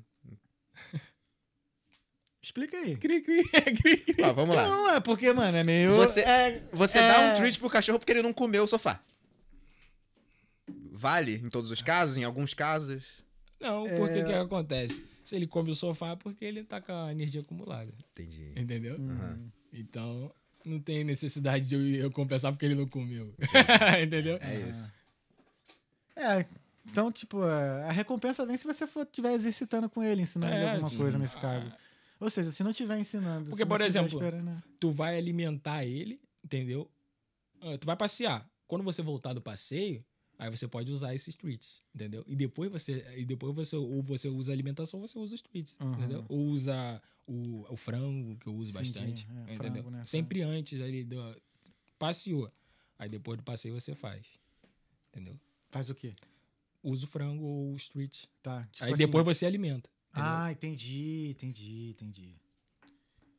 Explica aí. Cri, cri, cri, cri. Ó, vamos lá. Não, é porque, mano, é meio. Você, é, você é- dá um treat pro cachorro porque ele não comeu o sofá. Vale em todos os casos? Em alguns casos? Não, É. porque que acontece? Se ele come o sofá é porque ele tá com a energia acumulada. Entendi. Entendeu? Uhum. Então, não tem necessidade de eu, eu compensar porque ele não comeu. entendeu? É isso. É, então, tipo, a a recompensa vem se você for estiver exercitando com ele, ensinando ele É, alguma sim. coisa nesse caso. Ou seja, se não estiver ensinando. Porque, por exemplo, esperando, né? tu vai alimentar ele, entendeu? Ah, Tu vai passear. Quando você voltar do passeio, aí você pode usar esses treats, entendeu? E depois você, e depois você ou você usa a alimentação ou você usa os treats, Uhum. entendeu? Ou usa o, o frango, que eu uso Sim, bastante, é, entendeu? frango, né? Sempre antes ali do passeou. Aí depois do passeio você faz. Entendeu? Faz o quê? Usa o frango ou os treats. Tá. Tipo aí assim- depois você alimenta. entendeu? Ah, entendi, entendi, entendi.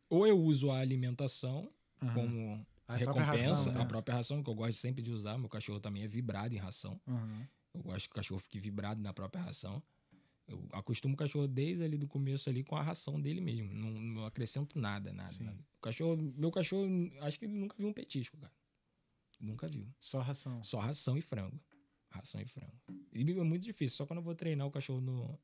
Ou eu uso a alimentação Aham. como A recompensa, ração, né? a própria ração, que eu gosto sempre de usar. Meu cachorro também é vibrado em ração. Aham. Eu gosto que o cachorro fique vibrado na própria ração. Eu acostumo o cachorro desde ali do começo ali com a ração dele mesmo. Não, não acrescento nada, nada, nada. O cachorro, meu cachorro, acho que ele nunca viu um petisco, cara. Nunca viu. Só ração. Só ração e frango. Ração e frango. E é muito difícil. Só quando eu vou treinar o cachorro no,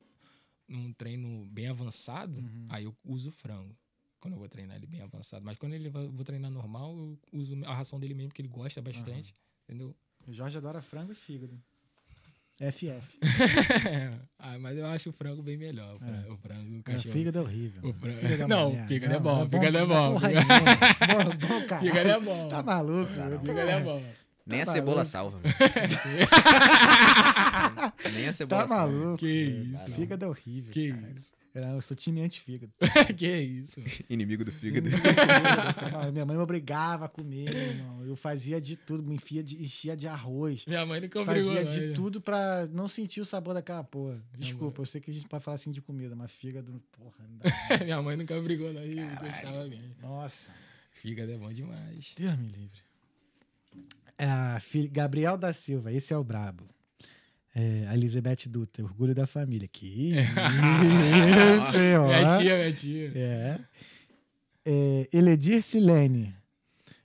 num treino bem avançado, Uhum. aí eu uso frango. Quando eu vou treinar ele bem avançado. Mas quando ele vai, vou treinar normal, eu uso a ração dele mesmo, porque ele gosta bastante. Entendeu? O Jorge adora frango e fígado. FF. ah, mas eu acho o frango bem melhor. O frango, o, frango, o É, cachorro. fígado é horrível. O frango- Fígado é Não, fígado é bom, fígado é bom, porra fígado- nenhuma. bom. Fígado é bom. Tá maluco, cara. Fígado é bom. Nem a Tá cebola maluco. salva. Nem a cebola Tá salva. maluco. Que isso. Fígado é horrível. Que cara. isso. Eu sou time anti-fígado. que isso. Inimigo do fígado. Minha mãe me obrigava a comer, meu irmão. Eu fazia de tudo, me enfia de, enchia de arroz. Minha mãe nunca obrigou. Fazia de tudo pra não sentir o sabor daquela porra. Desculpa, eu sei que a gente pode falar assim de comida, mas fígado, porra, não dá. Minha mãe nunca brigou, não. Eu gostava bem. Nossa, Fígado é bom demais. Deus me livre. É a filha, Gabriel da Silva, esse é o brabo. É, a Elizabeth Dutra, orgulho da família. Que isso. Minha tia, minha tia. É. é. Eledir Silene.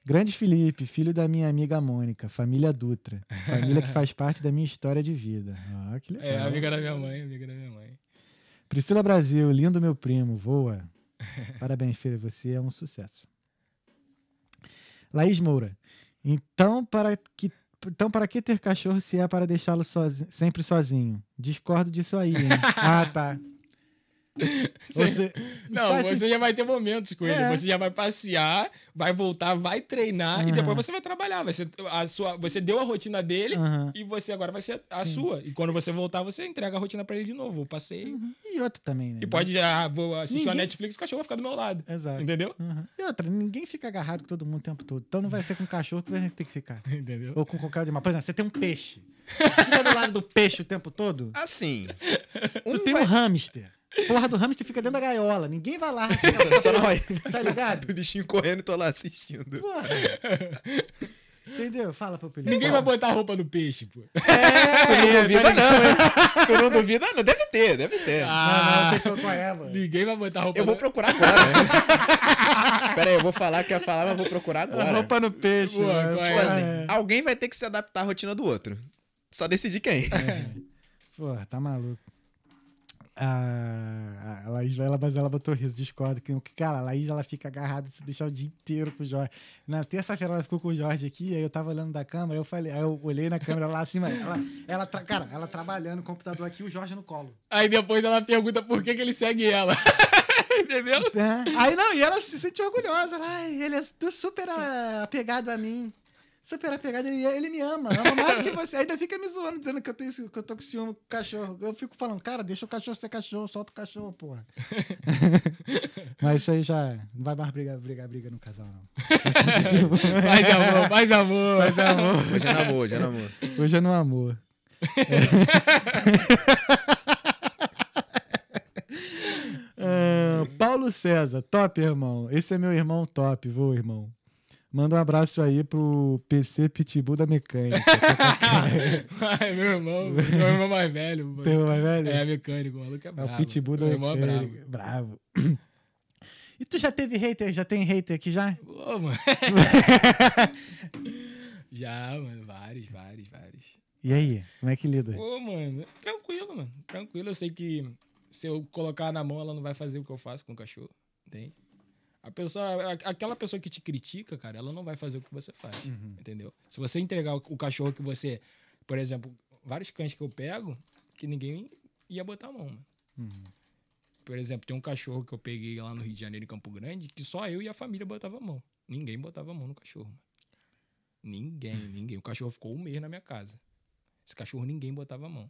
Grande Felipe, filho da minha amiga Mônica, família Dutra. Família que faz parte da minha história de vida. Ah, que legal. É, amiga da minha mãe, amiga da minha mãe. Priscila Brasil, lindo meu primo, voa. Parabéns, filho, você é um sucesso. Laís Moura, então para que então para que ter cachorro se é para deixá-lo sozi- sempre sozinho? Discordo disso aí, hein? ah, tá. Você Não, faz você já vai ter momentos com ele. É. Você já vai passear, vai voltar, vai treinar e Aham. depois você vai trabalhar. Vai ser a sua, você deu a rotina dele Aham. e você agora vai ser a Sim. sua. E quando você voltar, você entrega a rotina pra ele de novo. Eu passei. E outro também, né? E pode, ah, vou assistir a Ninguém- Netflix, o cachorro vai ficar do meu lado. Exato. Entendeu? Uhum. E outra, ninguém fica agarrado com todo mundo o tempo todo. Então não vai ser com cachorro que vai ter que ficar. Entendeu? Ou com qualquer animal. Por exemplo, você tem um peixe. Fica do lado do peixe o tempo todo. Assim. Tu tem um hamster. Porra do hamster fica dentro da gaiola. Ninguém vai lá. Só não vai. Tá ligado? O bichinho correndo e tô lá assistindo. Porra. Entendeu? Fala pro Felipe. Ninguém vai botar roupa no peixe, pô. Tu não duvida, não, hein? Tu não duvida, não. Deve ter, deve ter. Não, Ah, não, tem qual é, mano. ninguém vai botar roupa Eu vou procurar agora. Pera aí, eu vou falar que ia falar, mas vou procurar A agora. roupa no peixe. Boa, mano. qual é? Tipo assim, É. alguém vai ter que se adaptar à rotina do outro. Só decidir quem. Porra, tá maluco. A, a Laís, ela, mas ela botou riso, discordo. Que, cara, a Laís ela fica agarrada se deixar o dia inteiro com o Jorge. Na terça-feira ela ficou com o Jorge aqui, aí eu tava olhando da câmera, eu falei, aí eu olhei na câmera lá acima, ela, ela cara, ela trabalhando no computador aqui, o Jorge no colo. Aí depois ela pergunta por que, que ele segue ela. Entendeu? É. Aí não, e ela se sente orgulhosa. ela, ele é super apegado a mim. Super apegado, ele, ele me ama, ama mais do que você. Ainda fica me zoando, dizendo que eu, tenho, que eu tô com ciúme com o cachorro. Eu fico falando, cara, deixa o cachorro ser cachorro, solta o cachorro, porra. Mas isso aí já não vai mais brigar, brigar, briga no casal, não. Mais amor, mais amor. Mas é amor. Hoje é namoro, hoje é namoro. Hoje é no amor. Ah, Paulo César, top, irmão. Esse é meu irmão top, vou, irmão. Manda um abraço aí pro PC Pitbull da Mecânica. Ai, meu irmão, meu irmão mais velho. um mais velho? É, mecânico, o maluco é É bravo. o Pitbull da Meu irmão é bravo. Mecânica. Bravo. E tu já teve hater? Já tem hater aqui já? Pô, mano. Já, mano, vários, vários, vários. E aí, como é que lida? Pô, mano, tranquilo, mano. Tranquilo. Eu sei que se eu colocar na mão, ela não vai fazer o que eu faço com o cachorro. Entende? A pessoa, aquela pessoa que te critica, cara, ela não vai fazer o que você faz. Entendeu? Se você entregar o, o cachorro que você. Por exemplo, vários cães que eu pego, que ninguém ia botar a mão, mano. Por exemplo, tem um cachorro que eu peguei lá no Rio de Janeiro, em Campo Grande, que só eu e a família botava a mão. Ninguém botava a mão no cachorro. Mano. Ninguém, ninguém. O cachorro ficou um mês na minha casa. Esse cachorro ninguém botava a mão.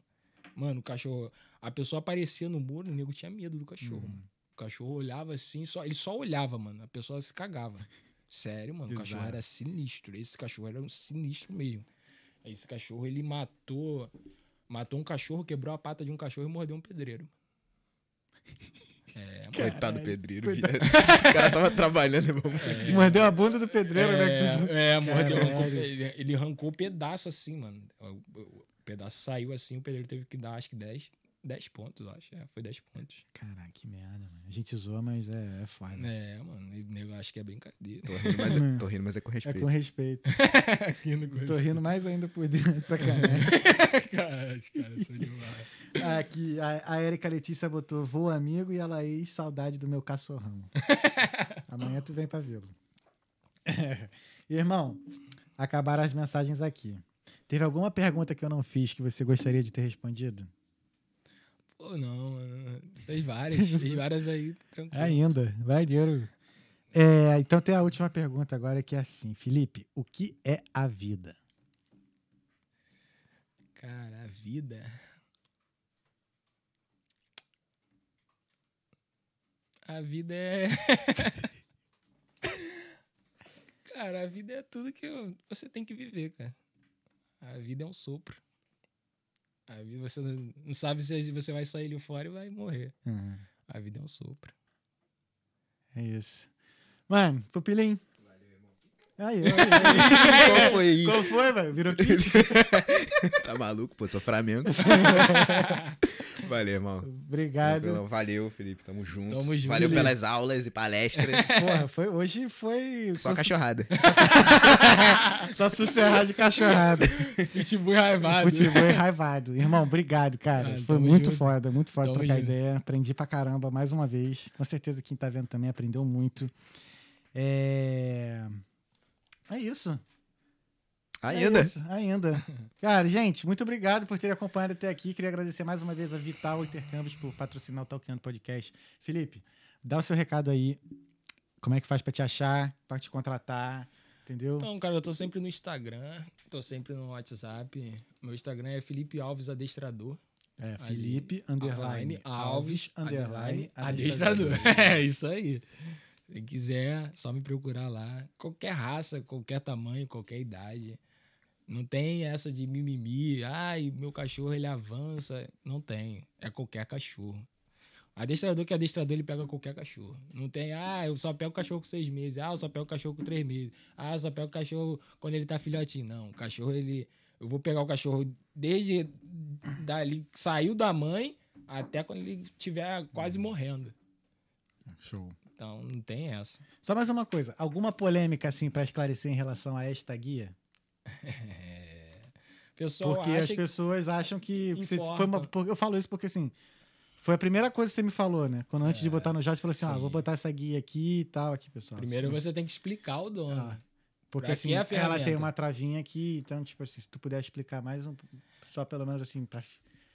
Mano, o cachorro. A pessoa aparecia no muro, o nego tinha medo do cachorro, mano. O cachorro olhava assim, só, ele só olhava, mano. A pessoa se cagava. Sério, mano. O cachorro era sinistro. Esse cachorro era um sinistro mesmo. Esse cachorro, ele matou. Matou um cachorro, quebrou a pata de um cachorro e mordeu um pedreiro. É, mano. Coitado do pedreiro, viado. O cara tava trabalhando. Vamos... Mordeu a bunda do pedreiro, né? que tu- É, é mordeu, ele, ele arrancou o pedaço assim, mano. O, o- o pedaço saiu assim, o pedreiro teve que dar acho que 10, 10 pontos, eu acho. É, foi 10 pontos. Caraca, que merda, mano. A gente zoa, mas é, é foda. É, mano, e nego acho que é brincadeira. Tô rindo, mas é, tô rindo, mas é com É respeito. com respeito. Rindo com Tô rindo mais ainda por dentro de sacanagem. Cara, os caras são demais. Aqui, a, a Erika Letícia botou voo amigo e a Laís, saudade do meu cachorrão. Amanhã tu vem pra vê-lo. Irmão, acabaram as mensagens aqui. Teve alguma pergunta que eu não fiz que você gostaria de ter respondido? Pô, não. Fez várias, fez várias aí, tranquilo. Ainda, vai dinheiro. É, então tem a última pergunta agora que é assim, Felipe, o que é a vida? Cara, a vida. A vida é. cara, a vida é tudo que você tem que viver, cara. A vida é um sopro. A vida você não sabe se você vai sair ali fora e vai morrer. Uhum, A vida é um sopro. é isso. Mano, Pupilim. Aí, aí, aí. Qual foi aí? Qual foi, velho? Virou kit. Tá maluco? Pô, sou Flamengo. Valeu, irmão. Obrigado. Valeu, Felipe. Tamo junto. Tamo junto. Valeu Felipe. pelas aulas e palestras. Porra, foi, hoje foi. Só cachorrada. Só sussurrar de cachorrada. Pitbull raivado. Futebol enraivado. Irmão, obrigado, cara. Cara, Foi muito junto. foda, muito foda Tamo trocar junto. ideia. Aprendi pra caramba mais uma vez. Com certeza quem tá vendo também aprendeu muito. É. É isso. É Ainda. isso, ainda. Cara, gente, muito obrigado por terem acompanhado até aqui. Queria agradecer mais uma vez a Vital Intercâmbios por patrocinar o Talkando Podcast. Felipe, dá o seu recado aí. Como é que faz pra te achar, pra te contratar, entendeu? Então, cara, eu tô sempre no Instagram, tô sempre no WhatsApp. Meu Instagram é Felipe Alves Adestrador. É, Felipe, underline, Alves, underline, adestrador. É isso aí. Se quiser, só me procurar lá. Qualquer raça, qualquer tamanho, qualquer idade. Não tem essa de mimimi. Ai, meu cachorro ele avança. Não tem. É qualquer cachorro. Adestrador que é adestrador, ele pega qualquer cachorro. Não tem, ah, eu só pego o cachorro com seis meses. Ah, eu só pego o cachorro com três meses. Ah, eu só pego o cachorro quando ele tá filhotinho. Não, o cachorro, ele. Eu vou pegar o cachorro desde dali, saiu da mãe até quando ele estiver quase morrendo. Show. Então, não tem essa. Só mais uma coisa. Alguma polêmica, assim, pra esclarecer em relação a esta guia? Pessoal Porque as pessoas acham que. que você foi uma, eu falo isso porque, assim, foi a primeira coisa que você me falou, né? Quando antes de botar no jote, você falou assim: ah, É, sim. vou botar essa guia aqui e tal, aqui, pessoal. Primeiro você tem que explicar o dono. Ah, Porque assim, que a ela tem uma travinha aqui, então, tipo assim, se tu puder explicar mais um. Só pelo menos assim, pra.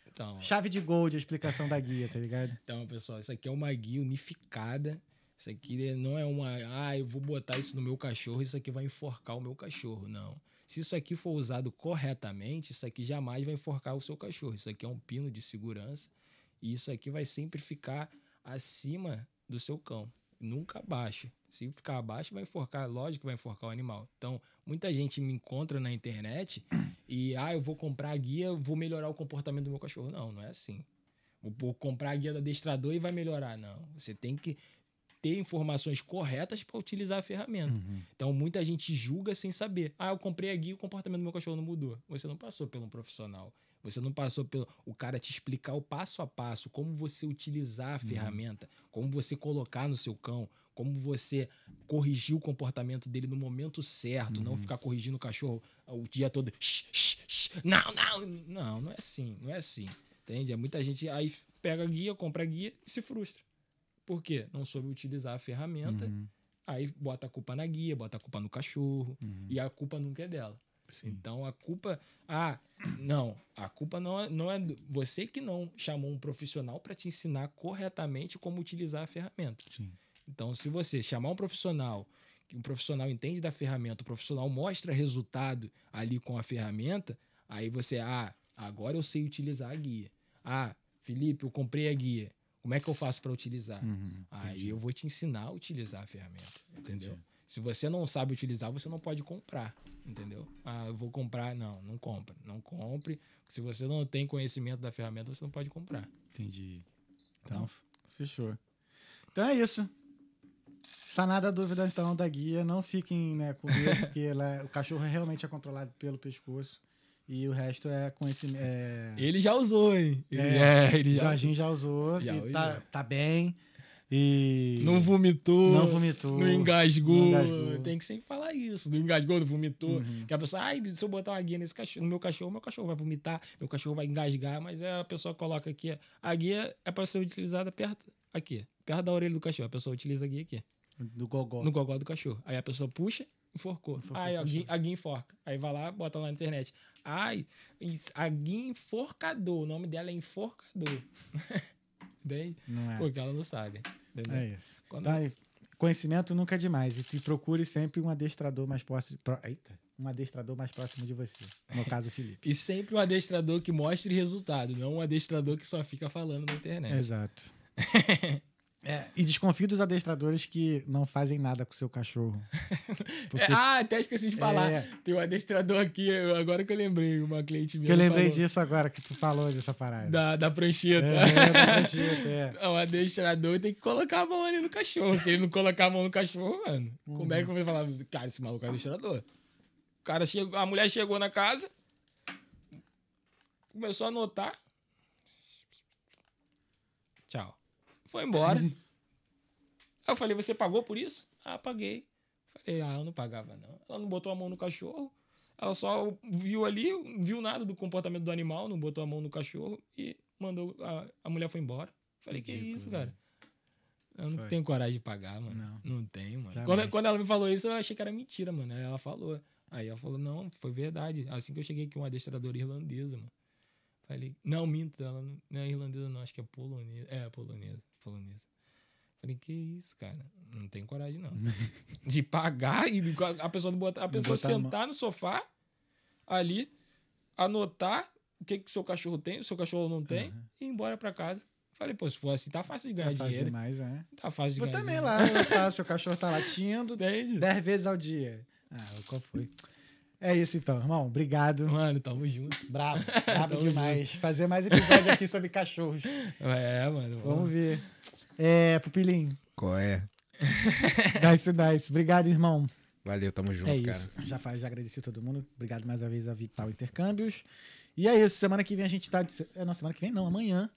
Então, Chave de gol de explicação da guia, tá ligado? Então, pessoal, isso aqui é uma guia unificada. Isso aqui não é uma. Ah, eu vou botar isso no meu cachorro, isso aqui vai enforcar o meu cachorro. Não. Se isso aqui for usado corretamente, isso aqui jamais vai enforcar o seu cachorro. Isso aqui é um pino de segurança. E isso aqui vai sempre ficar acima do seu cão. Nunca abaixo. Se ficar abaixo, vai enforcar. Lógico que vai enforcar o animal. Então, muita gente me encontra na internet e, ah, eu vou comprar a guia, vou melhorar o comportamento do meu cachorro. Não, não é assim. Vou- comprar a guia do adestrador e vai melhorar. Não. Você tem que ter informações corretas para utilizar a ferramenta. Então, muita gente julga sem saber. Ah, eu comprei a guia e o comportamento do meu cachorro não mudou. Você não passou por um profissional. Você não passou pelo o cara te explicar o passo a passo, como você utilizar a ferramenta, como você colocar no seu cão, como você corrigir o comportamento dele no momento certo, não ficar corrigindo o cachorro o dia todo. "Shh, shh, shh, Não, não, não, não é assim, não é assim. Entende? É muita gente aí pega a guia, compra a guia e se frustra. Por quê? Não soube utilizar a ferramenta, aí bota a culpa na guia, bota a culpa no cachorro, e a culpa nunca é dela. Então a culpa. Ah, não. A culpa não é, não é você que não chamou um profissional para te ensinar corretamente como utilizar a ferramenta. Sim. Então, se você chamar um profissional, que um profissional entende da ferramenta, o profissional mostra resultado ali com a ferramenta, aí você, ah, agora eu sei utilizar a guia. Ah, Felipe, eu comprei a guia. Como é que eu faço para utilizar? aí eu vou te ensinar a utilizar a ferramenta, entendeu? Se você não sabe utilizar, você não pode comprar, entendeu? Ah, eu vou comprar, não, não compra, não compre. Se você não tem conhecimento da ferramenta, você não pode comprar. Entendi. Então, f- fechou. Então é isso. Sanada a dúvida, então, da guia. Não fiquem né, com medo, porque ela, o cachorro realmente é controlado pelo pescoço. E o resto é conhecimento. É, Ele já usou, hein? Ele, É, é, ele já Jorginho já usou Já e tá, tá bem. E. Não vomitou. Não vomitou. Não engasgou. Não engasgou. Uhum. Tem que sempre falar isso. Não engasgou, não vomitou. Que a pessoa, ai, se eu botar uma guia nesse cachorro, no meu cachorro, meu cachorro vai vomitar, meu cachorro vai engasgar, mas aí a pessoa coloca aqui. A guia é para ser utilizada perto, aqui, perto da orelha do cachorro. A pessoa utiliza a guia aqui, Do gogó. no gogó do cachorro. Aí a pessoa puxa, enforcou. Enforcou aí o a guia, a guia enforca. Aí vai lá, bota lá na internet. Ai, is- a guia enforcador. O nome dela é enforcador. Não é. Porque ela não sabe. Entendeu? É isso. Quando- aí, conhecimento nunca é demais. E te procure sempre um adestrador mais próximo. Pro, eita, um adestrador mais próximo de você. No caso, o Felipe. E sempre um adestrador que mostre resultado, não um adestrador que só fica falando na internet. Exato. É, e desconfio dos adestradores que não fazem nada com o seu cachorro. É, ah, até esqueci de falar. É. Tem um adestrador aqui, agora que eu lembrei, uma cliente minha. Que eu lembrei falou disso agora que tu falou dessa parada. Da, da prancheta. É, da prancheta, é. O adestrador tem que colocar a mão ali no cachorro. Se ele não colocar a mão no cachorro, mano, como é que eu vou falar? Cara, esse maluco é adestrador. O cara chegou, a mulher chegou na casa, começou a anotar. Tchau. Foi embora. Aí eu falei, você pagou por isso? Ah, paguei. Falei, ah, eu não pagava, não. Ela não botou a mão no cachorro. Ela só viu ali, viu nada do comportamento do animal, não botou a mão no cachorro e mandou. A, a mulher foi embora. Falei, que Ridículo, isso, cara? Eu não Foi. tenho coragem de pagar, mano. Não. Não, tenho, mano. Jamais. Quando, quando ela me falou isso, eu achei que era mentira, mano. Aí ela falou. Aí ela falou, não, foi verdade. Assim que eu cheguei aqui, uma adestradora irlandesa, mano. Falei, não, minto, ela não, não é irlandesa, não, acho que é polonesa. É, polonesa. Polonesa. Falei, que isso, cara? Não tenho coragem, não. de pagar e a pessoa botar. A pessoa botar a sentar no sofá ali, anotar o que que seu cachorro tem, o seu cachorro não tem, e ir embora pra casa. Falei, pô, se for assim, tá fácil de ganhar É fácil dinheiro. demais, é. Tá fácil de Eu ganhar também dinheiro. lá, tá, seu cachorro tá latindo? 10 vezes ao dia. Ah, qual foi? É isso então, irmão. Obrigado. Mano, tamo junto. Brabo, brabo demais. Fazer mais episódio aqui sobre cachorros. É, mano. Vamos ver. É, Pupilinho. Qual é? Nice, nice. Obrigado, irmão. Valeu, tamo junto, é cara. isso. Já faz, já agradeci a todo mundo. Obrigado mais uma vez a Vital Intercâmbios. E é isso. Semana que vem a gente tá. De... é, Não, semana que vem não, amanhã.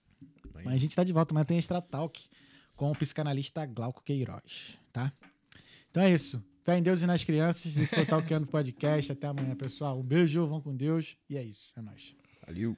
Amanhã. Mas a gente tá de volta. Amanhã tem Extra Talk com o psicanalista Glauco Queiroz, tá? Então é isso. Fé em Deus e nas crianças. Esse foi o Talkando Podcast. Até amanhã, pessoal. Um beijo, vão com Deus. E é isso. É nóis. Valeu.